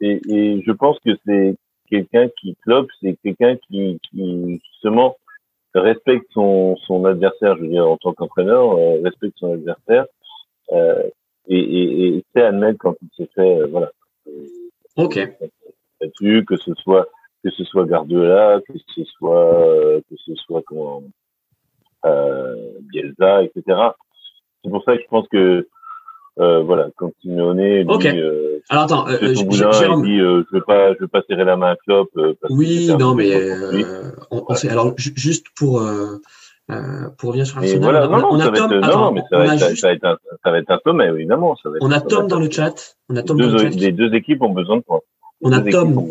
et, et je pense que c'est quelqu'un qui clope, c'est quelqu'un qui, qui justement respecte son, son adversaire, je veux dire en tant qu'entraîneur, euh, respecte son adversaire euh, et, et, et sait admettre quand il s'est fait, euh, voilà. Ok. Que ce soit que ce soit Gardiola, que ce soit que ce soit comment euh, Bielsa, etc. C'est pour ça que je pense que euh, voilà, quand Simeone dit, Ok. euh, Alors attends, euh, fait son J- boudin, Jérôme. il dit euh, je veux pas, je veux pas serrer la main à Klopp. euh, parce Oui, non, mais euh, on, sait. Alors ju- juste pour euh, euh, pour revenir sur Arsenal, voilà, on non, a, non, on a ça va Tom. être, attends, non, mais ça va, être, juste, ça, va être un, ça va être un sommet, évidemment. Ça va être, on a Tom dans le chat. On a Tom deux, dans le chat. les deux équipes ont besoin de points. On a Tom.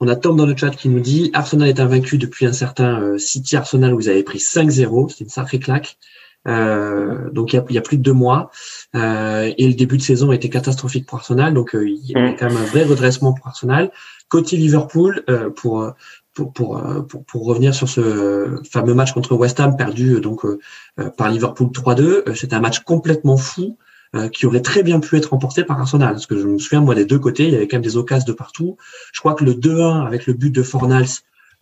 On a Tom dans le chat qui nous dit Arsenal est invaincu depuis un certain euh, City Arsenal où vous avez pris 5-0. C'est une sacrée claque. Euh, donc il y a, il y a plus de deux mois Euh, et le début de saison a été catastrophique pour Arsenal. Donc euh, il y a Mm. quand même un vrai redressement pour Arsenal. Côté Liverpool, euh, pour, pour, pour, euh, pour, pour revenir sur ce fameux match contre West Ham perdu donc par Liverpool 3-2, euh, c'était un match complètement fou euh, qui aurait très bien pu être remporté par Arsenal. Parce que je me souviens, moi, des deux côtés, il y avait quand même des occasions de partout. Je crois que le 2-1 avec le but de Fornals,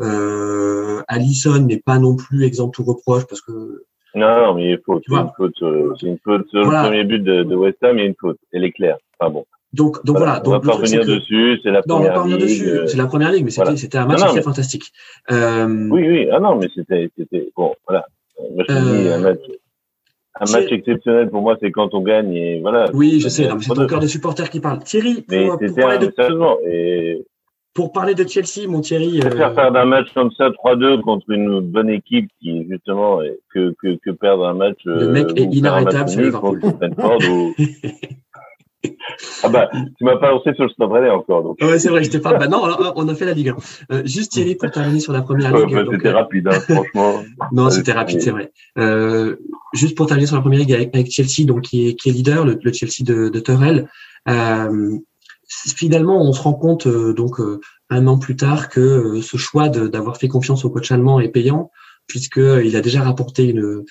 euh, Allison n'est pas non plus exempt de tout reproche parce que Non, non, mais il y a faute. Tu C'est vois. une faute, euh, c'est une faute sur Voilà. le premier but de, de West Ham, il y a une faute. Elle est claire. Enfin bon. donc donc voilà. on va Donc le pas truc, c'est revenir que- dessus, c'est la non, on va première pas revenir dessus. euh, C'est la première ligue, mais c'était voilà. c'était un match Non, non, mais- fantastique. Euh, Oui, oui. Ah non, mais c'était, c'était, bon, voilà. Moi, je te dis, Euh, un match, un match exceptionnel pour moi, c'est quand on gagne et voilà. Oui, je sais. devient non, mais c'est ton 3-2. cœur de supporter qui parle. Thierry, Mais pour, pour un, de, et pour parler de Chelsea, mon Thierry. je préfère euh, perdre un match comme ça, 3-2 contre une bonne équipe qui, justement, que, que, que perdre un match, Le mec euh, est faire inarrêtable sur Liverpool. ou, ah bah, tu m'as pas lancé sur le Rennais encore, donc. Ouais, c'est vrai, je t'ai pas. Bah non, on a fait la Ligue 1. Euh, juste Thierry pour terminer sur la première ligue. bah, c'était euh, rapide, hein, franchement. Non, c'était rapide, c'est vrai. Juste pour terminer sur la première ligue avec, avec Chelsea, donc qui est, qui est leader, le, le Chelsea de, de. Euh, finalement, on se rend compte euh, donc euh, un an plus tard que euh, ce choix d'avoir fait confiance au coach allemand est payant, puisque euh, il a déjà rapporté une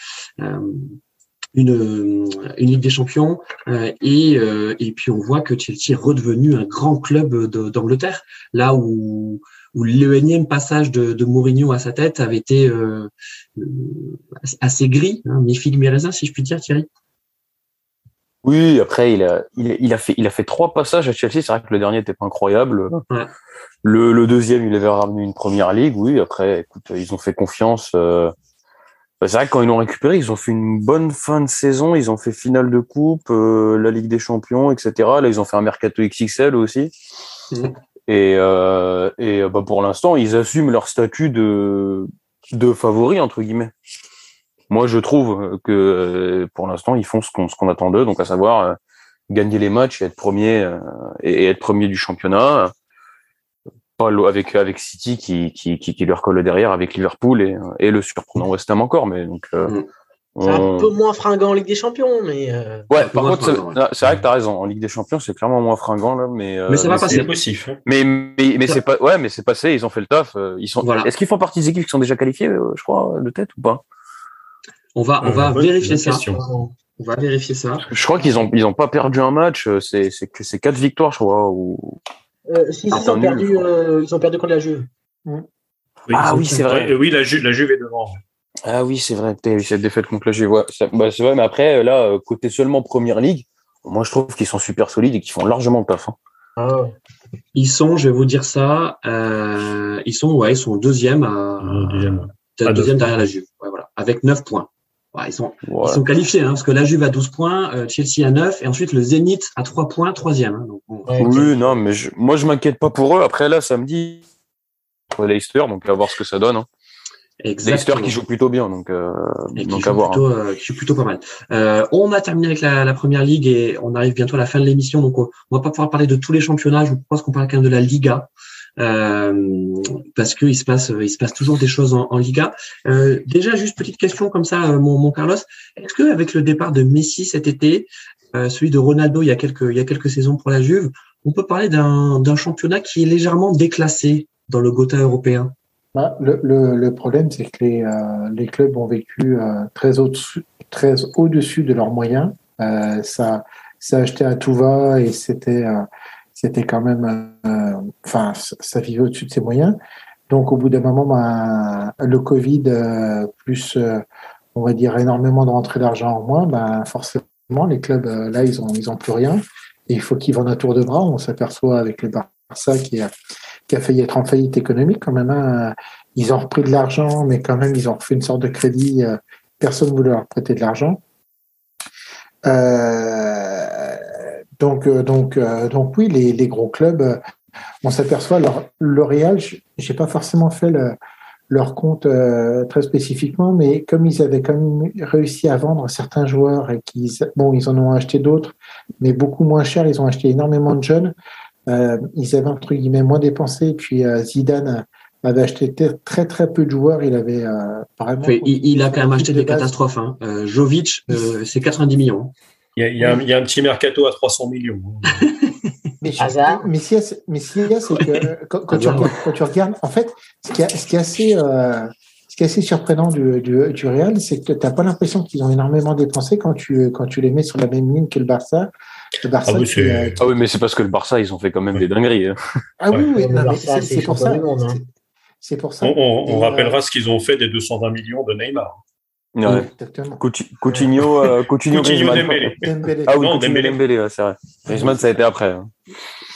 une, une Ligue des Champions euh, et euh, et puis on voit que Chelsea est redevenu un grand club d'Angleterre, là où où le passage de, de Mourinho à sa tête avait été euh, assez gris, hein, mi figue mi raisin, si je puis dire, Thierry. Oui, après il a, il a, il a fait, il a fait trois passages à Chelsea. C'est vrai que le dernier était pas incroyable. Ouais. Le, le deuxième, il avait ramené une première ligue. Oui, après, écoute, ils ont fait confiance. euh, bah, c'est vrai que quand ils l'ont récupéré, ils ont fait une bonne fin de saison. Ils ont fait finale de coupe, euh, la Ligue des Champions, etc. Là, ils ont fait un mercato XXL aussi. Mhm. Et, euh, et bah, pour l'instant, ils assument leur statut de, de favori entre guillemets. Moi, je trouve que euh, pour l'instant, ils font ce qu'on ce qu'on attend d'eux, donc à savoir euh, gagner les matchs et être premier euh, et, être premier du championnat. Pas avec avec City qui qui qui, qui leur colle derrière avec Liverpool et, et le surprenant West Ham encore, mais donc. euh, Mm. C'est un peu moins fringant en Ligue des Champions, mais euh, Ouais, par contre, c'est ouais. vrai que t'as raison. En Ligue des Champions, c'est clairement moins fringant là, mais. euh, Mais ça va c'est- passer. C'est possible. Mais mais, mais c'est pas ouais, mais c'est passé. Ils ont fait le taf. euh, Ils sont. Voilà. Est-ce qu'ils font partie des équipes qui sont déjà qualifiées, euh, je crois, de tête ou pas? On va, on Euh, va bonne- vérifier ça. question. On va vérifier ça. Je crois qu'ils ont ils ont pas perdu un match. euh, C'est c'est que c'est quatre victoires, je crois. Ou... euh, si, si, Ah, ils, ont perdu, je crois. euh, ils ont perdu contre la Juve. Ah oui, c'est vrai. Ouais, oui, la, Ju- la Juve est devant. Ah oui, c'est vrai. T'as eu cette défaite contre la Juve. Ouais, c'est bah, c'est vrai. Mais après, là, euh, côté seulement première ligue, moi je trouve qu'ils sont super solides et qu'ils font largement le taf. hein. Ah. Ils sont, je vais vous dire ça, euh, ils sont, ouais, ils sont deuxième à, Euh, deuxième. à derrière la Juve. Ouais, voilà, avec 9 points. Ils sont, Voilà. ils sont qualifiés, hein, parce que la Juve a 12 points, euh, Chelsea a 9, et ensuite le Zénith a 3 points, troisième. Hein, donc, bon. Ouais, Oui, non, mais je, moi je m'inquiète pas pour eux. Après là, samedi, Leicester, donc à voir ce que ça donne. Hein. Leicester qui joue plutôt bien, donc euh, Et qui donc joue, à voir. hein. plutôt, euh, qui joue plutôt pas mal. Euh, on a terminé avec la, la première ligue et on arrive bientôt à la fin de l'émission, donc on, on va pas pouvoir parler de tous les championnats. Je vous propose qu'on parle quand même de la Liga. Euh, parce qu'il se passe, il se passe toujours des choses en, en Liga. Euh, déjà, juste petite question comme ça, euh, mon, mon Carlos, est-ce que avec le départ de Messi cet été, celui de Ronaldo il y a quelques, il y a quelques saisons pour la Juve, on peut parler d'un d'un championnat qui est légèrement déclassé dans le Gotha européen? Bah, le, le, le problème, c'est que les, euh, les clubs ont vécu euh, très au-dessus très au-dessus de leurs moyens. Euh, ça, ça achetait à tout va et c'était c'était quand même, euh, enfin, ça- vivait au-dessus de ses moyens. Donc, au bout d'un moment, ben, le Covid euh, plus, euh, on va dire, énormément de rentrée d'argent en moins, ben, forcément, les clubs là, ils ont ils ont plus rien. Et il faut qu'ils vendent à tour de bras. On s'aperçoit avec le Barça qui a failli être en faillite économique quand même. hein. Ils ont repris de l'argent, mais quand même, ils ont refait une sorte de crédit personne voulait leur prêter de l'argent. Euh, donc, euh, donc, euh, donc oui, les, les gros clubs, euh, on s'aperçoit. L'Oréal, j'ai pas forcément fait le, leur compte euh, très spécifiquement, mais comme ils avaient quand même réussi à vendre certains joueurs et qu'ils, bon, ils en ont acheté d'autres, mais beaucoup moins cher. Ils ont acheté énormément de jeunes. Euh, ils avaient entre guillemets moins dépensé. Et puis euh, Zidane avait acheté très très peu de joueurs. Il avait vraiment. Il, il a quand même acheté de des base. catastrophes. Hein. Jovic, c'est 90 millions. Il y, a, il, y a un, il y a un petit mercato à 300 millions. hein. Mais, je- mais ce qu'il y a, c'est- mais ce qu'il y a, c'est que quand, quand tu regardes, quand tu regardes, en fait, ce qui est, ce qui est assez, euh, ce qui est assez surprenant du, du, du Real, c'est que tu n'as pas l'impression qu'ils ont énormément dépensé quand tu, quand tu les mets sur la même ligne que le Barça. Le Barça, Ah oui, qui, c'est- euh, Ah oui, mais c'est parce que le Barça, ils ont fait quand même des dingueries. hein. ah oui, oui, Barça, c'est pour ça. hein. c'est- pour ça. On, on- on Et, rappellera ce qu'ils ont fait des 220 millions de Neymar. Ouais. Exactement. Coutinho, euh, Coutinho, Coutinho Griezmann. Dembélé. Dembélé, Ah oui, Non, Coutinho Dembélé. Dembélé, ouais, c'est vrai. Griezmann, ça a été après. hein.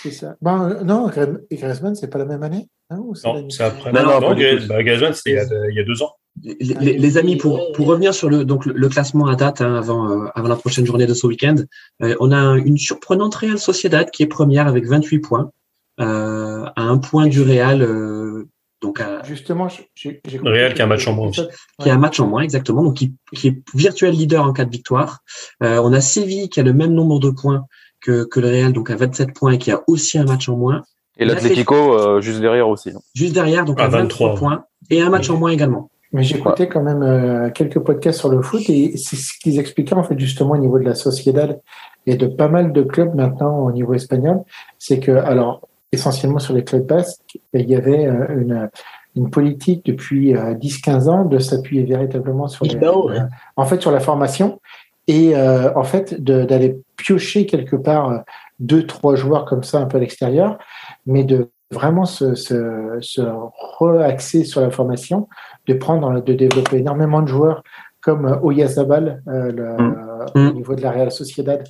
c'est ça. Bon, euh, non, Griezmann, c'est pas la même année hein, ou Non, c'est après. Non, Non, non, bah, Griezmann, c'était il, y a de- il y a deux ans. Les, les- les amis, pour, pour revenir sur le, donc le, le classement à date hein, avant, euh, avant la prochaine journée de ce week-end, euh, on a un- une surprenante Real Sociedad qui est première avec 28 points, euh, à un point du Real, euh, donc à, Justement, j'ai Real qui a un match en moins aussi. qui a un match en moins exactement, donc qui, qui est virtuel leader en cas de victoire. Euh, on a Séville qui a le même nombre de points que, que le Real, donc à 27 points et qui a aussi un match en moins. Et l'Atlético, euh, juste derrière aussi. Juste derrière, donc À à 23 23. points et un match en moins également. Mais j'écoutais quand même euh, quelques podcasts sur le foot et c'est ce qu'ils expliquaient en fait justement au niveau de la Sociedad et de pas mal de clubs maintenant au niveau espagnol, c'est que alors essentiellement sur les clubs basques, il y avait euh, une une politique depuis euh, 10-15 ans de s'appuyer véritablement sur les, ouais. euh, en fait sur la formation et euh, en fait d'aller piocher quelque part euh, deux trois joueurs comme ça un peu à l'extérieur, mais de vraiment se, se, se re-axer sur la formation, de prendre, de développer énormément de joueurs comme euh, Oyazabal euh, le- Mm. au niveau de la Real Sociedad.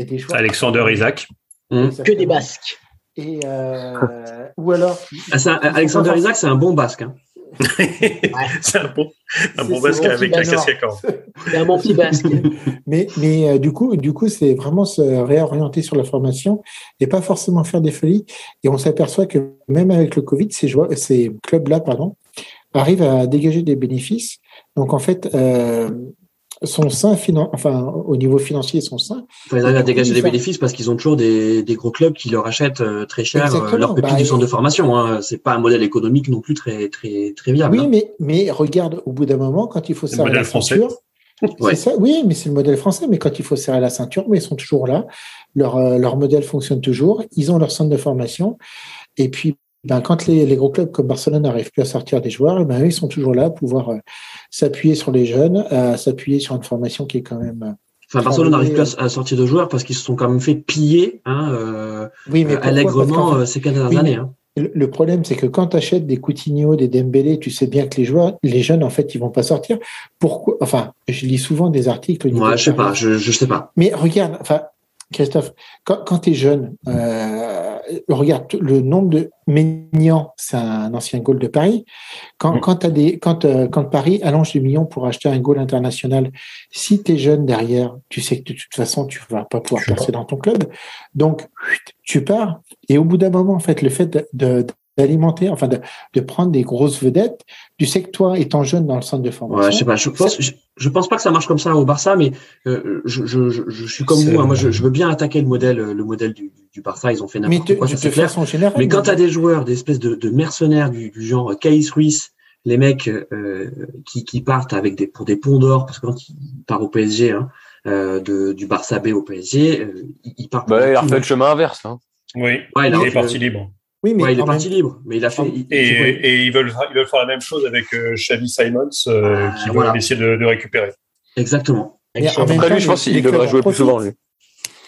A des joueurs Alexander Isaac. Que des Basques. Et euh, ou alors Ah, Alexander Isaac, c'est un bon basque. Hein. c'est un bon, un bon basque avec casquette. quand même. C'est un bon petit Basque. Mais, mais euh, du coup, du coup, c'est vraiment se réorienter sur la formation et pas forcément faire des folies. Et on s'aperçoit que même avec le Covid, ces, joueurs, ces clubs-là, pardon, arrivent à dégager des bénéfices. Donc en fait, euh, sont sains, finan- enfin au niveau financier, ils sont sains. Enfin, ils arrivent à dégager des bénéfices parce qu'ils ont toujours des, des gros clubs qui leur achètent euh, très cher euh, Exactement. leur pépite Bah, du centre de formation. Hein. C'est pas un modèle économique non plus très très très viable. Oui, hein. mais, mais regarde, au bout d'un moment, quand il faut serrer la ceinture, Ouais. c'est ça, oui, mais c'est le modèle français. Mais quand il faut serrer la ceinture, mais ils sont toujours là. Leur, euh, leur modèle fonctionne toujours. Ils ont leur centre de formation. Et puis, ben, quand les, les gros clubs comme Barcelone n'arrivent plus à sortir des joueurs, ben, ils sont toujours là, à pouvoir euh, s'appuyer sur les jeunes, à s'appuyer sur une formation qui est quand même. euh, Enfin, Barcelone n'arrive plus à, à sortir de joueurs parce qu'ils se sont quand même fait piller hein, euh, Oui, mais pourquoi? Allègrement fait, ces quatre dernières oui, années. Hein. Le problème, c'est que quand tu achètes des Coutinho, des Dembélé, tu sais bien que les joueurs, les jeunes, en fait, ils vont pas sortir. Pourquoi? Enfin, je lis souvent des articles. Moi, je sais pas, je, je sais pas. Mais regarde, enfin, Christophe, quand, quand tu es jeune, euh, regarde le nombre de Maignan, c'est un ancien goal de Paris. Quand, Mm. quand, t'as des, quand, euh, quand Paris allonge des millions pour acheter un goal international, si tu es jeune derrière, tu sais que de toute façon, tu vas pas pouvoir percer dans ton club. Donc, tu pars. Et au bout d'un moment, en fait, le fait de- d'alimenter, enfin, de, de prendre des grosses vedettes, tu sais que toi, étant jeune dans le centre de formation, Ouais, je sais pas. Je pense, je, je pense pas que ça marche comme ça au Barça, mais euh, je, je, je, je suis comme vous. hein. moi, je, je veux bien attaquer le modèle, le modèle du, du Barça. Ils ont fait n'importe quoi, ça c'est clair. Mais quand tu as des joueurs, des espèces de, de mercenaires du, du genre Caïs Ruiz, les mecs euh, qui, qui partent avec des pour des ponts d'or, parce que quand ils partent au PSG, hein, euh, de, du Barça B au PSG, euh, ils, ils partent. Bah, il a refait le chemin inverse. Hein. Oui, Ouais, il, il est parti libre. Oui, mais ouais, il est parti même- libre, mais il a fait. il- Et, il- ouais. et ils, veulent, ils veulent faire la même chose avec euh, Xavi Simons, euh, Ah, qui voilà. veulent essayer de, de récupérer. Exactement. Même Après, temps, lui, je pense qu'il devrait jouer plus souvent, lui.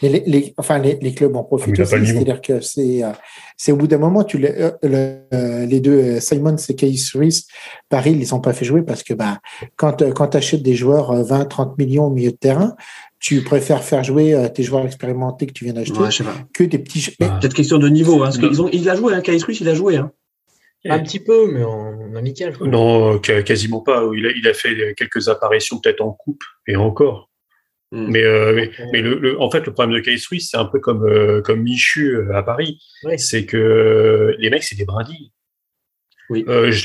Et les, les- enfin, les, les clubs en profitent Ah, aussi. C'est-à-dire que c'est, euh, c'est au bout d'un moment, tu les, euh, le- euh, les deux, Simon et Case Ruiz, Paris, ils les ont pas fait jouer parce que, bah, quand, quand tu achètes des joueurs euh, 20, 30 millions au milieu de terrain, tu préfères faire jouer tes joueurs expérimentés que tu viens d'acheter Ouais, je sais pas. que des petits. mais- Ah. Peut-être question de niveau, hein, parce qu'ils ont, il a joué, hein, Caïs Ruiz, il a joué. Hein. Un petit peu, mais en, amical. Non, quasiment pas. Il a, il a fait quelques apparitions peut-être en coupe et encore. Hmm. Mais, euh, mais, le, en fait, le problème de Case Suisse, c'est un peu comme, euh, comme Michu euh, à Paris. C'est que les mecs, c'est des brindilles. Oui.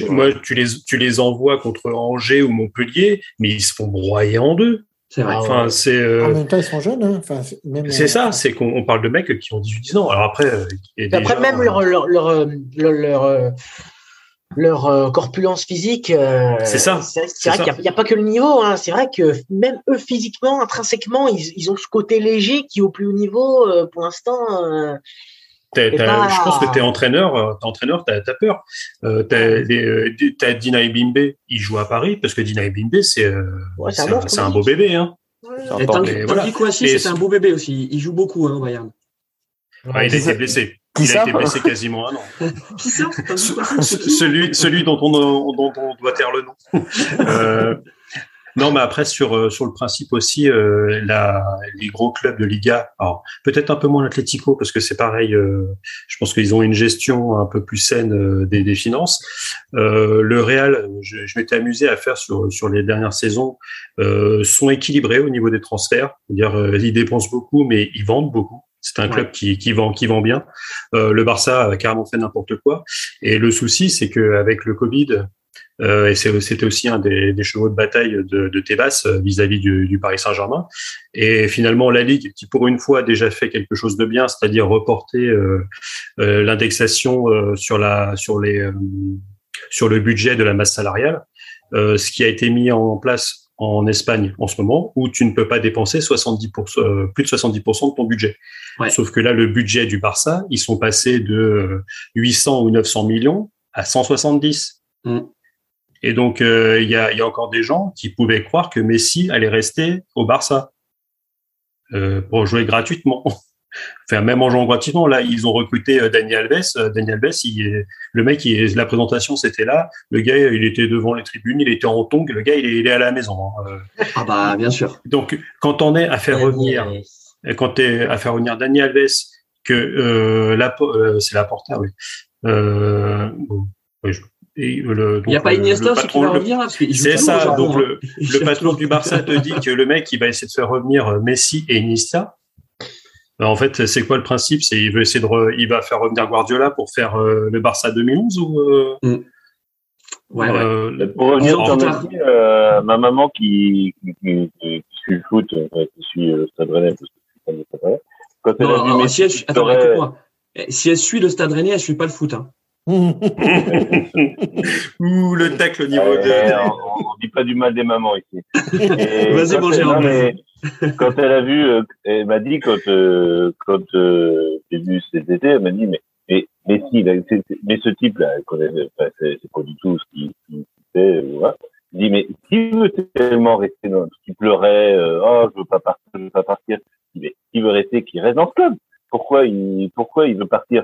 moi, tu les, tu les envoies contre Angers ou Montpellier, mais ils se font broyer en deux. C'est vrai. Enfin, c'est, en même temps, ils sont jeunes. Hein. Enfin, c'est ça, c'est qu'on parle de mecs qui ont 18 ans. Alors après, après même leur, leur, leur, leur leur euh, corpulence physique. Euh, c'est ça. C'est vrai qu'il n'y a, pas que le niveau. Hein. C'est vrai que même eux, physiquement, intrinsèquement, ils, ils, ont ce côté léger qui, au plus haut niveau, euh, pour l'instant. Je pense que tu es entraîneur, t'es entraîneur, tu as, peur. tu as Dina Bimbe, il joue à Paris, parce que Dina Bimbe, c'est ouais, un, un, beau bébé. Hein. Ouais. Tanguy Kouassi, c'est un beau bébé aussi. Il joue beaucoup hein, au Bayern. Ouais, il a été blessé. Il a été blessé quasiment un an. Qui ça celui, celui dont on, dont on doit taire le nom. euh, non, mais après sur euh, sur le principe aussi, euh, la, les gros clubs de Liga, alors peut-être un peu moins l'Atlético parce que c'est pareil. Euh, je pense qu'ils ont une gestion un peu plus saine euh, des, des, finances. le Real, je, je m'étais amusé à faire sur sur les dernières saisons, sont équilibrés au niveau des transferts. C'est-à-dire, ils dépensent beaucoup, mais ils vendent beaucoup. C'est un club qui, qui, vend, qui vend bien. Euh, le Barça a carrément fait n'importe quoi. Et le souci, c'est qu'avec le Covid, euh, et c'était aussi un des, des, chevaux de bataille de, de Tebas euh, vis-à-vis du, du, Paris Saint-Germain. Et finalement, la Ligue, qui pour une fois a déjà fait quelque chose de bien, c'est-à-dire reporter euh, euh l'indexation euh, sur, la, sur, les, sur le budget de la masse salariale, ce qui a été mis en place en Espagne en ce moment où tu ne peux pas dépenser 70%, euh, plus de 70% de ton budget. Sauf que là, le budget du Barça, ils sont passés de 800 ou 900 millions à 170. Mm. Et donc, euh, il y, a, y, a, encore des gens qui pouvaient croire que Messi allait rester au Barça euh, pour jouer gratuitement. Enfin, même en jouant gratuitement, là, ils ont recruté euh, Daniel Alves. Euh, Daniel Alves, il, le mec, il, la présentation, c'était là. Le gars, il était devant les tribunes, il était en tongue. Le gars, il est, à la maison. Hein. Ah bah, bien sûr. Donc, quand on est à faire revenir, quand tu es à faire revenir Daniel Alves, que euh, la, euh, c'est la oui. Euh, bon, et le, il n'y a pas Iniesta qui va revenir C'est ça. donc le, hein. le patron du Barça te dit que le mec il va essayer de faire revenir Messi et Iniesta. Ben, en fait, c'est quoi le principe? C'est il veut essayer de, il va faire revenir Guardiola pour faire euh, le Barça 2011 ou euh... mm. Ouais, euh, Pour revenir sur Messi, euh, ma maman qui, qui, qui, qui, suit le foot, qui suit le Stade Rennais, parce que je suis quand elle non, a vu Messi, si elle, attends, écoute-moi. Eh, si elle suit le Stade Rennais, elle suit pas le foot. Hein. Ouh, le tacle au niveau de. On, on, dit pas du mal des mamans ici. Vas-y, bon, Jérôme quand elle a vu, euh, elle m'a dit quand euh, quand euh, j'ai vu cet été, elle m'a dit mais mais mais si, mais ce type-là, c'est pas du tout ce qu'il fait. Voilà. Je dis mais s'il veut tellement rester dans, qu'il pleurait, oh je veux pas partir, je veux pas partir. Je dis, mais s'il veut rester, qu'il reste dans ce club. Pourquoi il pourquoi il veut partir?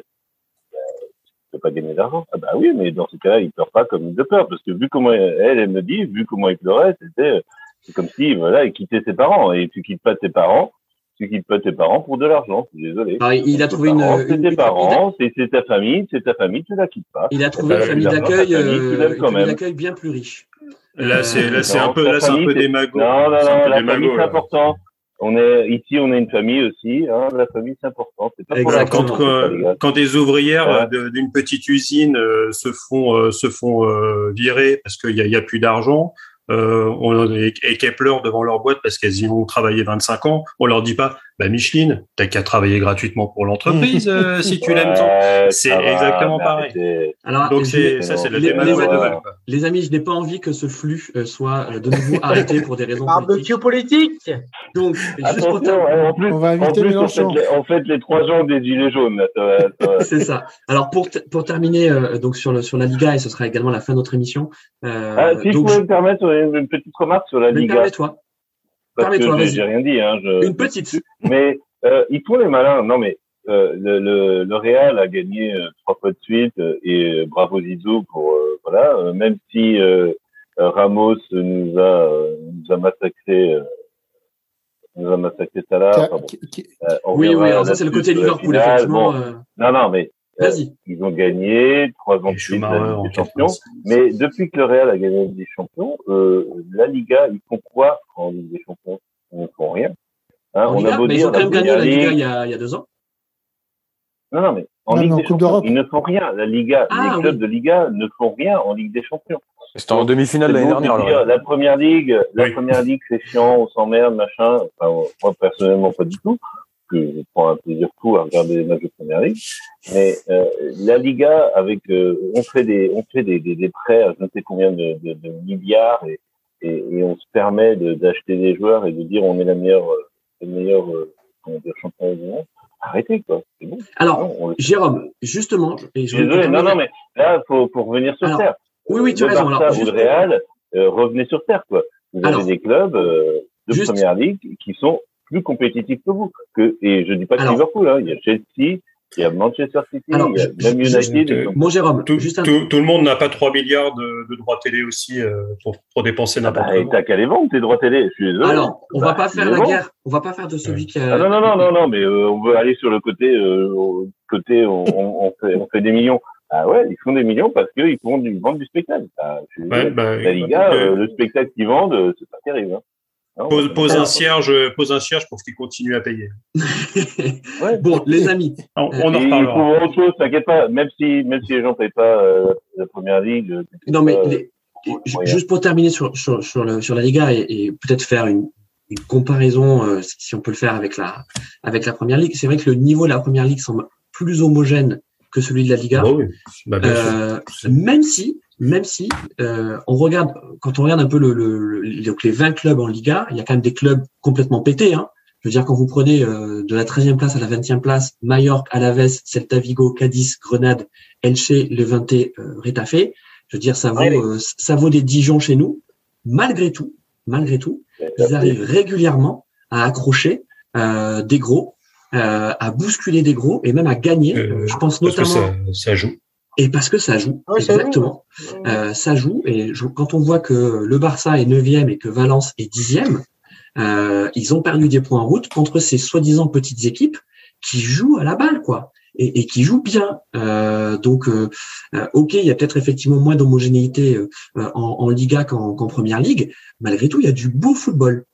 Pas gagner d'argent. Ah bah oui, mais dans ce cas-là, il pleure pas comme il pleure, parce que vu comment elle, elle me dit, vu comment il pleurait, c'était c'est comme si, voilà, il quittait ses parents. Et tu quittes pas tes parents, tu quittes pas tes parents pour de l'argent. Désolé. Ah, il a trouvé une. C'est tes parents, c'est ta famille, c'est ta famille, tu la quittes pas. Il a trouvé une famille d'accueil, euh, une famille d'accueil bien plus riche. Là, c'est là, c'est un peu, là, c'est un peu démago. Non, non, non, la famille, c'est important. On est ici, on est une famille aussi. Hein, la famille, c'est important. Pas Exactement. Quand, quand, quand, des ouvrières d'une petite usine euh, se font euh, se font euh, virer parce qu'il y a, y a plus d'argent, euh, on, et, et Kepler devant leur boîte parce qu'elles y ont travaillé 25 ans, on leur dit pas, bah Micheline, t'as qu'à travailler gratuitement pour l'entreprise euh, si tu l'aimes C'est exactement pareil. Alors, Donc c'est ça, c'est le les, les, les, amis, je n'ai pas envie que ce flux euh, soit euh, de nouveau arrêté pour des raisons politiques. politique. Donc, juste pour en plus, on va inviter en plus, En fait, les, trois gens des gilets jaunes. c'est ça. Alors pour pour terminer donc sur le sur la Liga et ce sera également la fin de notre émission. ah, si donc, je peux me permettre une petite remarque sur la Liga. Permets-toi. Permets-toi, J'ai rien dit. Hein, je... Une petite. Mais euh, ils font les malins. Non, mais euh, le, le, le, Real a gagné euh, trois fois de suite euh, et bravo Zizou pour voilà. même si Ramos nous a nous a massacré. nous a massacré Salah. Enfin, bon, oui, oui, alors ça c'est le côté Liverpool, effectivement. Non, non, mais Vas-y. Ils ont gagné trois ans de suite la des Champions. Mais depuis que le Real a gagné la Ligue des Champions, euh, la Liga, ils font quoi en Ligue des Champions? Ils ne font rien. Hein, on Liga, a beau mais dire, ils ont quand même gagné la Liga il y, a, il y a deux ans. Non, non, mais en non, Ligue des Champions, ils ne font rien. La Liga, ah, les clubs oui. de Liga ne font rien en Ligue des Champions. C'était en demi-finale l'année dernière. Alors. La première ligue, la oui. première ligue, c'est chiant, on s'emmerde, machin. Enfin, moi personnellement pas du tout que je prends un plaisir fou à regarder les matchs de première ligue. Mais euh, la Liga, avec, euh, on fait des, on fait des, des, des, prêts à je ne sais combien de, de, de milliards et, et, et, on se permet d'acheter des joueurs et de dire on est la meilleure, le meilleur comment dire, champion du monde. Arrêtez quoi. Bon. Alors, non, Jérôme, justement, et je désolé, non, non, mais là, faut, faut revenir sur Alors, terre. Oui, oui, tu as raison. Barça Alors, le Real, euh, revenez sur terre quoi. Vous Alors, avez des clubs euh, de juste- première ligue qui sont plus compétitifs que vous. Que, et je dis pas que Alors- Liverpool, hein. il y a Chelsea, il y a Manchester City, Alors, il y a même United. euh, ils sont- Mon Jérôme, Tout, juste un tout- tout le monde n'a pas 3 milliards de, de droits télé aussi euh, pour, pour dépenser n'importe Bah, et comment. t'as qu'à les vendre, tes droits télé. Je suis désolé. Alors, on Bah, va pas faire la vends. guerre. On va pas faire de celui qui a. Ah non, non, non, non, non, mais euh, on veut aller sur le côté, euh, côté on, on, on fait, on fait des millions. Ah ouais, ils font des millions parce qu'ils font du, vendent du spectacle. Ah, je. Ouais, bah, La Liga, euh, euh, le spectacle qu'ils vendent, euh, c'est pas terrible. Hein. Non, pose, pose un cierge, pose un cierge pour qu'il continue à payer. Ouais. bon, les amis, On, on en reparlera. autre chose, t'inquiète pas. Même si, même si les gens payent pas euh, la première ligue. euh, non mais euh, les- juste pour terminer sur sur sur, le, sur la Liga et, et peut-être faire une, une comparaison, euh, si on peut le faire avec la avec la première ligue, c'est vrai que le niveau de la première ligue semble plus homogène que celui de la Liga. Bah oui, bah. Euh, même si, même si, euh, on regarde, quand on regarde un peu le, le- le- donc les 20 clubs en Liga, il y a quand même des clubs complètement pétés. Hein. Je veux dire, quand vous prenez euh, de la 13e place à la 20e place, Mallorca, Alaves, Celta Vigo, Cadiz, Grenade, Elche, Levante, euh, Retafe, je veux dire, ça vaut, Ouais, euh, ça vaut des Dijon chez nous. Malgré tout, malgré tout, ils arrivent régulièrement à accrocher euh, des gros, euh, à bousculer des gros et même à gagner. Euh, je pense que notamment ça, ça joue. Et parce que ça joue, Ouais, ça joue. exactement. Euh, ça joue. Et je- quand on voit que le Barça est 9e et que Valence est 10e, euh, ils ont perdu des points en route contre ces soi-disant petites équipes qui jouent à la balle, quoi. Et, et qui jouent bien. Euh, donc, euh, euh, ok, il y a peut-être effectivement moins d'homogénéité euh, en, en Liga qu'en qu'en Première Ligue. Malgré tout, il y a du beau football.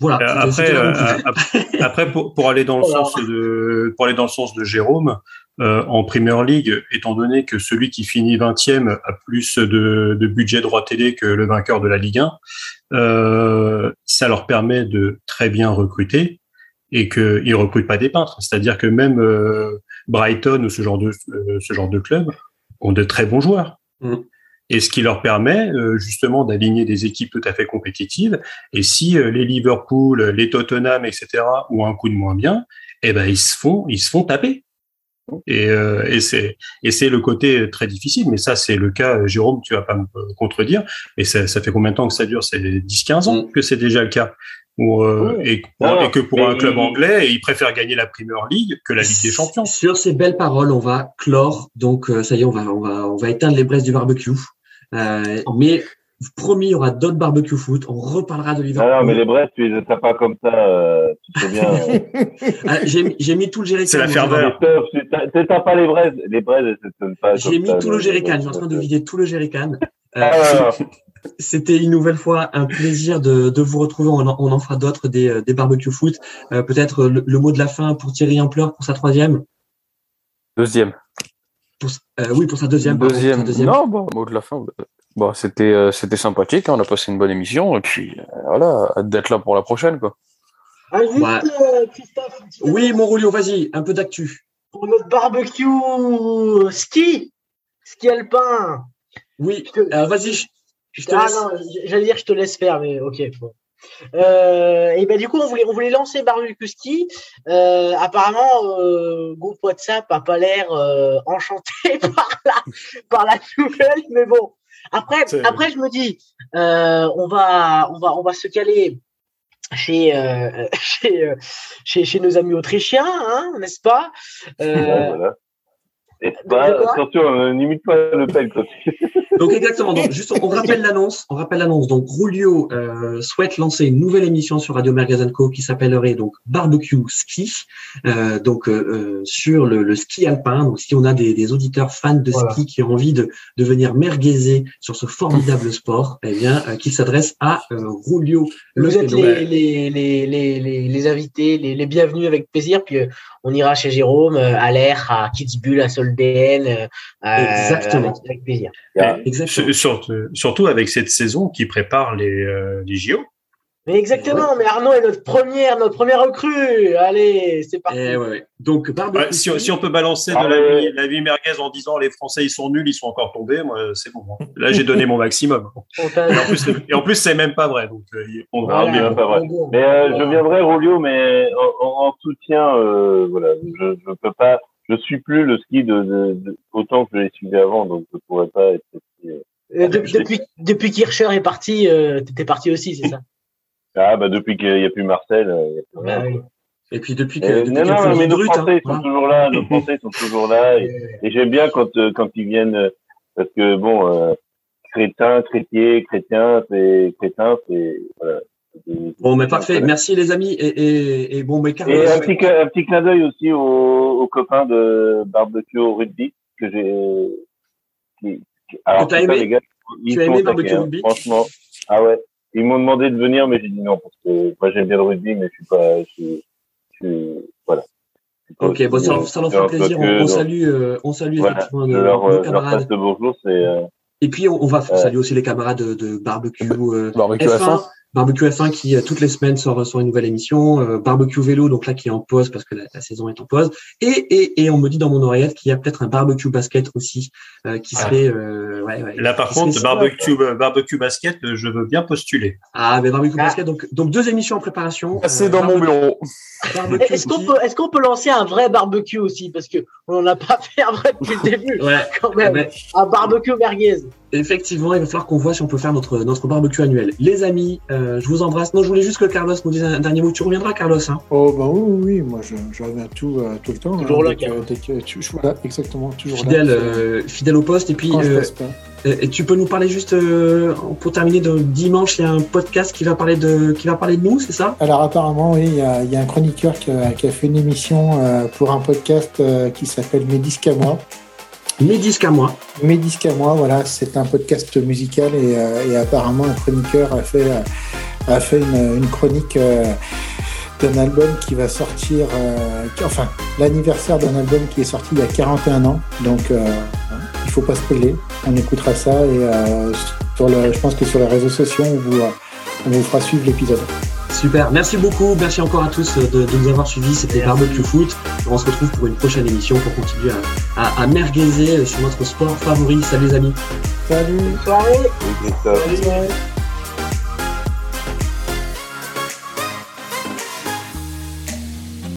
Voilà. Après, c'était la euh, conclusion. ap- après pour, pour aller dans le sens de pour aller dans le sens de Jérôme, euh, en Premier League, étant donné que celui qui finit 20e a plus de, de budget droit télé que le vainqueur de la Ligue 1, euh, ça leur permet de très bien recruter et qu'ils recrutent pas des peintres. C'est-à-dire que même euh, Brighton ou ce genre de euh, ce genre de club ont de très bons joueurs. Mm. Et ce qui leur permet euh, justement d'aligner des équipes tout à fait compétitives. Et si euh, les Liverpool, les Tottenham, etc. ont un coup de moins bien, eh ben ils se font ils se font taper. Et, euh, et c'est et c'est le côté très difficile. Mais ça c'est le cas. euh, Jérôme, tu vas pas me euh, contredire. Et ça, ça fait combien de temps que ça dure? C'est 10-15 ans Mm. que c'est déjà le cas. Ou, euh, Oui. et, Non, et que pour un club il- anglais, ils préfèrent gagner la Premier League que la Ligue des Champions. Sur ces belles paroles, on va clore. Donc, euh, ça y est, on va, on va, on va éteindre les braises du barbecue. Euh, mais promis, il y aura d'autres barbecue foot. On reparlera de Liverpool. Ah non, mais les Brest, tu les as pas comme ça, euh, tu sais bien. euh, Ah, j'ai, mis- j'ai mis tout le jerrycan. C'est la ferveur. Tu t'as pas les Brest, les Brest, elles pas. J'ai mis ça, tout le jerrycan. donc, Je suis en train de vider tout le jerrycan. Euh, Ah, C'était une nouvelle fois un plaisir de, de vous retrouver. On en, on en fera d'autres des, euh, des barbecue foot. Euh, peut-être le, le mot de la fin pour Thierry Ampleur pour sa troisième. Deuxième. Pour, euh, oui, pour sa deuxième. pardon, pour sa Deuxième. deuxième. Non, bon, mot de la fin. bah, Bon, c'était euh, c'était sympathique, hein, on a passé une bonne émission et puis euh, voilà, hâte d'être là pour la prochaine quoi. Ah, juste, Ouais. euh, Christophe, Oui, mon Roulio, vas-y, un peu d'actu. pour notre barbecue ski, ski alpin. Oui, te- euh, vas-y, je, je te ah laisse. non, j'allais dire je te laisse faire, mais ok. bon. Euh, et ben du coup on voulait on voulait lancer barbecue ski. Euh, apparemment, euh, groupe WhatsApp a pas l'air euh, enchanté par la par la nouvelle, mais bon. Après après je me dis euh, on va on va on va se caler chez euh, chez, euh, chez chez nos amis autrichiens, hein, n'est-ce pas? Euh, voilà. Bah, attention, euh, n'imite pas Le Pen. donc exactement. Donc juste, on, rappelle l'annonce. On rappelle l'annonce. Donc Rulio euh, souhaite lancer une nouvelle émission sur Radio Mergazenco qui s'appellerait donc Barbecue Ski. Euh, donc euh, sur le, le, ski alpin. Donc si on a des, des auditeurs fans de ski qui ont envie de, de venir merguaiser sur ce formidable sport, eh bien, euh, qui s'adresse à Rulio. Vous êtes les, les, les, les, les invités, les, les bienvenus avec plaisir. Puis on ira chez Jérôme, à l'air, à Kitzbühel, à Solden. Exactement. Avec, plaisir. Exactement. Surtout, surtout, avec cette saison qui prépare les, euh, les JO. Mais exactement, mais Arnaud est notre première, notre première recrue. Allez, c'est parti. Eh ouais, Donc, ouais, si, si, on peut balancer de la vie, la vie merguez en disant les Français ils sont nuls, ils sont encore tombés, moi c'est bon. Hein. Là j'ai donné mon maximum. et, en plus, et en plus c'est même pas vrai. Donc on voilà, même pas vrai. Mais euh, je viendrai Rolio, mais en, en soutien, euh, voilà, je ne peux pas. Je suis plus le ski de, de, de autant que je l'ai suivi avant, donc je pourrais pas être. Euh, euh depuis depuis qu'Hirscher est parti, euh, tu étais parti aussi, c'est ça? Ah, bah, depuis qu'il n'y a plus Marcel. Il y a plus bah, oui. Et puis depuis que. depuis non, non, mais nos Français hein, sont toujours là. Nos Français sont toujours là. Et, et j'aime bien quand, euh, quand ils viennent, euh, parce que bon, euh, crétin, chrétien, chrétien, c'est crétin, c'est voilà. Bon, mais parfait. Merci les amis. Et, et, et bon, mais Carlos, Et un petit, un petit clin d'œil aussi aux, aux copains de barbecue au rugby que j'ai. Qui, alors, que as aimé, les gars, tu as aimé barbecue au rugby Franchement, ah ouais. Ils m'ont demandé de venir, mais j'ai dit non parce que moi j'aime bien le rugby, mais je suis pas, je, je, voilà. Ok, bon, ça, ça leur fait plaisir. On, on, salue, euh, on salue voilà, effectivement nos, leur, nos camarades. de bonjour, c'est. Euh, et puis on, on va euh, saluer aussi les camarades de, de barbecue, euh, barbecue F1. F1. Barbecue F1 qui toutes les semaines sort, sort une nouvelle émission, euh, Barbecue Vélo donc là qui est en pause parce que la, la saison est en pause, et, et, et on me dit dans mon oreillette qu'il y a peut-être un barbecue basket aussi euh, qui serait. Euh, ouais, ouais, là par contre barbecue ça, barbecue basket, je veux bien postuler. Ah mais barbecue ah. basket donc donc deux émissions en préparation. C'est dans mon bureau. Est-ce qu'on peut est-ce qu'on peut lancer un vrai barbecue aussi? Parce que on n'a pas fait un vrai depuis le début ouais. quand même mais... un barbecue merguez. Effectivement, il va falloir qu'on voit si on peut faire notre notre barbecue annuel. Les amis, euh, je vous embrasse. Non, je voulais juste que Carlos nous dise un dernier mot. Tu reviendras, Carlos hein Oh bah oui, oui, moi je, je reviens tout euh, tout le temps. Toujours hein, là, dès que, dès que tu, voilà, exactement, toujours fidèle, là. Euh, fidèle au poste. Et puis, euh, et tu peux nous parler juste euh, pour terminer de dimanche, il y a un podcast qui va parler de qui va parler de nous, c'est ça? Alors apparemment, oui, il y, a, il y a un chroniqueur qui a, qui a, fait une émission euh, pour un podcast qui s'appelle Mes disques à moi. Mes disques à moi. Mes disques à moi, voilà, c'est un podcast musical et, euh, apparemment un chroniqueur a fait, a fait une, chronique euh, d'un album qui va sortir, euh, enfin l'anniversaire d'un album qui est sorti il y a 41 ans, donc il faut pas spoiler, on écoutera ça et je pense que sur les réseaux sociaux on vous fera suivre l'épisode. Super, merci beaucoup, merci encore à tous de, de nous avoir suivis, c'était Barbecue Foot. On se retrouve pour une prochaine émission pour continuer à, à, à merguiser sur notre sport favori. Salut les amis. Salut. Bonne soirée. Salut. Salut.